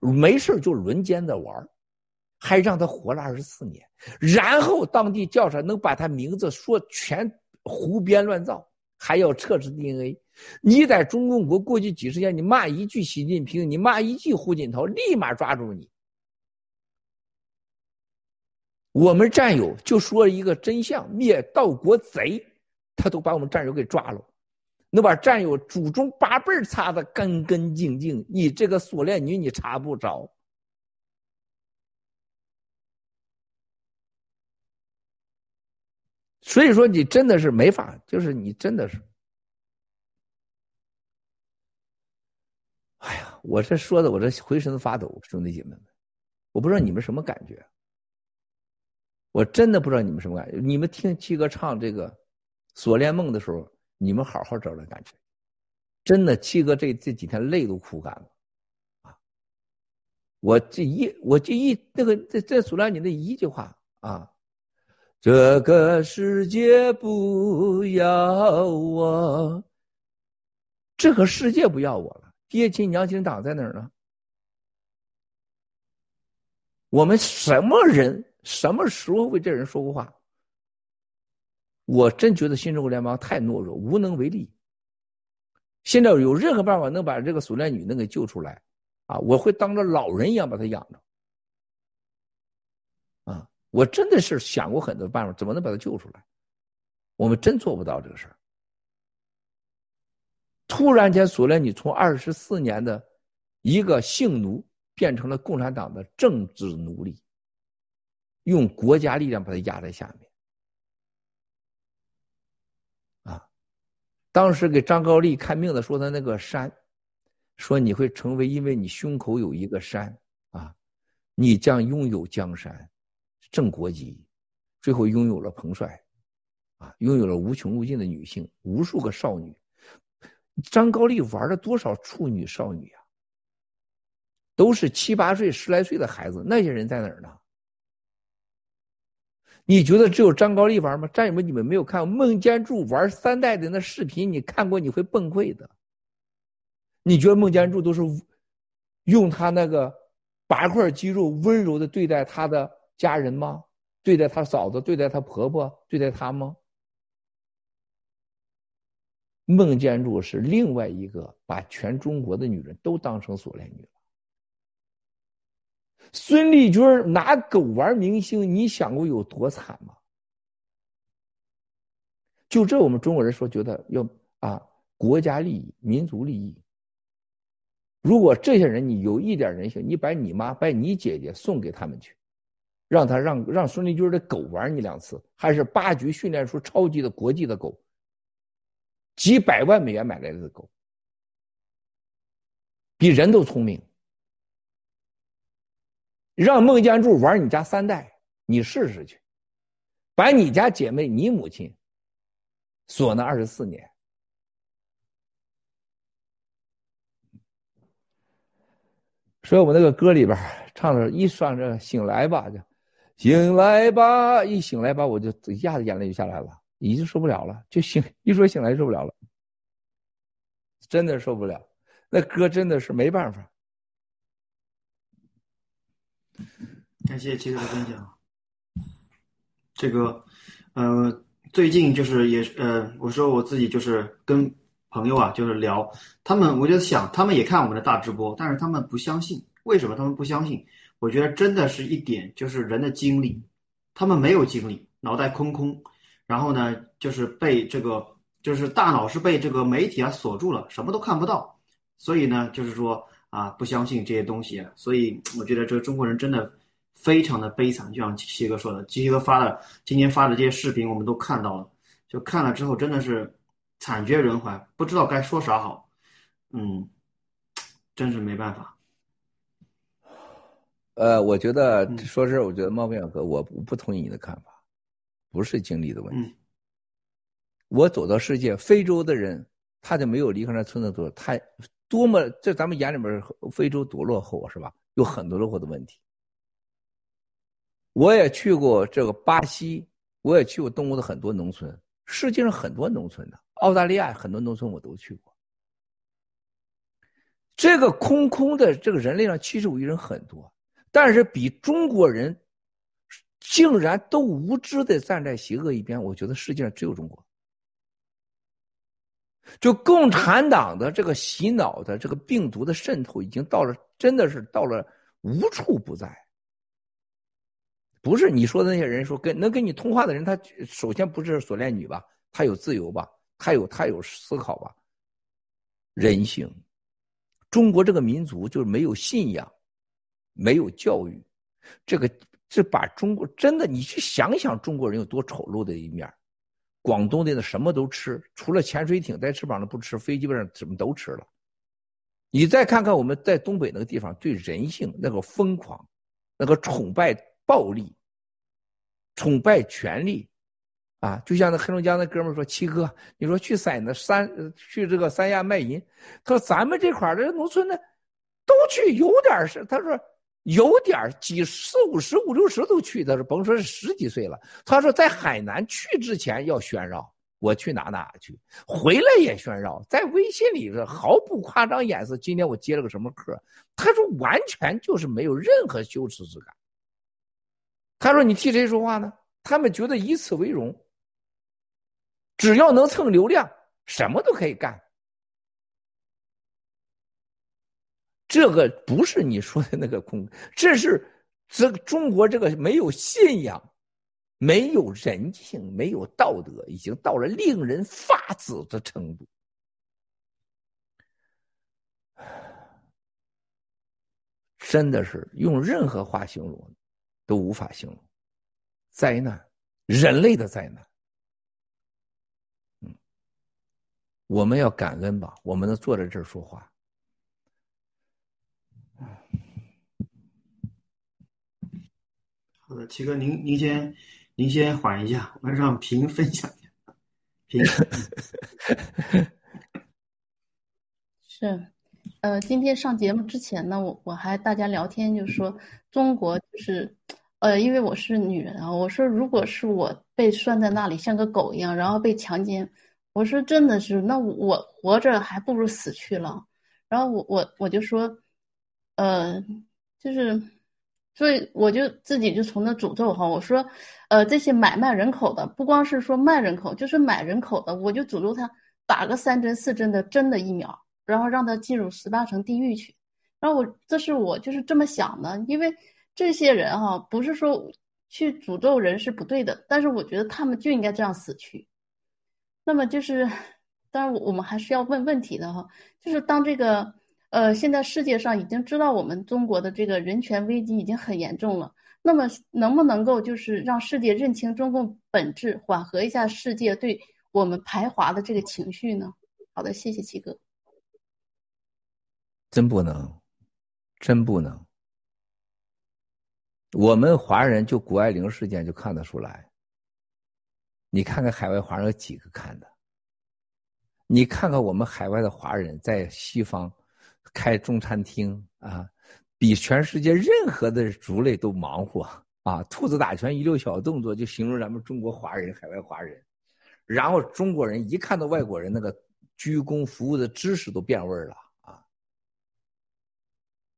没事就轮奸的玩还让他活了二十四年，然后当地调查能把他名字说全胡编乱造，还要测试 DNA。你在中共国过去几十年，你骂一句习近平，你骂一句胡锦涛，立马抓住你。我们战友就说一个真相：灭盗国贼，他都把我们战友给抓了，能把战友祖宗八辈擦的干干净净。你这个锁链女，你查不着。所以说你真的是没法，就是你真的是，哎呀，我这说的我这浑身发抖，兄弟姐妹们，我不知道你们什么感觉，我真的不知道你们什么感觉。你们听七哥唱这个《锁链梦》的时候，你们好好找找感觉。真的，七哥这这几天泪都哭干了，啊！我这一我这一那个这这苏兰你那一句话啊，这个世界不要我，这个世界不要我了，爹亲娘亲党在哪儿呢？我们什么人什么时候为这人说过话？我真觉得新中国联邦太懦弱，无能为力。现在有任何办法能把这个苏联女能给救出来，啊，我会当着老人一样把她养着，啊，我真的是想过很多办法，怎么能把她救出来？我们真做不到这个事儿。突然间，苏联女从二十四年的一个性奴变成了共产党的政治奴隶，用国家力量把她压在下面。当时给张高丽看病的说他那个山，说你会成为，因为你胸口有一个山啊，你将拥有江山，正国级，最后拥有了彭帅，啊，拥有了无穷无尽的女性，无数个少女。张高丽玩了多少处女少女啊？都是七八岁、十来岁的孩子，那些人在哪儿呢？你觉得只有张高丽玩吗？战友们，你们没有看孟建柱玩三代的那视频，你看过你会崩溃的。你觉得孟建柱都是用他那个八块肌肉温柔的对待他的家人吗？对待他嫂子，对待他婆婆，对待他吗？孟建柱是另外一个把全中国的女人都当成锁链女了。孙立军拿狗玩明星，你想过有多惨吗？就这，我们中国人说觉得要啊，国家利益、民族利益。如果这些人你有一点人性，你把你妈、把你姐姐送给他们去，让他让让孙立军的狗玩你两次，还是八局训练出超级的国际的狗，几百万美元买来的狗，比人都聪明。让孟建柱玩你家三代，你试试去，把你家姐妹、你母亲锁那二十四年。所以我们那个歌里边唱的，一上这醒来吧，就醒来吧，一醒来吧，我就一下子眼泪就下来了，已经受不了了，就醒一说醒来就受不了了，真的受不了，那歌真的是没办法。感谢七哥的分享。这个，呃，最近就是也呃，我说我自己就是跟朋友啊，就是聊，他们我就想，他们也看我们的大直播，但是他们不相信。为什么他们不相信？我觉得真的是一点，就是人的精力，他们没有精力，脑袋空空，然后呢，就是被这个，就是大脑是被这个媒体啊锁住了，什么都看不到，所以呢，就是说。啊，不相信这些东西，所以我觉得这个中国人真的非常的悲惨。就像七哥说的，七哥发的今天发的这些视频，我们都看到了，就看了之后真的是惨绝人寰，不知道该说啥好。嗯，真是没办法。呃，我觉得说是，我觉得猫不小哥，我不不同意你的看法，不是经历的问题。我走到世界，非洲的人他就没有离开那村子多，他。多么在咱们眼里面，非洲多落后是吧？有很多落后的问题。我也去过这个巴西，我也去过东欧的很多农村，世界上很多农村的，澳大利亚很多农村我都去过。这个空空的这个人类上七十五亿人很多，但是比中国人竟然都无知的站在邪恶一边，我觉得世界上只有中国。就共产党的这个洗脑的这个病毒的渗透已经到了，真的是到了无处不在。不是你说的那些人说跟能跟你通话的人，他首先不是锁链女吧？他有自由吧？他有他有思考吧？人性，中国这个民族就是没有信仰，没有教育，这个这把中国真的，你去想想中国人有多丑陋的一面。广东的那什么都吃，除了潜水艇带翅膀的不吃，飞机上什么都吃了。你再看看我们在东北那个地方，对人性那个疯狂，那个崇拜暴力，崇拜权力，啊，就像那黑龙江那哥们说：“七哥，你说去三那三去这个三亚卖淫，他说咱们这块的农村的都去，有点是他说有点几四五十五六十都去，他说甭说是十几岁了，他说在海南去之前要炫耀。”我去哪哪去，回来也炫耀，在微信里头毫不夸张掩饰。今天我接了个什么课？他说完全就是没有任何羞耻之感。他说你替谁说话呢？他们觉得以此为荣，只要能蹭流量，什么都可以干。这个不是你说的那个空，这是这中国这个没有信仰。没有人性，没有道德，已经到了令人发指的程度。真的是用任何话形容都无法形容，灾难，人类的灾难。嗯，我们要感恩吧，我们能坐在这儿说话。好的，七哥，您您先。您先缓一下，我让平分享一下。平，是，呃，今天上节目之前呢，我我还大家聊天，就说中国就是，呃，因为我是女人啊，我说如果是我被拴在那里像个狗一样，然后被强奸，我说真的是，那我活着还不如死去了。然后我我我就说，呃，就是。所以我就自己就从那诅咒哈，我说，呃，这些买卖人口的，不光是说卖人口，就是买人口的，我就诅咒他打个三针四针的真的疫苗，然后让他进入十八层地狱去。然后我这是我就是这么想的，因为这些人哈，不是说去诅咒人是不对的，但是我觉得他们就应该这样死去。那么就是，当然我们还是要问问题的哈，就是当这个。呃，现在世界上已经知道我们中国的这个人权危机已经很严重了。那么，能不能够就是让世界认清中共本质，缓和一下世界对我们排华的这个情绪呢？好的，谢谢七哥。真不能，真不能。我们华人就谷爱凌事件就看得出来。你看看海外华人有几个看的？你看看我们海外的华人在西方。开中餐厅啊，比全世界任何的族类都忙活啊！兔子打拳一溜小动作就形容咱们中国华人、海外华人，然后中国人一看到外国人那个鞠躬服务的知识都变味了啊！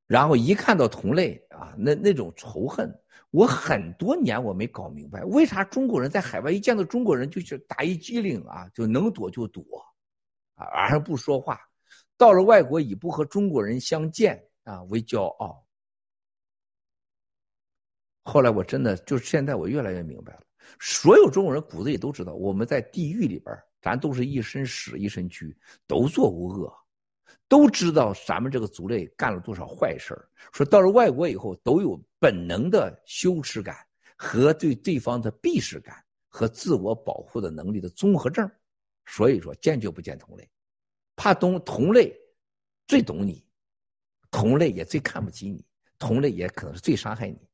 然后一看到同类啊，那那种仇恨，我很多年我没搞明白，为啥中国人在海外一见到中国人就是打一激灵啊，就能躲就躲，啊，而不说话。到了外国，以不和中国人相见啊为骄傲。后来我真的就是现在，我越来越明白了，所有中国人骨子里都知道，我们在地狱里边，咱都是一身屎一身蛆，都做无恶，都知道咱们这个族类干了多少坏事说到了外国以后，都有本能的羞耻感和对对方的鄙视感和自我保护的能力的综合症，所以说坚决不见同类。怕同同类最懂你，同类也最看不起你，同类也可能是最伤害你，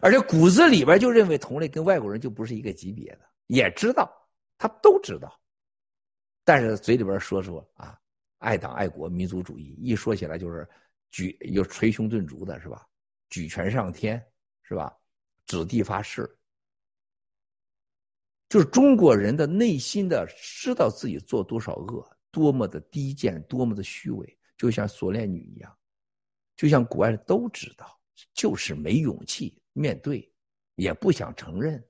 而且骨子里边就认为同类跟外国人就不是一个级别的，也知道他都知道，但是嘴里边说说啊，爱党爱国民族主义，一说起来就是举又捶胸顿足的是吧？举拳上天是吧？指地发誓。就是中国人的内心的知道自己做多少恶，多么的低贱，多么的虚伪，就像锁链女一样，就像国外都知道，就是没勇气面对，也不想承认，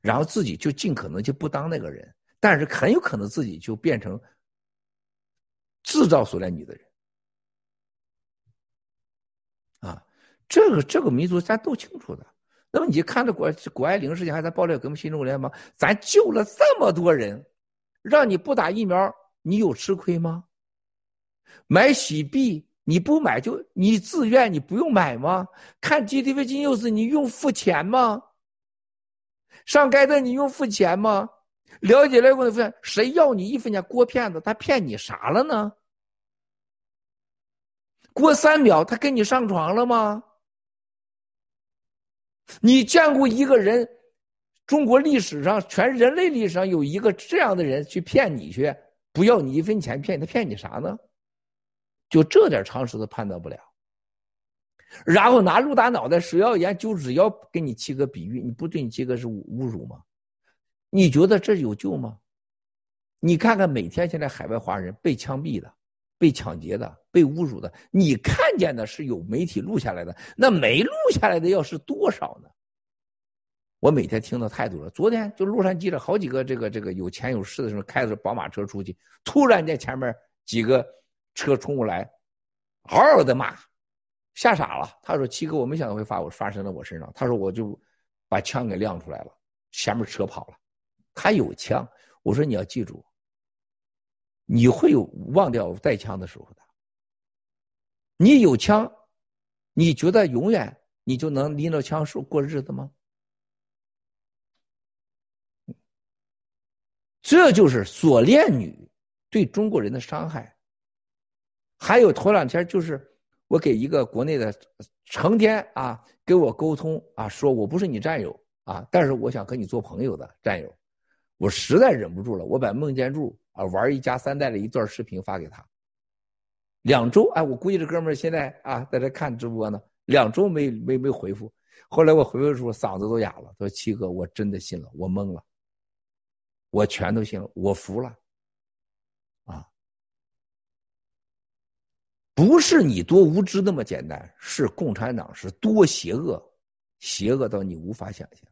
然后自己就尽可能就不当那个人，但是很有可能自己就变成制造锁链女的人，啊，这个这个民族咱都清楚的。那么你看着国谷爱凌事件，还在爆料革命新中国联盟，咱救了这么多人，让你不打疫苗，你有吃亏吗？买洗币你不买就你自愿，你不用买吗？看 GTV 金柚子你用付钱吗？上盖德你用付钱吗？了解了以后发现，谁要你一分钱？郭骗子，他骗你啥了呢？过三秒，他跟你上床了吗？你见过一个人？中国历史上，全人类历史上有一个这样的人去骗你去，不要你一分钱骗他，骗你啥呢？就这点常识都判断不了。然后拿鹿大脑袋，蛇要言就只要给你七个比喻，你不对你七个是侮辱吗？你觉得这有救吗？你看看每天现在海外华人被枪毙的。被抢劫的、被侮辱的，你看见的是有媒体录下来的，那没录下来的要是多少呢？我每天听的太多了。昨天就路上记着好几个这个这个有钱有势的时候开着宝马车出去，突然间前面几个车冲过来，嗷嗷的骂，吓傻了。他说：“七哥，我没想到会发我发生在我身上。”他说：“我就把枪给亮出来了，前面车跑了，他有枪。”我说：“你要记住。”你会有忘掉带枪的时候的。你有枪，你觉得永远你就能拎着枪过过日子吗？这就是锁链女对中国人的伤害。还有头两天就是我给一个国内的成天啊跟我沟通啊，说我不是你战友啊，但是我想和你做朋友的战友，我实在忍不住了，我把孟建柱。啊，玩一家三代的一段视频发给他。两周，哎，我估计这哥们儿现在啊在这看直播呢。两周没没没回复，后来我回复的时候嗓子都哑了。说：“七哥，我真的信了，我懵了，我全都信了，我服了。”啊，不是你多无知那么简单，是共产党是多邪恶，邪恶到你无法想象。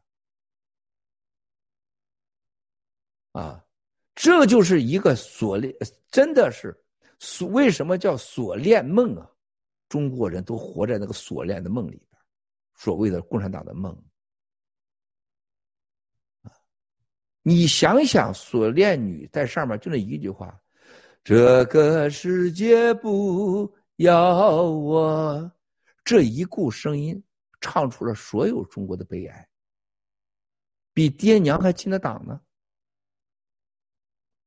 啊。这就是一个锁链，真的是锁。为什么叫锁链梦啊？中国人都活在那个锁链的梦里边，所谓的共产党的梦。你想想，锁链女在上面就那一句话：“这个世界不要我。”这一股声音唱出了所有中国的悲哀，比爹娘还进的党呢。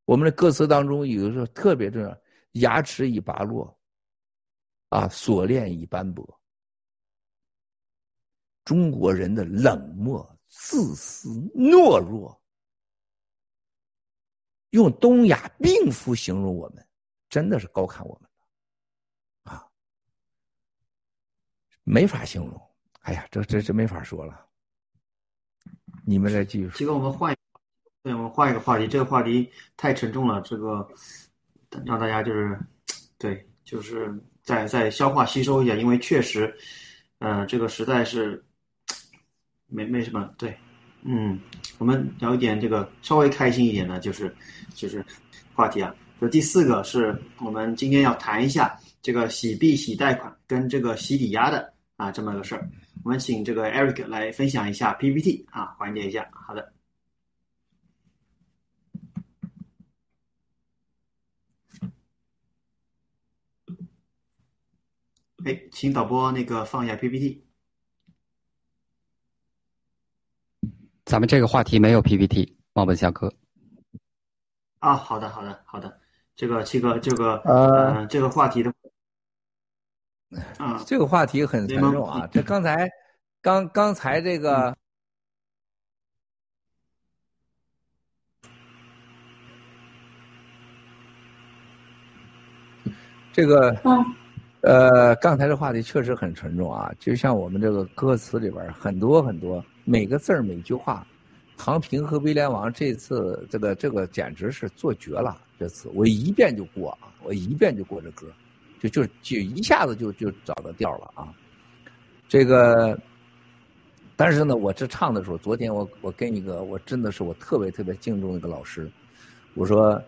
我们的歌词当中有的时候特别重要，牙齿已拔落，啊，锁链已斑驳。中国人的冷漠、自私、懦弱，用东亚病夫形容我们，真的是高看我们了啊，没法形容。哎呀，这这这没法说了。你们再继续说。这个我们换。对，我们换一个话题。这个话题太沉重了，这个让大家就是，对，就是再再消化吸收一下，因为确实，呃，这个实在是没没什么。对，嗯，我们聊一点这个稍微开心一点的，就是就是话题啊。就第四个是我们今天要谈一下这个洗币、洗贷款跟这个洗抵押的啊这么个事儿。我们请这个 Eric 来分享一下 PPT 啊，缓解一下。好的。哎，请导播那个放一下 PPT。咱们这个话题没有 PPT，望本小哥。啊，好的，好的，好的。这个七哥，这个呃，这个话题的啊，这个话题很沉重啊。这刚才刚刚才这个这个。呃，刚才的话题确实很沉重啊，就像我们这个歌词里边很多很多，每个字儿每句话，唐平和威廉王这次这个这个简直是做绝了。这次我一遍就过啊，我一遍就过这歌，就就就一下子就就找到调了啊。这个，但是呢，我这唱的时候，昨天我我跟一个我真的是我特别特别敬重一个老师，我说。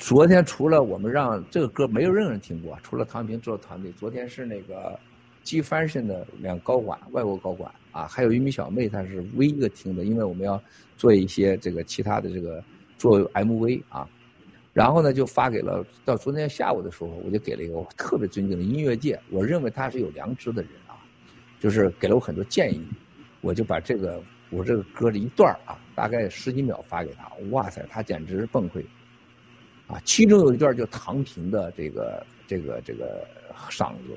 昨天除了我们让这个歌没有任何人听过，除了唐平制作团队。昨天是那个 G Fashion 的两高管，外国高管啊，还有一名小妹，她是唯一一个听的，因为我们要做一些这个其他的这个做 MV 啊。然后呢，就发给了到昨天下午的时候，我就给了一个我特别尊敬的音乐界，我认为他是有良知的人啊，就是给了我很多建议，我就把这个我这个歌的一段啊，大概十几秒发给他，哇塞，他简直是崩溃，啊，其中有一段就唐平的这个这个这个嗓子，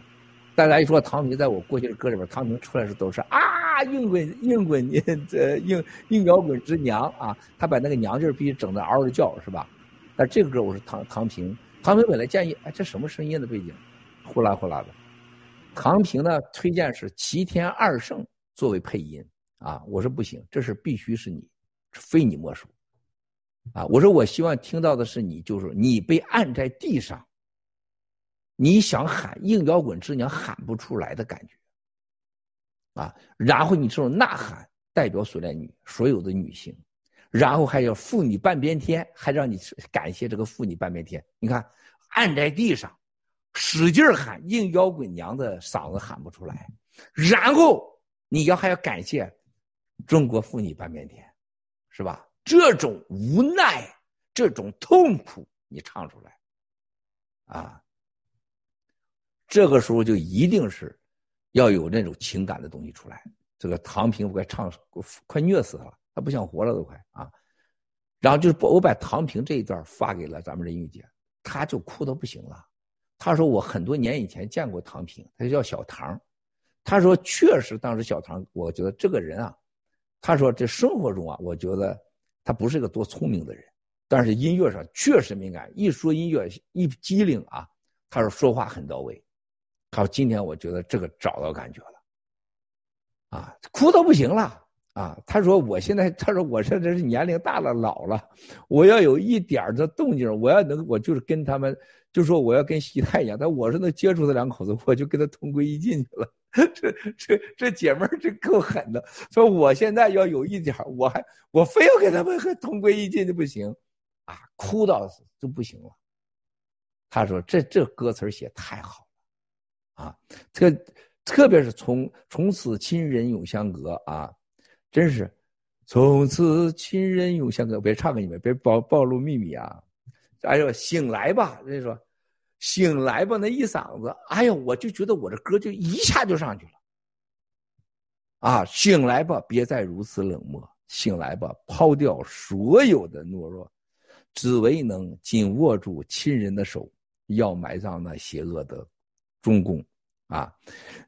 大家一说唐平，在我过去的歌里边，唐平出来时候都是啊，硬滚硬滚，这硬硬摇滚之娘啊，他把那个娘劲儿必须整的嗷嗷叫，是吧？但这个歌我是唐唐平，唐平本来建议，哎，这什么声音的背景，呼啦呼啦的。唐平呢推荐是齐天二圣作为配音啊，我说不行，这是必须是你，非你莫属。啊，我说我希望听到的是你，就是你被按在地上，你想喊硬摇滚之娘喊不出来的感觉。啊，然后你这种呐喊代表所有女所有的女性，然后还要妇女半边天，还让你感谢这个妇女半边天。你看，按在地上。使劲喊硬摇滚娘的嗓子喊不出来，然后你要还要感谢中国妇女半边天，是吧？这种无奈，这种痛苦，你唱出来，啊，这个时候就一定是要有那种情感的东西出来。这个唐平快唱快虐死他了，他不想活了都快啊！然后就是我把唐平这一段发给了咱们任玉姐，他就哭的不行了。他说：“我很多年以前见过唐平，他叫小唐。他说确实，当时小唐，我觉得这个人啊，他说这生活中啊，我觉得他不是个多聪明的人，但是音乐上确实敏感。一说音乐一机灵啊，他说说话很到位。他说今天我觉得这个找到感觉了，啊，哭的不行了啊。他说我现在，他说我现在是年龄大了，老了，我要有一点的动静，我要能，我就是跟他们。”就说我要跟西太一样，但我是能接触他两口子，我就跟他同归于尽去了。这这这姐们儿这够狠的，说我现在要有一点我还我非要跟他们同归于尽就不行，啊，哭到就不行了。他说这这歌词写太好了，啊，特特别是从从此亲人永相隔啊，真是从此亲人永相隔。别唱给你们，别暴暴露秘密啊。哎呦，醒来吧！人家说，醒来吧，那一嗓子，哎呦，我就觉得我这歌就一下就上去了。啊，醒来吧，别再如此冷漠，醒来吧，抛掉所有的懦弱，只为能紧握住亲人的手，要埋葬那邪恶的中共。啊，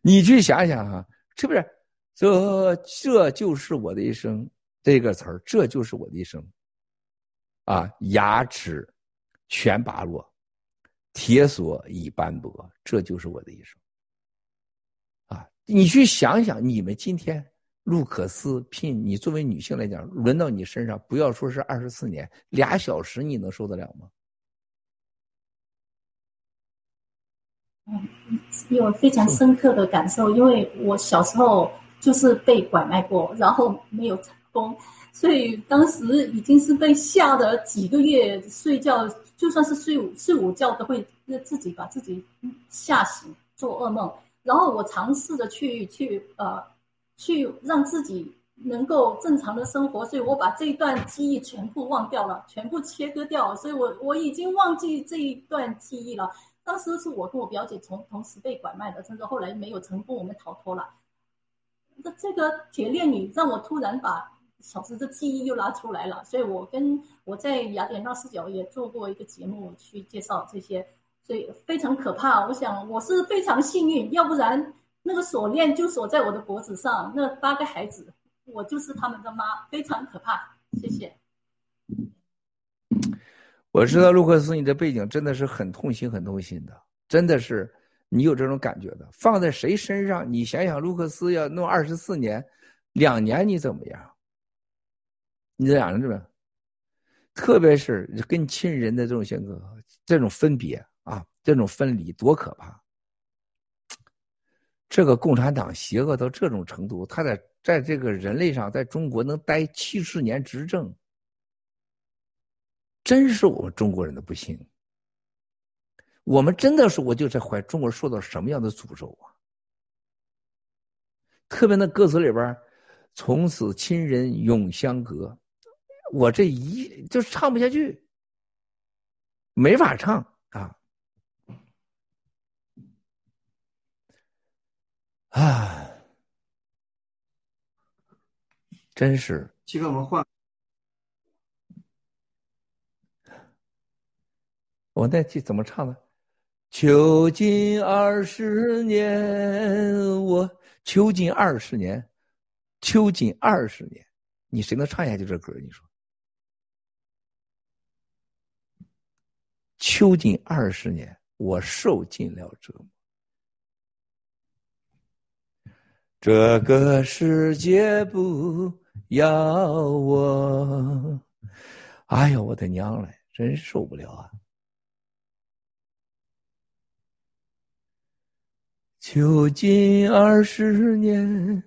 你去想想啊，是不是？这这就是我的一生，这个词儿，这就是我的一生。啊，牙齿。全拔落，铁锁已斑驳，这就是我的一生。啊，你去想想，你们今天陆可思聘你，作为女性来讲，轮到你身上，不要说是二十四年，俩小时你能受得了吗？嗯，有非常深刻的感受，因为我小时候就是被拐卖过，然后没有成功。所以当时已经是被吓得几个月，睡觉就算是睡午睡午觉都会自己把自己吓醒，做噩梦。然后我尝试着去去呃去让自己能够正常的生活，所以我把这一段记忆全部忘掉了，全部切割掉。所以我我已经忘记这一段记忆了。当时是我跟我表姐从同时被拐卖的，甚至后来没有成功，我们逃脱了。那这个铁链女让我突然把。小时的记忆又拉出来了，所以我跟我在雅典娜视角也做过一个节目去介绍这些，所以非常可怕。我想我是非常幸运，要不然那个锁链就锁在我的脖子上，那八个孩子，我就是他们的妈，非常可怕。谢谢。我知道卢克斯，你的背景真的是很痛心，很痛心的，真的是你有这种感觉的。放在谁身上？你想想，卢克斯要弄二十四年，两年你怎么样？你这两人这边，特别是跟亲人的这种性格，这种分别啊，这种分离多可怕！这个共产党邪恶到这种程度，他在在这个人类上，在中国能待七十年执政，真是我们中国人的不幸。我们真的是，我就在怀中国受到什么样的诅咒啊？特别那歌词里边，从此亲人永相隔。我这一就是唱不下去，没法唱啊！啊，真是。七哥，我们换。我那句怎么唱的？囚禁二十年，我囚禁二十年，囚禁二十年，你谁能唱下去这歌？你说？囚禁二十年，我受尽了折磨。这个世界不要我，哎呦，我的娘嘞，真受不了啊！囚禁二十年，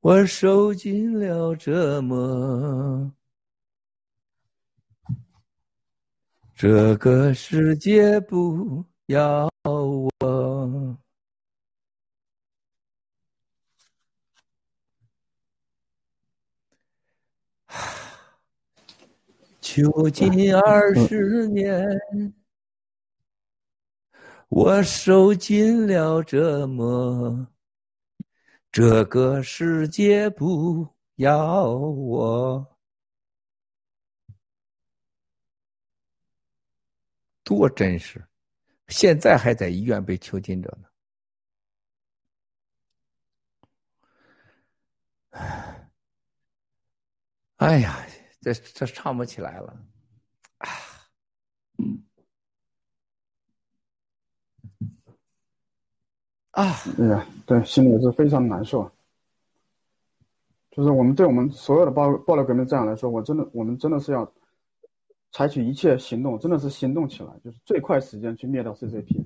我受尽了折磨。这个世界不要我。囚禁二十年，我受尽了折磨。这个世界不要我，多真实！现在还在医院被囚禁着呢。哎呀！这这唱不起来了，啊，嗯啊，对呀，对，心里也是非常难受。就是我们对我们所有的暴暴力革命战友来说，我真的，我们真的是要采取一切行动，真的是行动起来，就是最快时间去灭掉 CCP。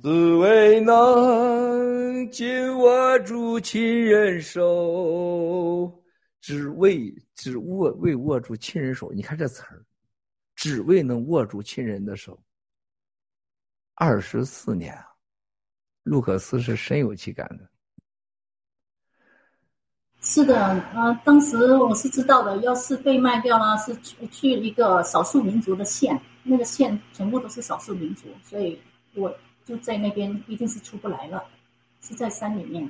只为能紧握住亲人手，只为只握为握住亲人手。你看这词儿，只为能握住亲人的手。二十四年啊，陆克斯是深有其感的。是的，呃，当时我是知道的，要是被卖掉了，是去去一个少数民族的县，那个县全部都是少数民族，所以我。就在那边，一定是出不来了，是在山里面。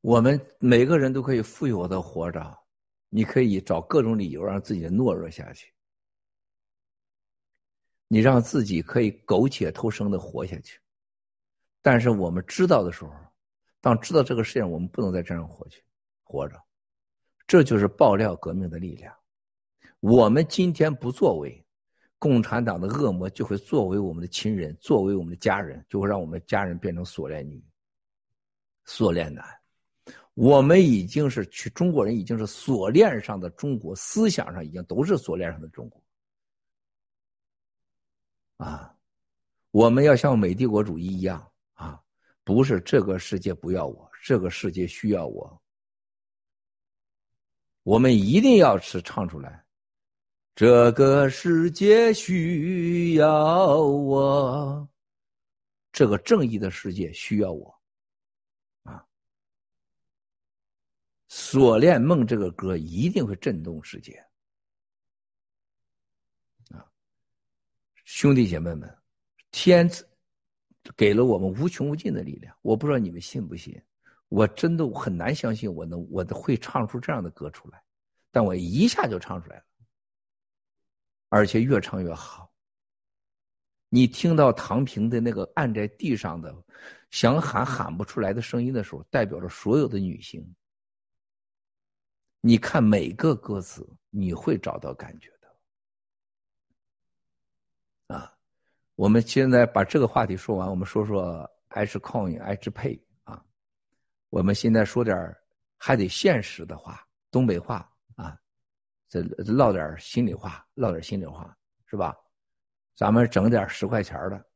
我们每个人都可以富有的活着，你可以找各种理由让自己懦弱下去，你让自己可以苟且偷生的活下去。但是我们知道的时候，当知道这个世界上我们不能再这样活去活着，这就是爆料革命的力量。我们今天不作为。共产党的恶魔就会作为我们的亲人，作为我们的家人，就会让我们家人变成锁链女、锁链男。我们已经是去中国人，已经是锁链上的中国，思想上已经都是锁链上的中国。啊，我们要像美帝国主义一样啊，不是这个世界不要我，这个世界需要我。我们一定要是唱出来。这个世界需要我，这个正义的世界需要我，啊！锁链梦这个歌一定会震动世界，兄弟姐妹们，天赐给了我们无穷无尽的力量，我不知道你们信不信，我真的很难相信我能我的会唱出这样的歌出来，但我一下就唱出来了。而且越唱越好。你听到唐平的那个按在地上的，想喊喊不出来的声音的时候，代表着所有的女性。你看每个歌词，你会找到感觉。啊，我们现在把这个话题说完，我们说说 H coin H pay 啊。我们现在说点还得现实的话，东北话啊。这唠点心里话，唠点心里话，是吧？咱们整点十块钱的。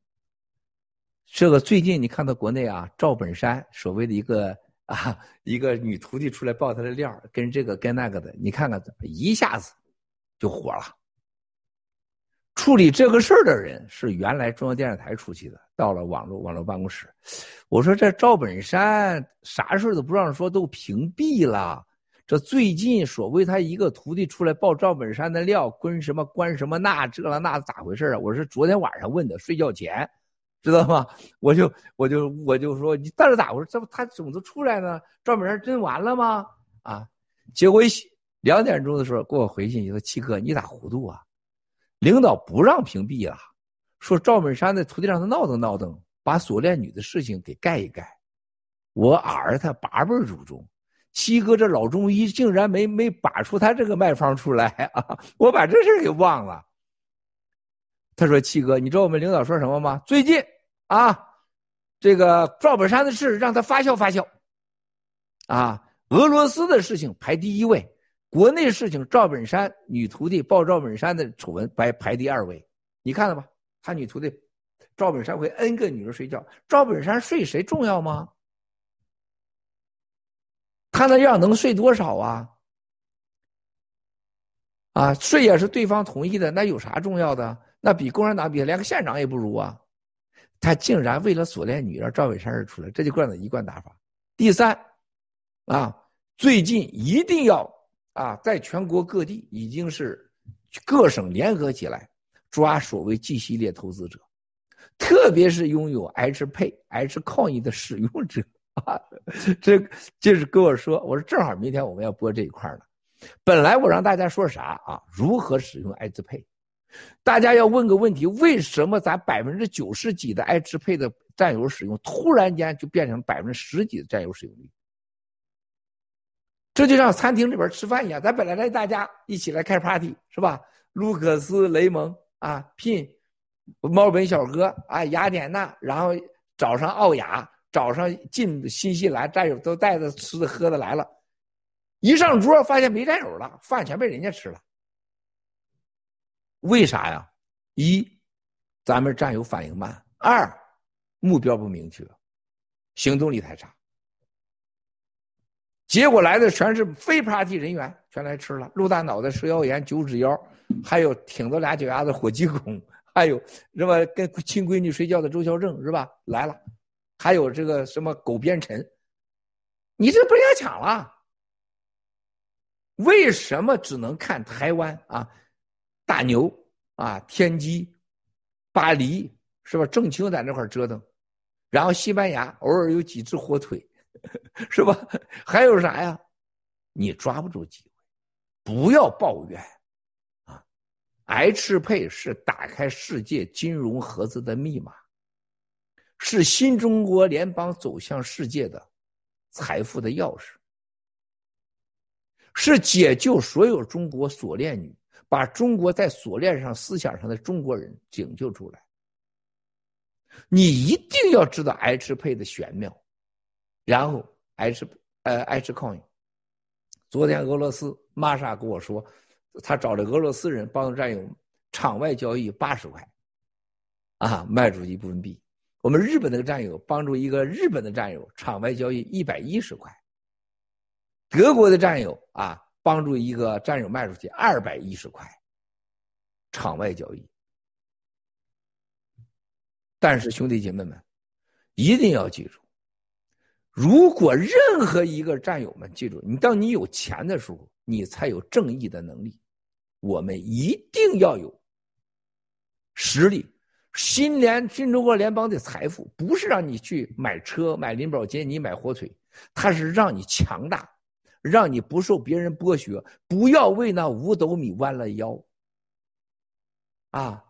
这个最近你看到国内啊，赵本山所谓的一个啊一个女徒弟出来爆他的料，跟这个跟那个的，你看看，一下子就火了。处理这个事儿的人是原来中央电视台出去的，到了网络网络办公室。我说这赵本山啥事都不让说，都屏蔽了。这最近所谓他一个徒弟出来爆赵本山的料，关什么关什么那这了那咋回事啊？我是昨天晚上问的，睡觉前，知道吗？我就我就我就说你到底咋回事？这不他种子出来呢，赵本山真完了吗？啊！结果两点钟的时候给我回信，你说七哥你咋糊涂啊？领导不让屏蔽了，说赵本山的徒弟让他闹腾闹腾，把锁链女的事情给盖一盖。我儿他八辈祖宗，七哥这老中医竟然没没把出他这个脉方出来啊！我把这事给忘了。他说：“七哥，你知道我们领导说什么吗？最近啊，这个赵本山的事让他发酵发酵。啊，俄罗斯的事情排第一位，国内事情赵本山女徒弟报赵本山的丑闻排排第二位。你看了吧？他女徒弟赵本山会 n 个女人睡觉，赵本山睡谁重要吗？他那样能睡多少啊？啊，睡也是对方同意的，那有啥重要的？”那比共产党比，连个县长也不如啊！他竟然为了锁链女让赵本山而出来，这就惯的一贯打法。第三，啊，最近一定要啊，在全国各地已经是各省联合起来抓所谓 G 系列投资者，特别是拥有 H Pay、H Coin 的使用者啊。这就是跟我说，我说正好明天我们要播这一块呢。本来我让大家说啥啊？如何使用 H Pay？大家要问个问题：为什么咱百分之九十几的爱支配的占有使用，突然间就变成百分之十几的占有使用率？这就像餐厅里边吃饭一样，咱本来来大家一起来开 party 是吧？卢克斯、雷蒙啊，Pin、猫本小哥啊，雅典娜，然后找上奥雅，找上进新西兰战友都带着吃的喝的来了，一上桌发现没战友了，饭全被人家吃了。为啥呀？一，咱们战友反应慢；二，目标不明确，行动力太差。结果来的全是非 party 人员，全来吃了。陆大脑袋、蛇腰炎、九指腰，还有挺着俩脚丫子火鸡孔，还有什么跟亲闺女睡觉的周孝正是吧？来了，还有这个什么狗边陈，你这不人家抢了？为什么只能看台湾啊？大牛啊，天机，巴黎是吧？郑清在那块折腾，然后西班牙偶尔有几只火腿，是吧？还有啥呀？你抓不住机会，不要抱怨啊！H 配是打开世界金融盒子的密码，是新中国联邦走向世界的财富的钥匙，是解救所有中国锁链女。把中国在锁链上思想上的中国人拯救出来，你一定要知道 H 配的玄妙，然后 H 呃 H coin。昨天俄罗斯玛莎跟我说，他找了俄罗斯人帮战友场外交易八十块，啊卖出一部分币。我们日本那个战友帮助一个日本的战友场外交易一百一十块，德国的战友啊。帮助一个战友卖出去二百一十块，场外交易。但是兄弟姐妹们，一定要记住，如果任何一个战友们记住，你当你有钱的时候，你才有正义的能力。我们一定要有实力。新联新中国联邦的财富不是让你去买车、买林宝坚尼、买火腿，它是让你强大。让你不受别人剥削，不要为那五斗米弯了腰。啊！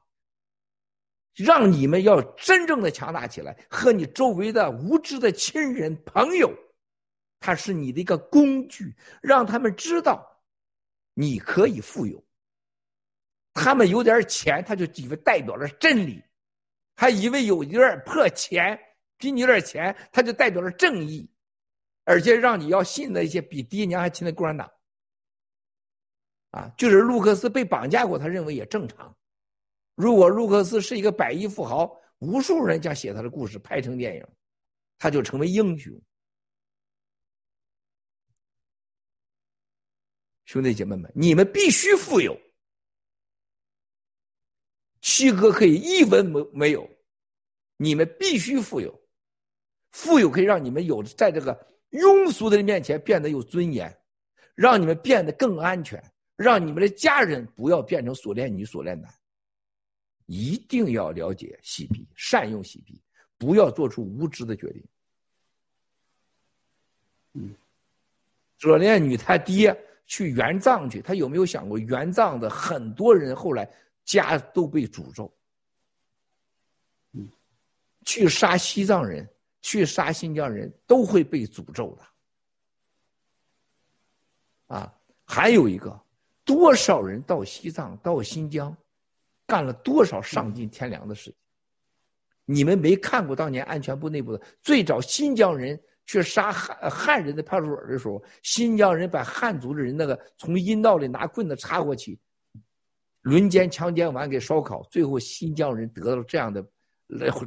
让你们要真正的强大起来，和你周围的无知的亲人朋友，他是你的一个工具，让他们知道你可以富有。他们有点钱，他就以为代表了真理，还以为有一点破钱，比你有点钱，他就代表了正义。而且让你要信那些比爹娘还亲的共产党，啊，就是路克斯被绑架过，他认为也正常。如果卢克斯是一个百亿富豪，无数人将写他的故事拍成电影，他就成为英雄。兄弟姐妹们，你们必须富有。七哥可以一文没没有，你们必须富有，富有可以让你们有在这个。庸俗的面前变得有尊严，让你们变得更安全，让你们的家人不要变成锁链女、锁链男。一定要了解洗币，善用洗币，不要做出无知的决定。嗯，左恋女她爹去援藏去，他有没有想过援藏的很多人后来家都被诅咒？嗯，去杀西藏人，去杀新疆人都会被诅咒的。啊，还有一个，多少人到西藏、到新疆？干了多少丧尽天良的事情？你们没看过当年安全部内部的最早新疆人去杀汉汉人的派出所的时候，新疆人把汉族的人那个从阴道里拿棍子插过去，轮奸强奸完给烧烤，最后新疆人得到了这样的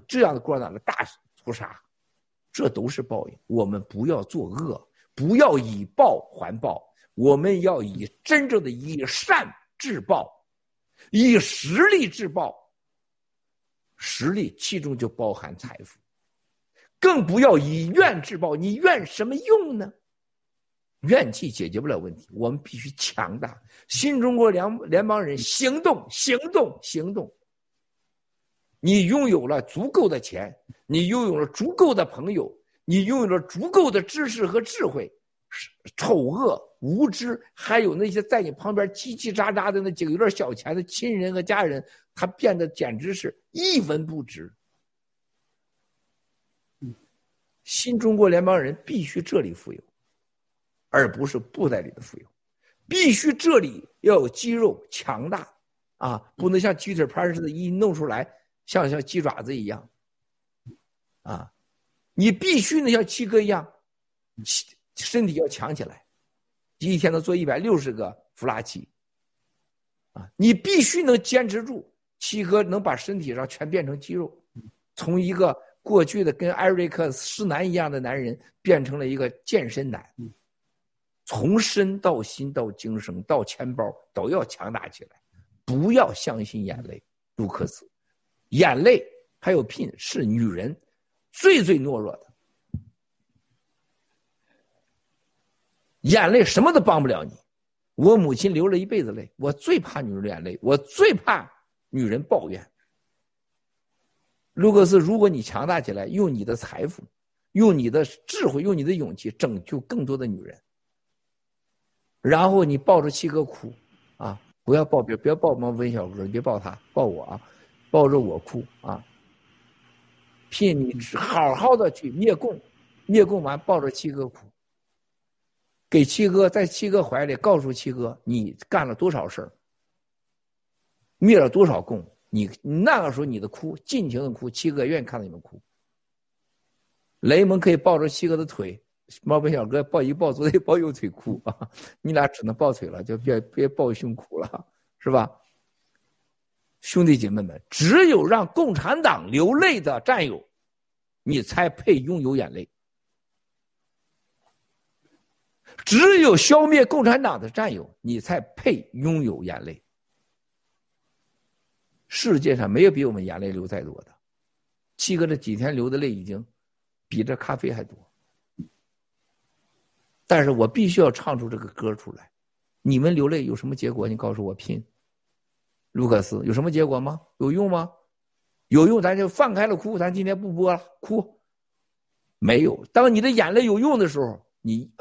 这样的共产党的大屠杀，这都是报应。我们不要作恶，不要以暴还暴，我们要以真正的以善制暴。以实力制暴，实力其中就包含财富，更不要以怨制暴。你怨什么用呢？怨气解决不了问题，我们必须强大。新中国联联邦人行动，行动，行动。你拥有了足够的钱，你拥有了足够的朋友，你拥有了足够的知识和智慧。丑恶无知，还有那些在你旁边叽叽喳喳的那几个有点小钱的亲人和家人，他变得简直是一文不值。新中国联邦人必须这里富有，而不是布袋里的富有，必须这里要有肌肉强大啊，不能像鸡腿盘似的，一弄出来像像鸡爪子一样啊，你必须能像七哥一样。身体要强起来，一天能做一百六十个弗拉奇，啊，你必须能坚持住。七哥能把身体上全变成肌肉，从一个过去的跟艾瑞克施南一样的男人，变成了一个健身男。从身到心到精神到钱包都要强大起来，不要相信眼泪，卢克斯，眼泪还有聘是女人最最懦弱的。眼泪什么都帮不了你。我母亲流了一辈子泪，我最怕女人的眼泪，我最怕女人抱怨。卢克斯，如果你强大起来，用你的财富，用你的智慧，用你的勇气拯救更多的女人，然后你抱着七哥哭，啊，不要抱别，别抱毛文小哥，别抱他，抱我啊，抱着我哭啊。骗你好好的去灭共，灭共完抱着七哥哭。给七哥在七哥怀里，告诉七哥你干了多少事儿，灭了多少共。你那个时候你的哭，尽情的哭，七哥愿意看到你们哭。雷蒙可以抱着七哥的腿，毛本小哥抱一抱左腿抱右腿哭啊，你俩只能抱腿了，就别别抱胸哭了，是吧？兄弟姐妹们，只有让共产党流泪的战友，你才配拥有眼泪。只有消灭共产党的战友，你才配拥有眼泪。世界上没有比我们眼泪流再多的。七哥这几天流的泪已经比这咖啡还多。但是我必须要唱出这个歌出来。你们流泪有什么结果？你告诉我，拼。卢克斯有什么结果吗？有用吗？有用，咱就放开了哭。咱今天不播了，哭。没有。当你的眼泪有用的时候，你。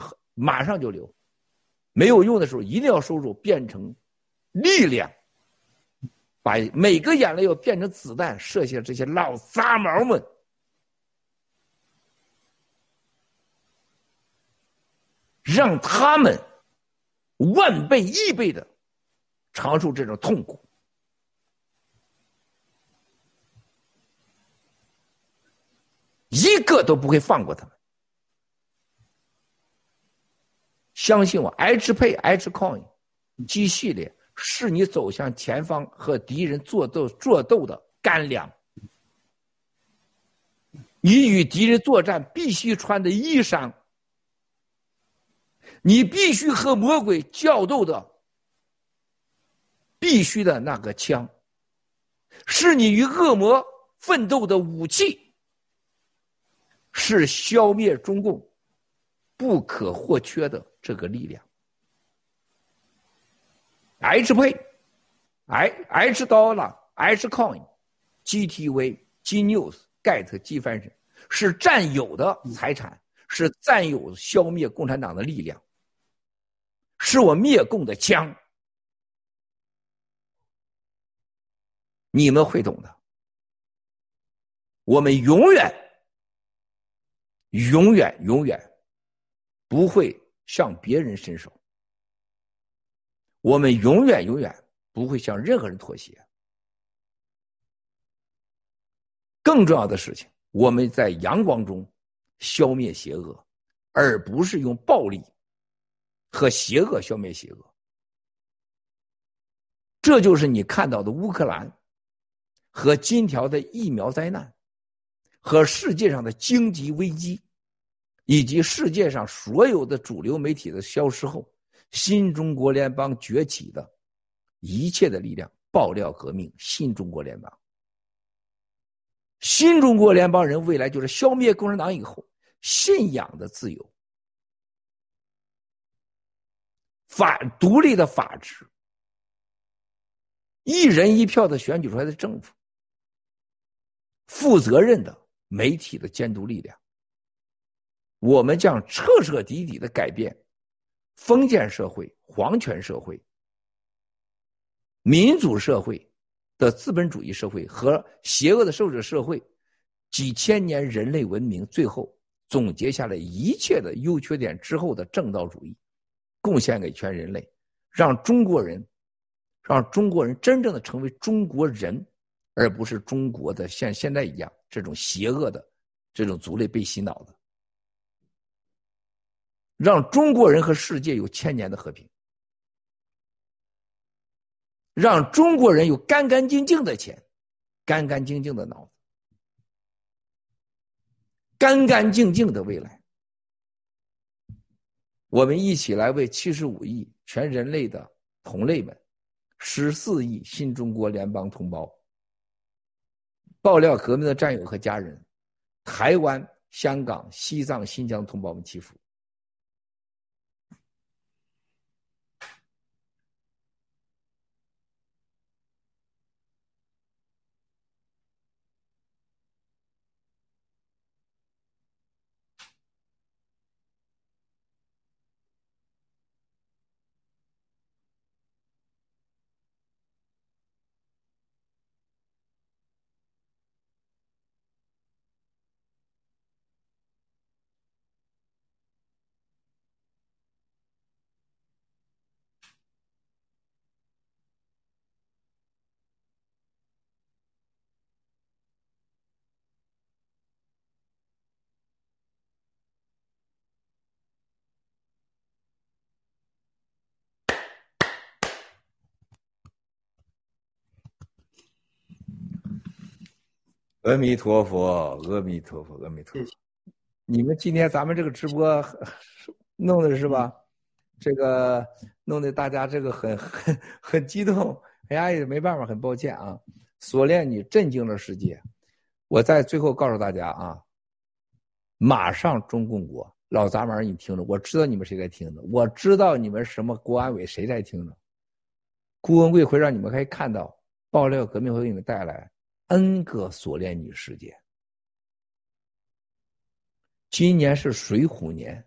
马上就流，没有用的时候一定要收住，变成力量，把每个眼泪要变成子弹，射向这些老杂毛们，让他们万倍亿倍的承受这种痛苦，一个都不会放过他们。相信我，H 配 H coin G 系列是你走向前方和敌人作斗作斗的干粮。你与敌人作战必须穿的衣裳，你必须和魔鬼较斗的必须的那个枪，是你与恶魔奋斗的武器，是消灭中共不可或缺的。这个力量，H 配，H H 刀了，H coin GTV、G News、盖特、机翻身，是占有的财产，是占有消灭共产党的力量，是我灭共的枪。你们会懂的。我们永远、永远、永远不会向别人伸手。我们永远、永远不会向任何人妥协。更重要的事情，我们在阳光中消灭邪恶，而不是用暴力和邪恶消灭邪恶。这就是你看到的乌克兰和金条的疫苗灾难，和世界上的经济危机，以及世界上所有的主流媒体的消失后，新中国联邦崛起的一切的力量——爆料革命，新中国联邦。新中国联邦人未来就是消灭共产党以后信仰的自由、法独立的法治、一人一票的选举出来的政府、负责任的媒体的监督力量。我们将彻彻底底的改变封建社会、皇权社会、民主社会。的资本主义社会和邪恶的受者社会，几千年人类文明最后总结下来一切的优缺点之后的正道主义，贡献给全人类，让中国人，让中国人真正的成为中国人，而不是中国的像现在一样这种邪恶的这种族类被洗脑的，让中国人和世界有千年的和平。让中国人有干干净净的钱，干干净净的脑子，干干净净的未来。我们一起来为七十五亿全人类的同类们，十四亿新中国联邦同胞，爆料革命的战友和家人，台湾、香港、西藏、新疆同胞们祈福。阿弥陀佛，阿弥陀佛，阿弥陀佛。你们今天咱们这个直播弄的是吧？这个弄得大家这个很很很激动。哎呀，也没办法，很抱歉啊。锁链女震惊了世界。我在最后告诉大家啊，马上中共国老杂毛，你听着，我知道你们谁在听着，我知道你们什么国安委谁在听着。顾文贵会让你们可以看到，爆料革命会给你们带来。N 个锁链女事件。今年是水虎年，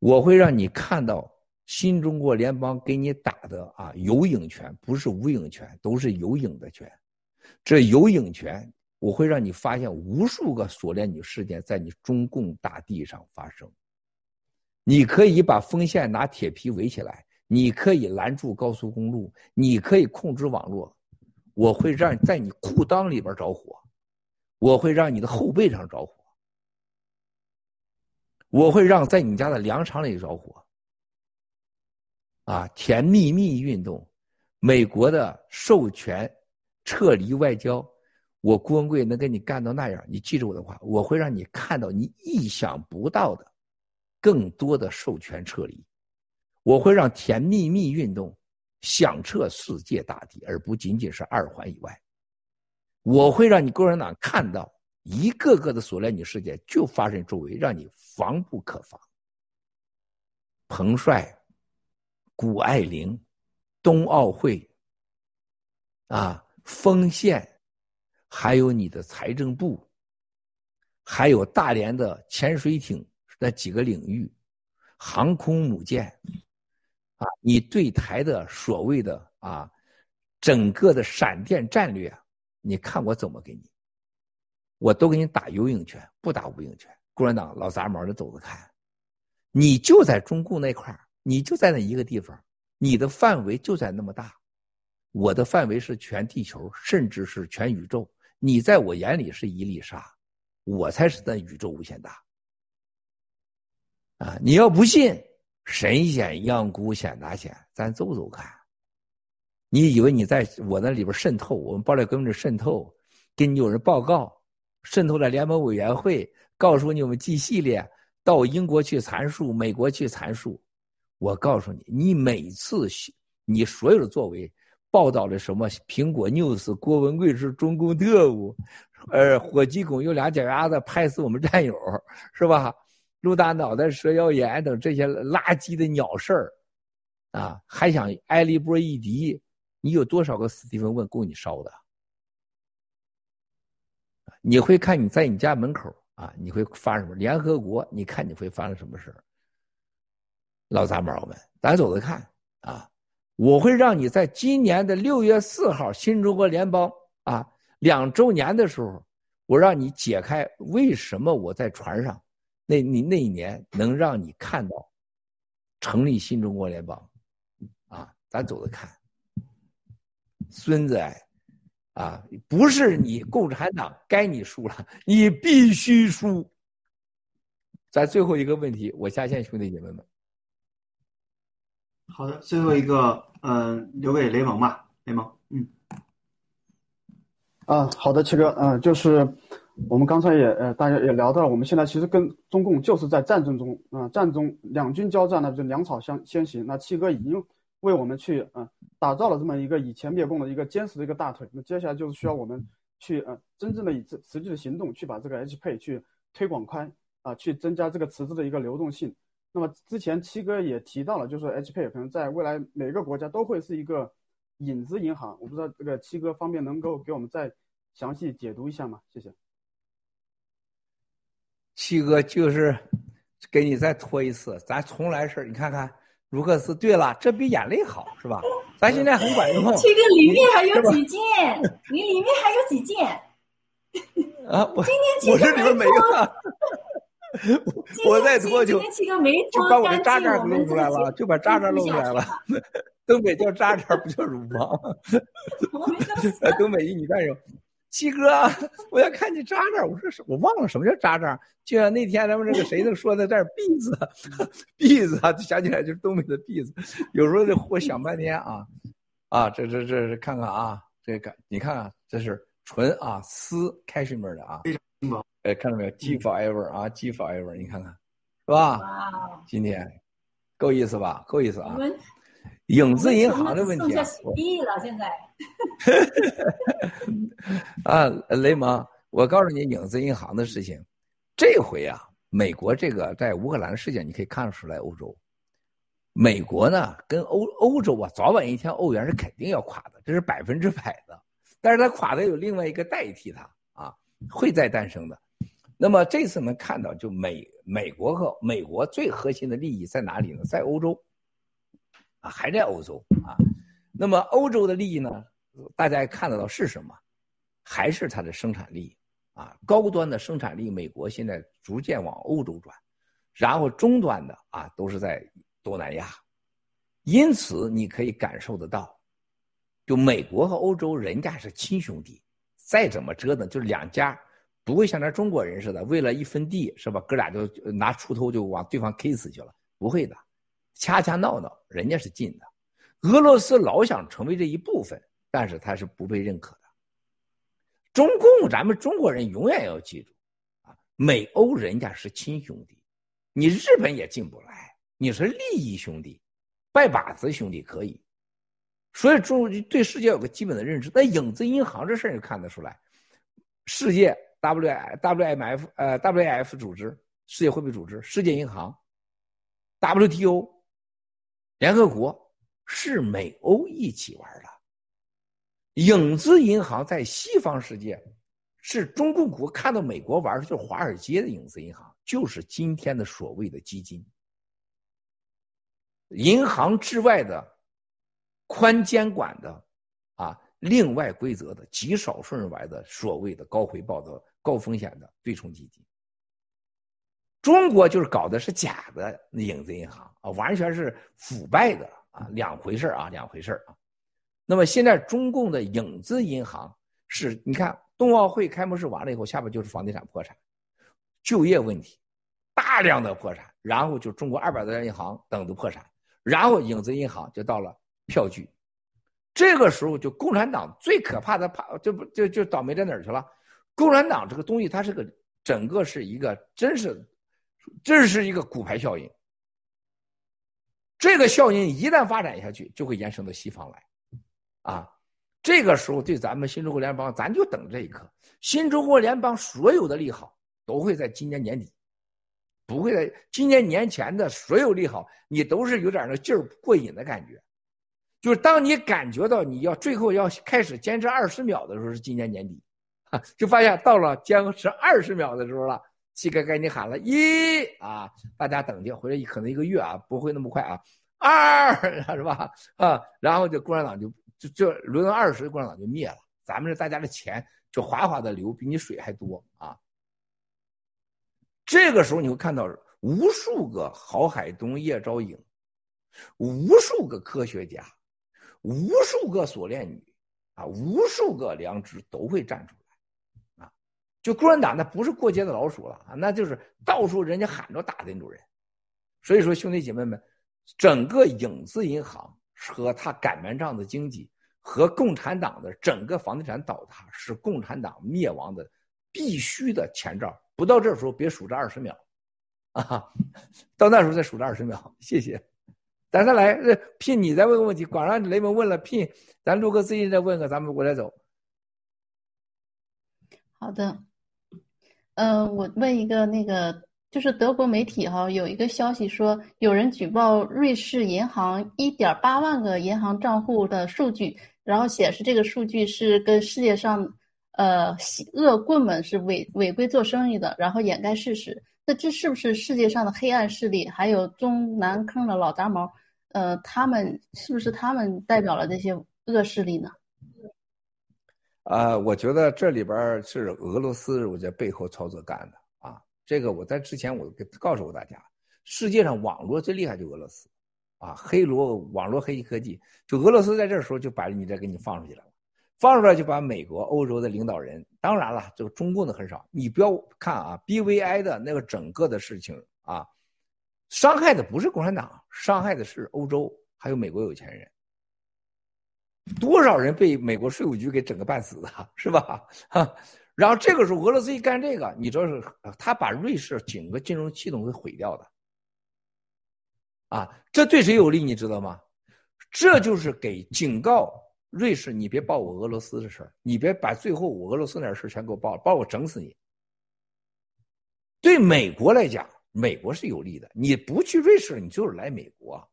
我会让你看到新中国联邦给你打的啊有影拳，不是无影拳，都是有影的拳。这有影拳，我会让你发现无数个锁链女事件在你中共大地上发生。你可以把锋线拿铁皮围起来，你可以拦住高速公路，你可以控制网络。我会让在你裤裆里边着火，我会让你的后背上着火，我会让在你家的粮场里着火。啊，甜蜜蜜运动，美国的授权撤离外交，我郭文贵能跟你干到那样，你记住我的话，我会让你看到你意想不到的更多的授权撤离，我会让甜蜜蜜运动。响彻世界大地，而不仅仅是二环以外。我会让你共产党看到一个个的索连女事件就发生周围，让你防不可防。彭帅、谷爱凌、冬奥会，啊，丰县，还有你的财政部，还有大连的潜水艇那几个领域，航空母舰，啊，你对台的所谓的啊，整个的闪电战略，你看我怎么给你？我都给你打有影拳，不打无影拳。共产党老杂毛的走着看，你就在中共那块你就在那一个地方，你的范围就在那么大，我的范围是全地球，甚至是全宇宙。你在我眼里是一粒沙，我才是那宇宙无限大。啊，你要不信，神仙阳谷显大仙，咱走走看。你以为你在我那里边渗透？我们爆料革命渗透，给你有人报告，渗透了联盟委员会，告诉你我们 G 系列到英国去阐述，美国去阐述。我告诉你，你每次你所有的作为。报道的什么？苹果 news，郭文贵是中共特务，呃，火鸡拱有俩脚丫子拍死我们战友，是吧？陆大脑袋蛇妖眼等这些垃圾的鸟事儿，啊，还想挨一波一敌？你有多少个斯蒂芬问供你烧的？你会看你在你家门口啊，你会发什么？联合国，你看你会发生什么事老杂毛们，咱走着看啊。我会让你在今年的六月四号新中国联邦啊两周年的时候，我让你解开为什么我在船上，那你那一年能让你看到成立新中国联邦，啊，咱走着看。孙子哎，啊，不是你共产党该你输了，你必须输。咱最后一个问题，我下线兄弟姐妹们。好的，最后一个，嗯，留给雷蒙吧，雷蒙，嗯，啊，好的，七哥，嗯，就是我们刚才也，呃，大家也聊到了，我们现在其实跟中共就是在战争中，啊，战中两军交战呢，就粮草相先行。那七哥已经为我们去，嗯，打造了这么一个以前灭共的一个坚实的一个大腿。那接下来就是需要我们去，呃，真正的以实实际的行动去把这个 H 配去推广开，啊，去增加这个池子的一个流动性。那么之前七哥也提到了，就是 H Pay 可能在未来每个国家都会是一个影子银行。我不知道这个七哥方便能够给我们再详细解读一下吗？谢谢。七哥就是给你再拖一次，咱重来事你看看，卢克斯，对了，这比眼泪好是吧？咱现在很管用。七哥里面还有几件？你里面还有几件？啊，我今天我这里面没了。我再拖就就把我的渣渣露出来了，就把渣渣露出来了。东北叫渣渣，不叫乳房。东北一女战友，七哥，我要看你渣渣。我说什，我忘了什么叫渣渣。就像那天咱们这个谁都说的这儿篦子，篦子啊，就想起来就是东北的篦子。有时候这我想半天啊，啊，这这这是看看啊，这个你看看，这是纯啊丝开水门的啊。哎，看到没有？G forever 啊，G forever，你看看，是吧？今天够意思吧？够意思啊！影子银行的问题啊，亿了现在。啊，雷蒙，我告诉你，影子银行的事情，这回啊，美国这个在乌克兰事情，你可以看出来，欧洲，美国呢跟欧欧洲啊，早晚一天欧元是肯定要垮的，这是百分之百的。但是它垮的有另外一个代替它啊，会再诞生的。那么这次能看到，就美美国和美国最核心的利益在哪里呢？在欧洲，啊，还在欧洲啊。那么欧洲的利益呢？大家看得到是什么？还是它的生产力啊，高端的生产力，美国现在逐渐往欧洲转，然后中端的啊都是在东南亚。因此你可以感受得到，就美国和欧洲人家是亲兄弟，再怎么折腾就是两家。不会像咱中国人似的，为了一分地是吧？哥俩就拿锄头就往对方 K 死去了。不会的，掐掐闹闹，人家是近的。俄罗斯老想成为这一部分，但是他是不被认可的。中共，咱们中国人永远要记住啊，美欧人家是亲兄弟，你日本也进不来，你是利益兄弟，拜把子兄弟可以。所以中对世界有个基本的认知。那影子银行这事儿就看得出来，世界。W W M F 呃 W F 组织、世界货币组织、世界银行、W T O、联合国是美欧一起玩的。影子银行在西方世界是中共国看到美国玩的就是华尔街的影子银行，就是今天的所谓的基金。银行之外的宽监管的啊，另外规则的极少数人玩的所谓的高回报的高风险的对冲基金。中国就是搞的是假的影子银行啊，完全是腐败的啊，两回事啊，两回事啊。那么现在中共的影子银行是，你看冬奥会开幕式完了以后，下边就是房地产破产、就业问题，大量的破产，然后就中国二百多家银行等着破产，然后影子银行就到了票据。这个时候就共产党最可怕的怕就不就就倒霉在哪儿去了？共产党这个东西它是个整个是一个真是。这是一个骨牌效应，这个效应一旦发展下去，就会延伸到西方来，啊，这个时候对咱们新中国联邦，咱就等这一刻。新中国联邦所有的利好都会在今年年底，不会在今年年前的所有利好，你都是有点那劲儿过瘾的感觉，就是当你感觉到你要最后要开始坚持二十秒的时候，是今年年底，就发现到了坚持二十秒的时候了。七哥赶紧喊了一啊，大家等着，回来可能一个月啊，不会那么快啊。二 是吧？啊，然后就共产党就就就轮到二十，共产党就灭了。咱们这大家的钱就哗哗的流，比你水还多啊。这个时候你会看到无数个郝海东、叶兆颖，无数个科学家，无数个锁链女啊，无数个良知都会站出来。就共产党那不是过街的老鼠了啊，那就是到处人家喊着打的那种人。所以说，兄弟姐妹们，整个影子银行和他擀面杖的经济和共产党的整个房地产倒塌，是共产党灭亡的必须的前兆。不到这时候，别数着二十秒，啊，到那时候再数着二十秒。谢谢。咱再来，聘你再问个问题，广让雷蒙问了，聘咱录个自音再问个，咱们我再走。好的。呃，我问一个，那个就是德国媒体哈，有一个消息说，有人举报瑞士银行一点八万个银行账户的数据，然后显示这个数据是跟世界上呃恶棍们是违违规做生意的，然后掩盖事实。那这是不是世界上的黑暗势力，还有中南坑的老杂毛？呃，他们是不是他们代表了这些恶势力呢？啊，我觉得这里边是俄罗斯，我在背后操作干的啊。这个我在之前我告诉过大家，世界上网络最厉害就俄罗斯，啊，黑罗网络黑科技，就俄罗斯在这时候就把你这给你放出去了，放出来就把美国、欧洲的领导人，当然了，这个中共的很少。你不要看啊，BVI 的那个整个的事情啊，伤害的不是共产党，伤害的是欧洲还有美国有钱人。多少人被美国税务局给整个半死的，是吧？哈，然后这个时候俄罗斯一干这个，你知道是他把瑞士整个金融系统给毁掉的，啊，这对谁有利？你知道吗？这就是给警告瑞士，你别报我俄罗斯的事儿，你别把最后我俄罗斯那点事全给我报了，把我整死你。对美国来讲，美国是有利的，你不去瑞士，你就是来美国。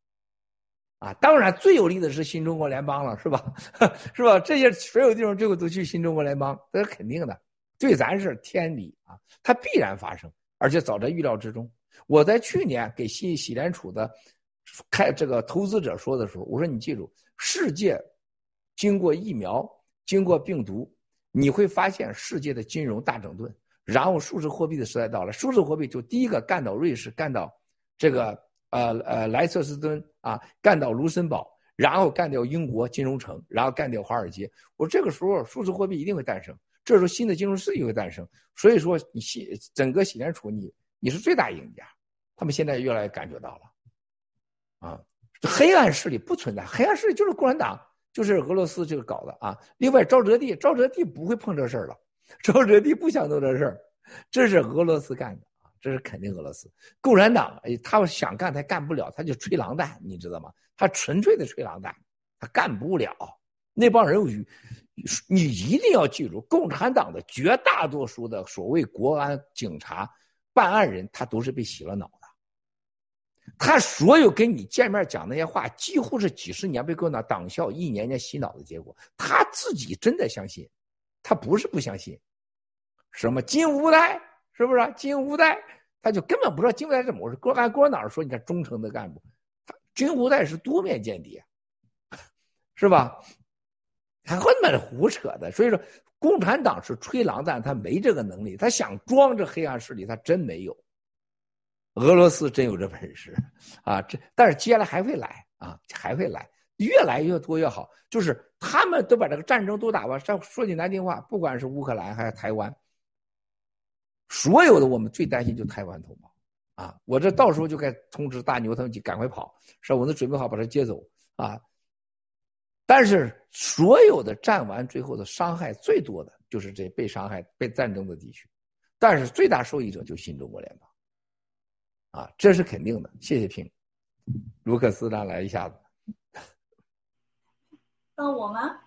啊，当然最有利的是新中国联邦了，是吧？是吧？这些所有地方最后都去新中国联邦，这是肯定的，对咱是天理啊，它必然发生，而且早在预料之中。我在去年给西喜联储的开这个投资者说的时候，我说你记住，世界经过疫苗，经过病毒，你会发现世界的金融大整顿，然后数字货币的时代到了，数字货币就第一个干倒瑞士，干倒这个。呃呃，莱瑟斯敦啊，干掉卢森堡，然后干掉英国金融城，然后干掉华尔街。我说这个时候数字货币一定会诞生，这时候新的金融势力会诞生。所以说，你西整个美联储，你你是最大赢家。他们现在越来越感觉到了，啊，黑暗势力不存在，黑暗势力就是共产党，就是俄罗斯这个搞的啊。另外，赵哲地，赵哲地不会碰这事儿了，赵哲地不想弄这事儿，这是俄罗斯干的。这是肯定，俄罗斯共产党，哎，他想干他干不了，他就吹狼蛋，你知道吗？他纯粹的吹狼蛋，他干不了。那帮人，你一定要记住，共产党的绝大多数的所谓国安、警察、办案人，他都是被洗了脑的。他所有跟你见面讲那些话，几乎是几十年被共产党党校一年年洗脑的结果。他自己真的相信，他不是不相信。什么金无代，是不是？金无代，他就根本不知道金无代是怎么回事。郭按郭哪说，你看忠诚的干部，他金无代是多面间谍，是吧？他根本胡扯的。所以说，共产党是吹狼蛋，他没这个能力，他想装这黑暗势力，他真没有。俄罗斯真有这本事啊！这但是接下来还会来啊，还会来，越来越多越好。就是他们都把这个战争都打完。说说句难听话，不管是乌克兰还是台湾，所有的我们最担心就台湾同胞啊！我这到时候就该通知大牛他们去赶快跑，说我能准备好把他接走啊！但是所有的战完最后的伤害最多的就是这被伤害、被战争的地区，但是最大受益者就新中国联邦。啊，这是肯定的。谢谢平，卢克斯，让来一下子。到我吗？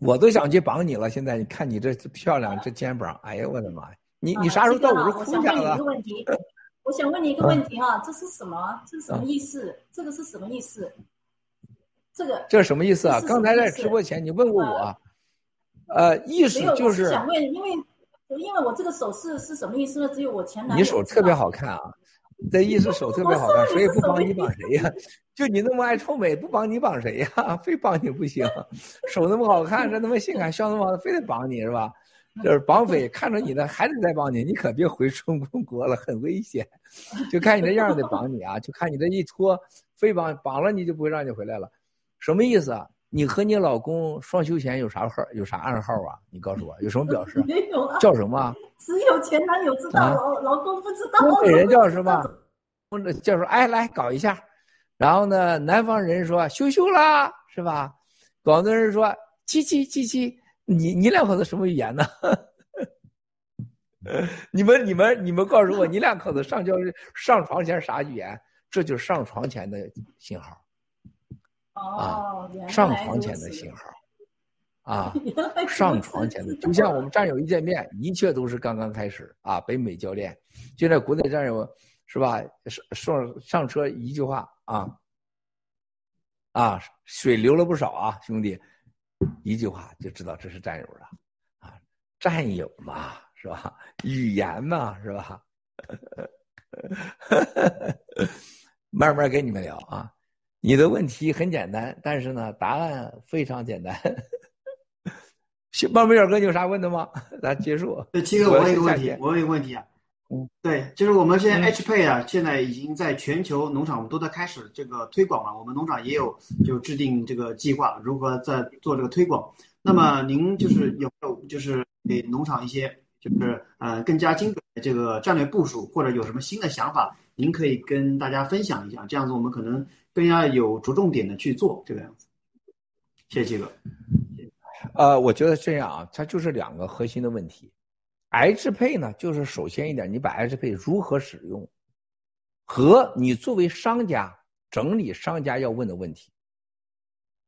我都想去绑你了。现在你看你这漂亮，这肩膀，哎呀，我的妈呀！你你啥时候到我这哭去了？我想问你一个问题哈，这是什么？这是什么意思？这个是什么意思？这个这是什么意思啊？刚才在直播前你问过我，呃，意思就是想问，因为。因为我这个手势是什么意思呢？只有我前男友。你手特别好看啊，这意思手特别好看，谁也不帮你绑谁呀？就你那么爱臭美，不帮你绑谁呀？非绑你不行，手那么好看，这那么性感，笑那么好，非得绑你是吧？就是绑匪看着你呢，还得再绑你，你可别回中国了，很危险。就看你这样得绑你啊，就看你这一拖，非绑绑了你就不会让你回来了，什么意思啊？你和你老公双休前有啥号？有啥暗号啊？你告诉我，有什么表示？没有啊。叫什么？只有前男友知道，老老公不知道。东北人叫什么？叫说哎，来搞一下。然后呢，南方人说羞羞啦，是吧？广东人说七七七七。你你两口子什么语言呢？你们你们你们告诉我，你两口子上交上床前啥语言？这就是上床前的信号。啊，上床前的信号，啊，上床前的，就像我们战友一见面，一切都是刚刚开始啊。北美教练，现在国内战友是吧？上上上车一句话啊，啊，水流了不少啊，兄弟，一句话就知道这是战友了啊，战友嘛，是吧？语言嘛，是吧？慢慢跟你们聊啊。你的问题很简单，但是呢，答案非常简单。棒棒小哥，你有啥问的吗？咱结束。对，七哥，我问一个问题，我问一个问题啊。嗯，对，就是我们现在 H Pay 啊，现在已经在全球农场，我们都在开始这个推广了。我们农场也有就制定这个计划，如何在做这个推广。那么您就是有没有就是给农场一些就是呃更加精准的这个战略部署，或者有什么新的想法，您可以跟大家分享一下。这样子我们可能。更加有着重点的去做这个样子，谢谢七哥。呃，我觉得这样啊，它就是两个核心的问题。H 配呢，就是首先一点，你把 H 配如何使用，和你作为商家整理商家要问的问题，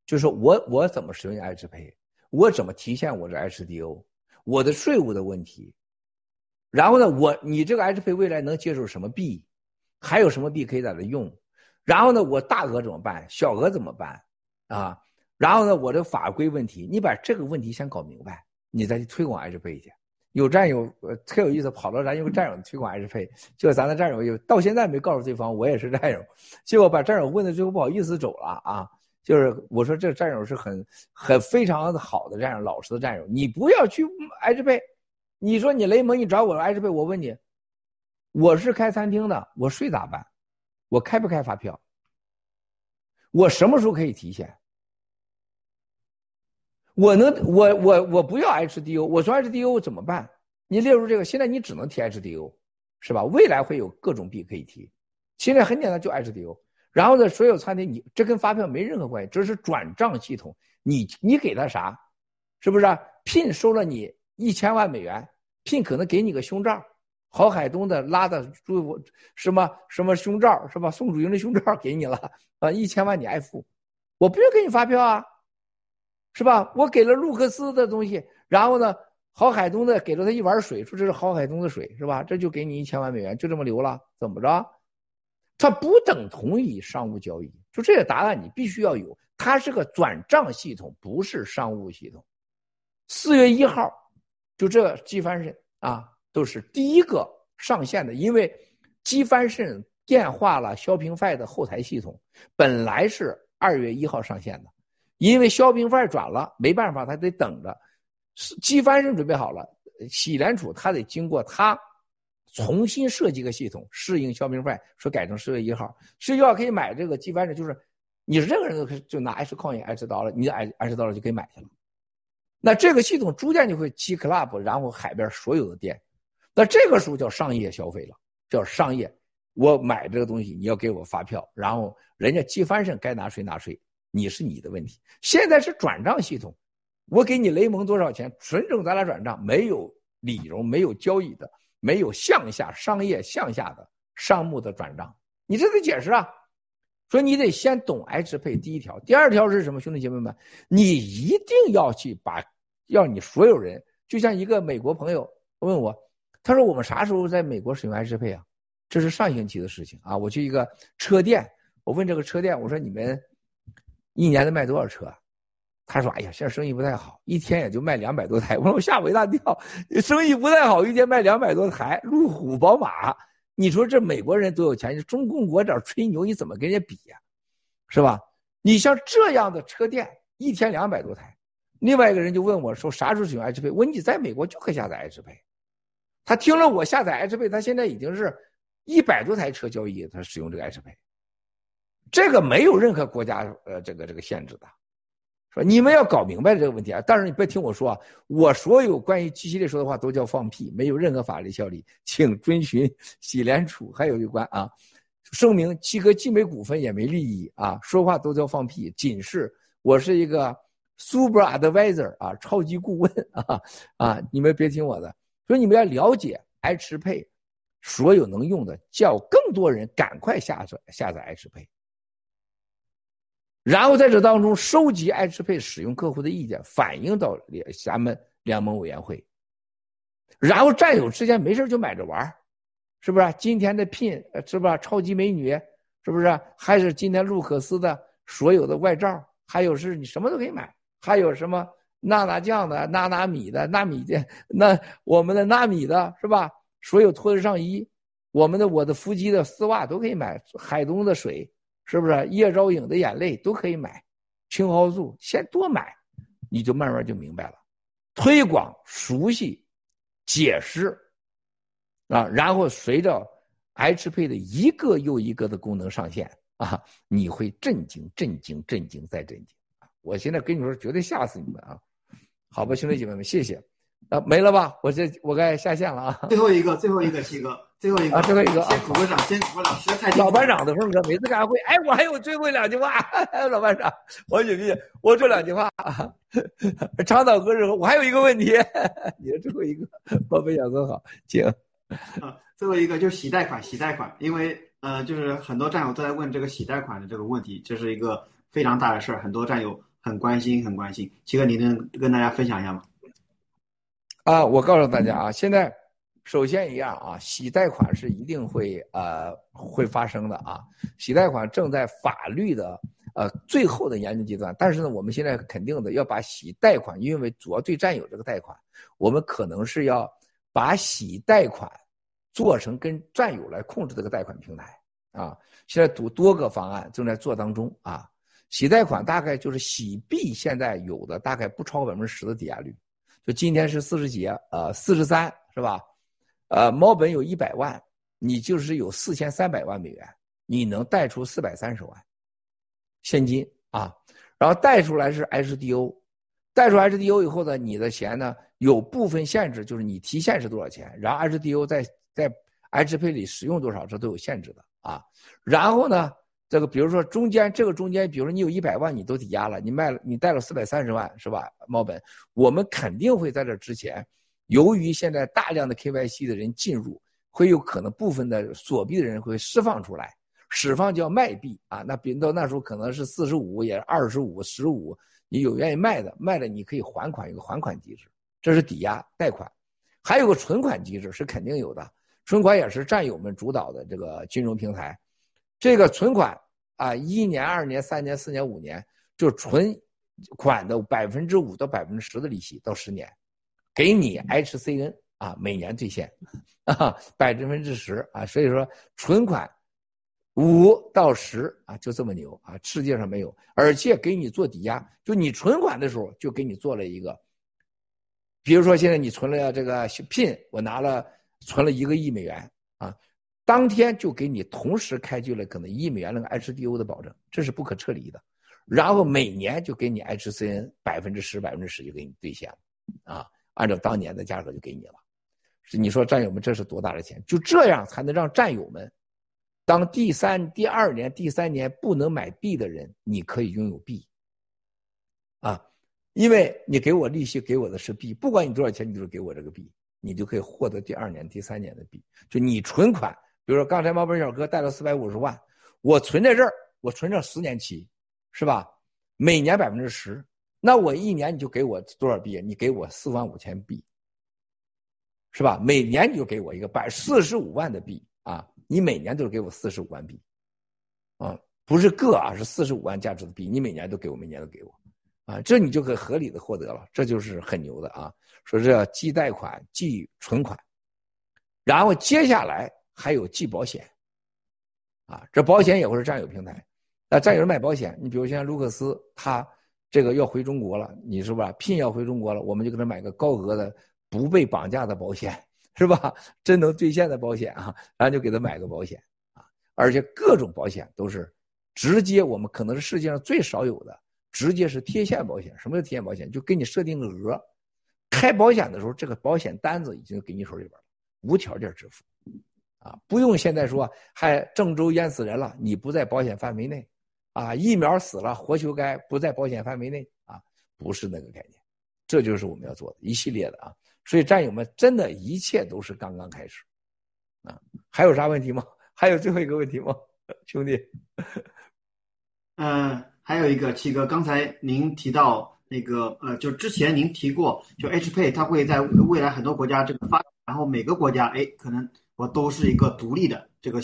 就是我我怎么使用 H 配，我怎么体现我的 HDO，我的税务的问题，然后呢，我你这个 H 配未来能接受什么币，还有什么币可以在这用。然后呢，我大额怎么办？小额怎么办？啊，然后呢，我这法规问题，你把这个问题先搞明白，你再去推广 H 配去。有战友特有意思，跑到咱有个战友推广 H 配，结果咱的战友有到现在没告诉对方我也是战友，结果把战友问的最后不好意思走了啊。就是我说这战友是很很非常好的战友，老实的战友，你不要去 H 配。你说你雷蒙，你找我 H 配，我问你，我是开餐厅的，我税咋办？我开不开发票？我什么时候可以提现？我能，我我我不要 HDO，我说 HDO 怎么办？你列入这个，现在你只能提 HDO，是吧？未来会有各种币可以提，现在很简单，就 HDO。然后呢，所有餐厅你这跟发票没任何关系，这是转账系统。你你给他啥？是不是？Pin 收了你一千万美元聘可能给你个胸罩。郝海东的拉的朱什么什么胸罩是吧？宋祖英的胸罩给你了啊，一千万你爱付，我不用给你发票啊，是吧？我给了卢克斯的东西，然后呢，郝海东的给了他一碗水，说这是郝海东的水是吧？这就给你一千万美元，就这么留了，怎么着？它不等同于商务交易，就这个答案你必须要有，它是个转账系统，不是商务系统。四月一号。就这机翻身啊，都是第一个上线的，因为机翻身电话了 Shopify 的后台系统，本来是二月一号上线的，因为 Shopify 转了，没办法，他得等着。机翻身准备好了，喜联储他得经过他重新设计个系统，适应 Shopify，说改成十月一号，十月一号可以买这个机翻身，就是你任何人都可以就拿 H coin H 刀了，你 H H 刀了就可以买去了。那这个系统逐渐就会积 club，然后海边所有的店，那这个时候叫商业消费了，叫商业。我买这个东西，你要给我发票，然后人家积翻身该拿税拿税，你是你的问题。现在是转账系统，我给你雷蒙多少钱，纯正咱俩转账，没有理由，没有交易的，没有向下商业向下的商务的转账，你这得解释啊。所以你得先懂 H 配第一条，第二条是什么？兄弟姐妹们，你一定要去把，要你所有人，就像一个美国朋友问我，他说我们啥时候在美国使用 H 配啊？这是上星期的事情啊！我去一个车店，我问这个车店，我说你们一年能卖多少车？他说：哎呀，现在生意不太好，一天也就卖两百多台。我说我吓我一大跳，生意不太好，一天卖两百多台，路虎、宝马。你说这美国人多有钱？你中共国这吹牛，你怎么跟人家比呀？是吧？你像这样的车店，一天两百多台。另外一个人就问我说：“啥时候使用 H 配？”我说：“你在美国就可以下载 H 配。”他听了我下载 H 配，他现在已经是一百多台车交易，他使用这个 H 配。这个没有任何国家呃这个这个限制的。说你们要搞明白这个问题啊！但是你别听我说啊，我所有关于机系列说的话都叫放屁，没有任何法律效力，请遵循洗联储还有有关啊，声明七哥既没股份也没利益啊，说话都叫放屁，仅是我是一个 super advisor 啊，超级顾问啊啊，你们别听我的，所以你们要了解 H 配，所有能用的，叫更多人赶快下载下载 H 配。然后在这当中收集 H 配使用客户的意见，反映到联咱们联盟委员会。然后战友之间没事就买着玩是不是？今天的聘是吧？超级美女是不是？还是今天路克斯的所有的外罩，还有是你什么都可以买，还有什么娜娜酱的、娜娜米的、纳米的，那我们的纳米的是吧？所有脱的上衣，我们的我的腹肌的丝袜都可以买，海东的水。是不是叶兆颖的眼泪都可以买？青蒿素先多买，你就慢慢就明白了。推广、熟悉、解释啊，然后随着 H 配的一个又一个的功能上线啊，你会震惊、震惊、震惊再震惊！我现在跟你说，绝对吓死你们啊！好吧，兄弟姐妹们，谢谢。啊，没了吧？我这我该下线了啊！最后一个，最后一个，七哥。最后一个啊，最后一个，先鼓个掌，先鼓个掌，实在太老班长的风格，每次开会，哎，我还有最后两句话，老班长，我举例，我说两句话。长岛哥说，我还有一个问题，你的最后一个，宝贝小哥好，请。啊，最后一个就是洗贷款，洗贷款，因为呃，就是很多战友都在问这个洗贷款的这个问题，这是一个非常大的事儿，很多战友很关心，很关心。七哥，你能跟大家分享一下吗？啊，我告诉大家啊，现在。首先一样啊，洗贷款是一定会呃会发生的啊，洗贷款正在法律的呃最后的研究阶段，但是呢，我们现在肯定的要把洗贷款，因为主要对战友这个贷款，我们可能是要把洗贷款做成跟战友来控制这个贷款平台啊，现在多多个方案正在做当中啊，洗贷款大概就是洗币现在有的大概不超过百分之十的抵押率，就今天是四十几呃四十三是吧？呃，猫本有一百万，你就是有四千三百万美元，你能贷出四百三十万现金啊，然后贷出来是 HDO，贷出 HDO 以后呢，你的钱呢有部分限制，就是你提现是多少钱，然后 HDO 在在 H 配里使用多少，这都有限制的啊。然后呢，这个比如说中间这个中间，比如说你有一百万，你都抵押了，你卖了你贷了四百三十万是吧？猫本，我们肯定会在这之前。由于现在大量的 KYC 的人进入，会有可能部分的锁币的人会释放出来，释放叫卖币啊。那比到那时候可能是四十五，也是二十五、十五，你有愿意卖的，卖了你可以还款，有个还款机制，这是抵押贷款，还有个存款机制是肯定有的，存款也是战友们主导的这个金融平台，这个存款啊，一年、二年、三年、四年、五年，就存款的百分之五到百分之十的利息到十年。给你 HCN 啊，每年兑现啊，百分之十啊，所以说存款五到十啊，就这么牛啊，世界上没有，而且给你做抵押，就你存款的时候就给你做了一个，比如说现在你存了这个 PIN，我拿了存了一个亿美元啊，当天就给你同时开具了可能一亿美元那个 HDO 的保证，这是不可撤离的，然后每年就给你 HCN 百分之十百分之十就给你兑现了啊，按照当年的价格就给你了，你说战友们这是多大的钱？就这样才能让战友们。当第三、第二年、第三年不能买币的人，你可以拥有币，啊，因为你给我利息，给我的是币，不管你多少钱，你就是给我这个币，你就可以获得第二年、第三年的币。就你存款，比如说刚才毛本小哥贷了四百五十万，我存在这儿，我存上十年期，是吧？每年百分之十，那我一年你就给我多少币？你给我四万五千币，是吧？每年你就给我一个百四十五万的币啊。你每年都是给我四十五万币，啊，不是个啊，是四十五万价值的币，你每年都给我，每年都给我，啊，这你就可以合理的获得了，这就是很牛的啊。说这既贷款既存款，然后接下来还有既保险，啊，这保险也会是战友平台，那战友卖保险，你比如像卢克斯，他这个要回中国了，你是吧聘要回中国了，我们就给他买个高额的不被绑架的保险。是吧？真能兑现的保险啊，然后就给他买个保险啊，而且各种保险都是直接，我们可能是世界上最少有的，直接是贴现保险。什么叫贴现保险？就给你设定个额，开保险的时候，这个保险单子已经给你手里边了，无条件支付，啊，不用现在说还郑州淹死人了，你不在保险范围内，啊，疫苗死了活球该不在保险范围内啊，不是那个概念，这就是我们要做的一系列的啊。所以战友们，真的一切都是刚刚开始，啊，还有啥问题吗？还有最后一个问题吗，兄弟？嗯，还有一个七哥，刚才您提到那个呃，就之前您提过，就 HP 它会在未来很多国家这个发，然后每个国家哎，可能我都是一个独立的这个，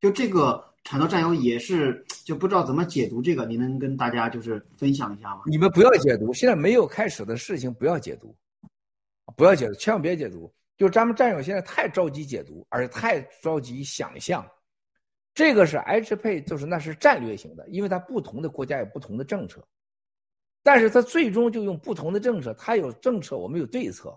就这个产道战友也是就不知道怎么解读这个，你能跟大家就是分享一下吗？你们不要解读，现在没有开始的事情不要解读。不要解读，千万别解读。就咱们战友现在太着急解读，而且太着急想象。这个是 H 配，就是那是战略型的，因为它不同的国家有不同的政策，但是它最终就用不同的政策，它有政策，我们有对策。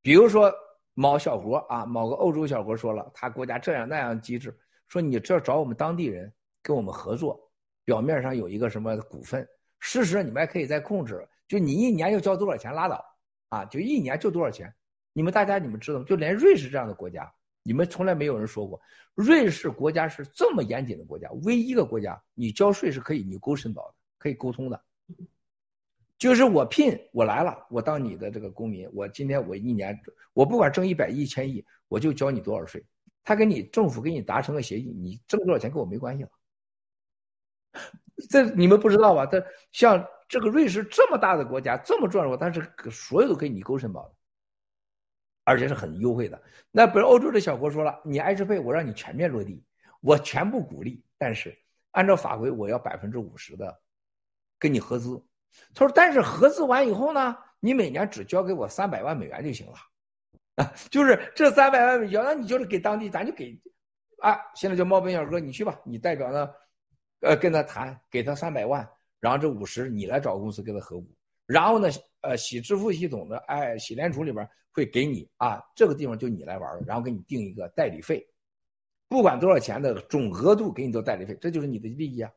比如说某小国啊，某个欧洲小国说了，他国家这样那样机制，说你这找我们当地人跟我们合作，表面上有一个什么股份，事实上你们还可以再控制，就你一年要交多少钱拉倒。啊，就一年就多少钱？你们大家你们知道吗？就连瑞士这样的国家，你们从来没有人说过，瑞士国家是这么严谨的国家，唯一一个国家，你交税是可以你勾申报的，可以沟通的。就是我聘我来了，我当你的这个公民，我今天我一年我不管挣一百亿、一千亿，我就交你多少税。他跟你政府跟你达成个协议，你挣多少钱跟我没关系了。这你们不知道吧？这像。这个瑞士这么大的国家，这么重要，但是所有都给你勾申报的，而且是很优惠的。那比如欧洲的小国说了，你 H 配我让你全面落地，我全部鼓励，但是按照法规我要百分之五十的跟你合资。他说，但是合资完以后呢，你每年只交给我三百万美元就行了，啊，就是这三百万美元，那你就是给当地，咱就给，啊，现在叫猫本小哥，你去吧，你代表呢，呃，跟他谈，给他三百万。然后这五十你来找公司跟他合股，然后呢，呃，洗支付系统的哎，洗联储里边会给你啊，这个地方就你来玩，然后给你定一个代理费，不管多少钱的总额度给你做代理费，这就是你的利益啊。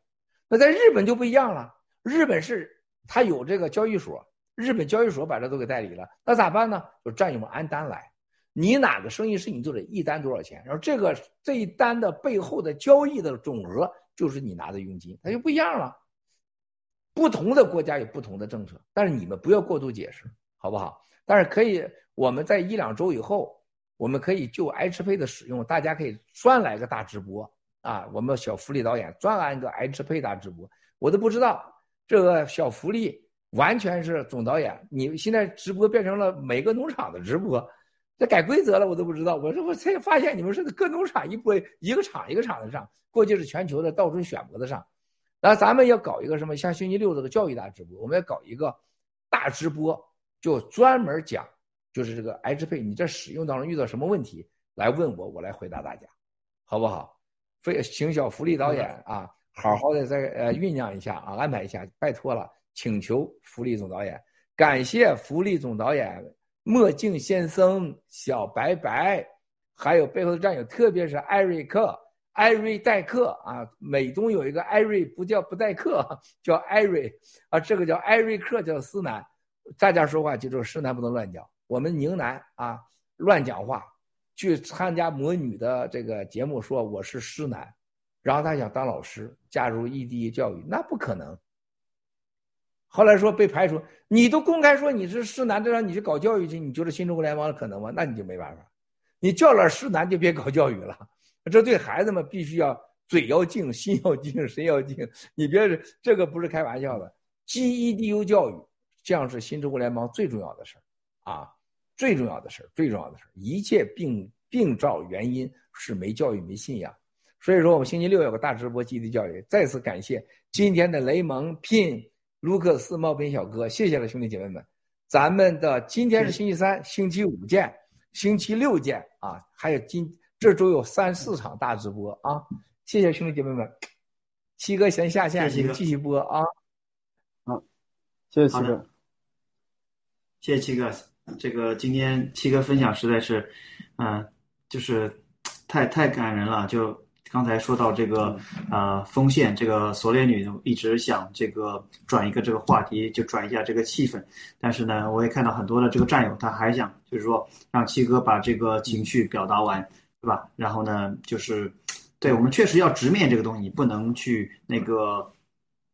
那在日本就不一样了，日本是他有这个交易所，日本交易所把这都给代理了，那咋办呢？就战友们按单来，你哪个生意是你做的，一单多少钱，然后这个这一单的背后的交易的总额就是你拿的佣金，它就不一样了。不同的国家有不同的政策，但是你们不要过度解释，好不好？但是可以，我们在一两周以后，我们可以就 H 配的使用，大家可以专来个大直播啊！我们小福利导演专安一个 H 配大直播，我都不知道这个小福利完全是总导演，你现在直播变成了每个农场的直播，这改规则了，我都不知道。我这我才发现你们是各农场一波一个场一个场的上，过去是全球的到处选择的上。那咱们要搞一个什么？像星期六这个教育大直播，我们要搞一个大直播就专门讲，就是这个 H 配你这使用当中遇到什么问题，来问我，我来回答大家，好不好？非请小福利导演啊，好好的再呃酝酿一下啊，安排一下，拜托了，请求福利总导演，感谢福利总导演墨镜先生、小白白，还有背后的战友，特别是艾瑞克。艾瑞代克啊，美东有一个艾瑞，不叫不代克，叫艾瑞啊，这个叫艾瑞克，叫思南。大家说话记住，思南不能乱讲。我们宁南啊，乱讲话，去参加魔女的这个节目，说我是思南，然后他想当老师，加入异地教育，那不可能。后来说被排除，你都公开说你是师南，这让你去搞教育去，你觉得新中国联邦可能吗？那你就没办法，你叫了师南就别搞教育了。这对孩子们必须要嘴要静，心要静，身要静。你别这个不是开玩笑的。GEDU 教育，这样是新中国联邦最重要的事儿啊，最重要的事儿，最重要的事儿。一切病病灶原因是没教育、没信仰。所以说，我们星期六有个大直播基地教育。再次感谢今天的雷蒙、聘、卢克斯、茂斌小哥，谢谢了兄弟姐妹们。咱们的今天是星期三，星期五见，星期六见啊！还有今。这周有三四场大直播啊！谢谢兄弟姐妹们，七哥先下线，你继续播啊！好，谢谢七哥，谢谢七哥。这个今天七哥分享实在是，嗯，就是太太感人了。就刚才说到这个呃锋线，这个锁链女一直想这个转一个这个话题，就转一下这个气氛。但是呢，我也看到很多的这个战友，他还想就是说让七哥把这个情绪表达完。对吧？然后呢，就是，对我们确实要直面这个东西，你不能去那个，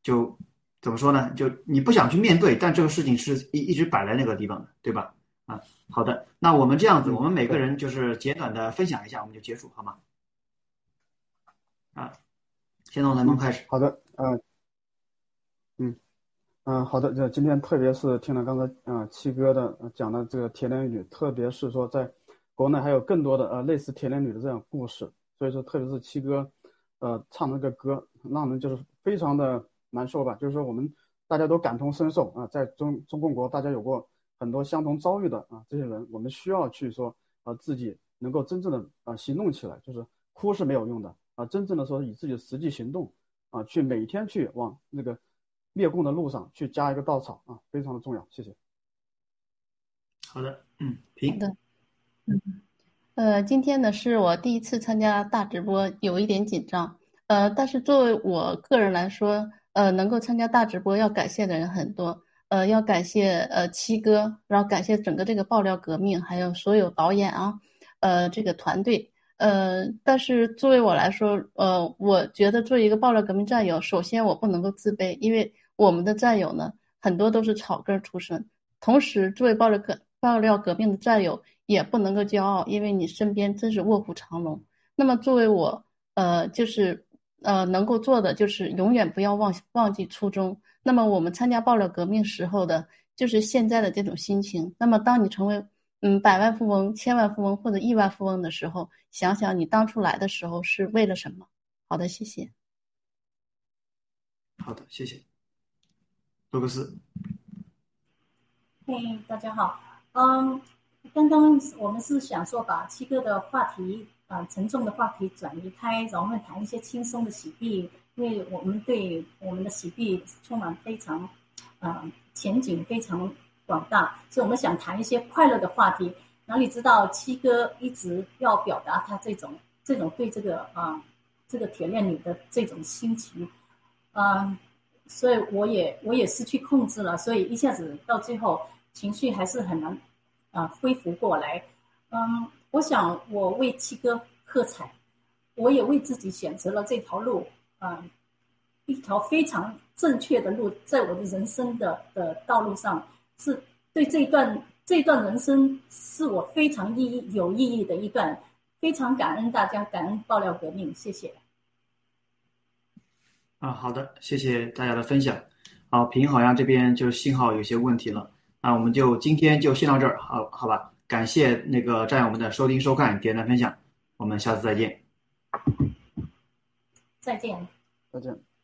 就怎么说呢？就你不想去面对，但这个事情是一一直摆在那个地方的，对吧？啊，好的，那我们这样子，我们每个人就是简短的分享一下，我们就结束，好吗？啊，先从咱们开始。好的，嗯，嗯，嗯，好的。这今天特别是听了刚才啊七哥的讲的这个铁链女，特别是说在。国内还有更多的呃类似铁链女的这样故事，所以说特别是七哥，呃唱那个歌，让人就是非常的难受吧。就是说我们大家都感同身受啊，在中中共国大家有过很多相同遭遇的啊这些人，我们需要去说啊自己能够真正的啊行动起来，就是哭是没有用的啊，真正的说以自己的实际行动啊去每天去往那个灭共的路上去加一个稻草啊，非常的重要。谢谢。好的，嗯，平的。嗯，呃，今天呢是我第一次参加大直播，有一点紧张。呃，但是作为我个人来说，呃，能够参加大直播，要感谢的人很多。呃，要感谢呃七哥，然后感谢整个这个爆料革命，还有所有导演啊，呃，这个团队。呃，但是作为我来说，呃，我觉得做一个爆料革命战友，首先我不能够自卑，因为我们的战友呢很多都是草根出身，同时作为爆料革爆料革命的战友。也不能够骄傲，因为你身边真是卧虎藏龙。那么作为我，呃，就是呃，能够做的就是永远不要忘忘记初衷。那么我们参加爆料革命时候的，就是现在的这种心情。那么当你成为嗯百万富翁、千万富翁或者亿万富翁的时候，想想你当初来的时候是为了什么？好的，谢谢。好的，谢谢。罗克斯。嘿，大家好，嗯。刚刚我们是想说把七哥的话题啊，沉重的话题转移开，然后谈一些轻松的喜币，因为我们对我们的喜币充满非常啊前景非常广大，所以我们想谈一些快乐的话题。哪里知道七哥一直要表达他这种这种对这个啊这个铁链女的这种心情，啊，所以我也我也失去控制了，所以一下子到最后情绪还是很难。啊，恢复过来，嗯，我想我为七哥喝彩，我也为自己选择了这条路，啊，一条非常正确的路，在我的人生的的道路上，是对这段这段人生是我非常意义有意义的一段，非常感恩大家，感恩爆料革命，谢谢。啊，好的，谢谢大家的分享。好，平好像这边就信号有些问题了。那我们就今天就先到这儿，好好吧？感谢那个战友们的收听、收看、点赞、分享，我们下次再见。再见。再见。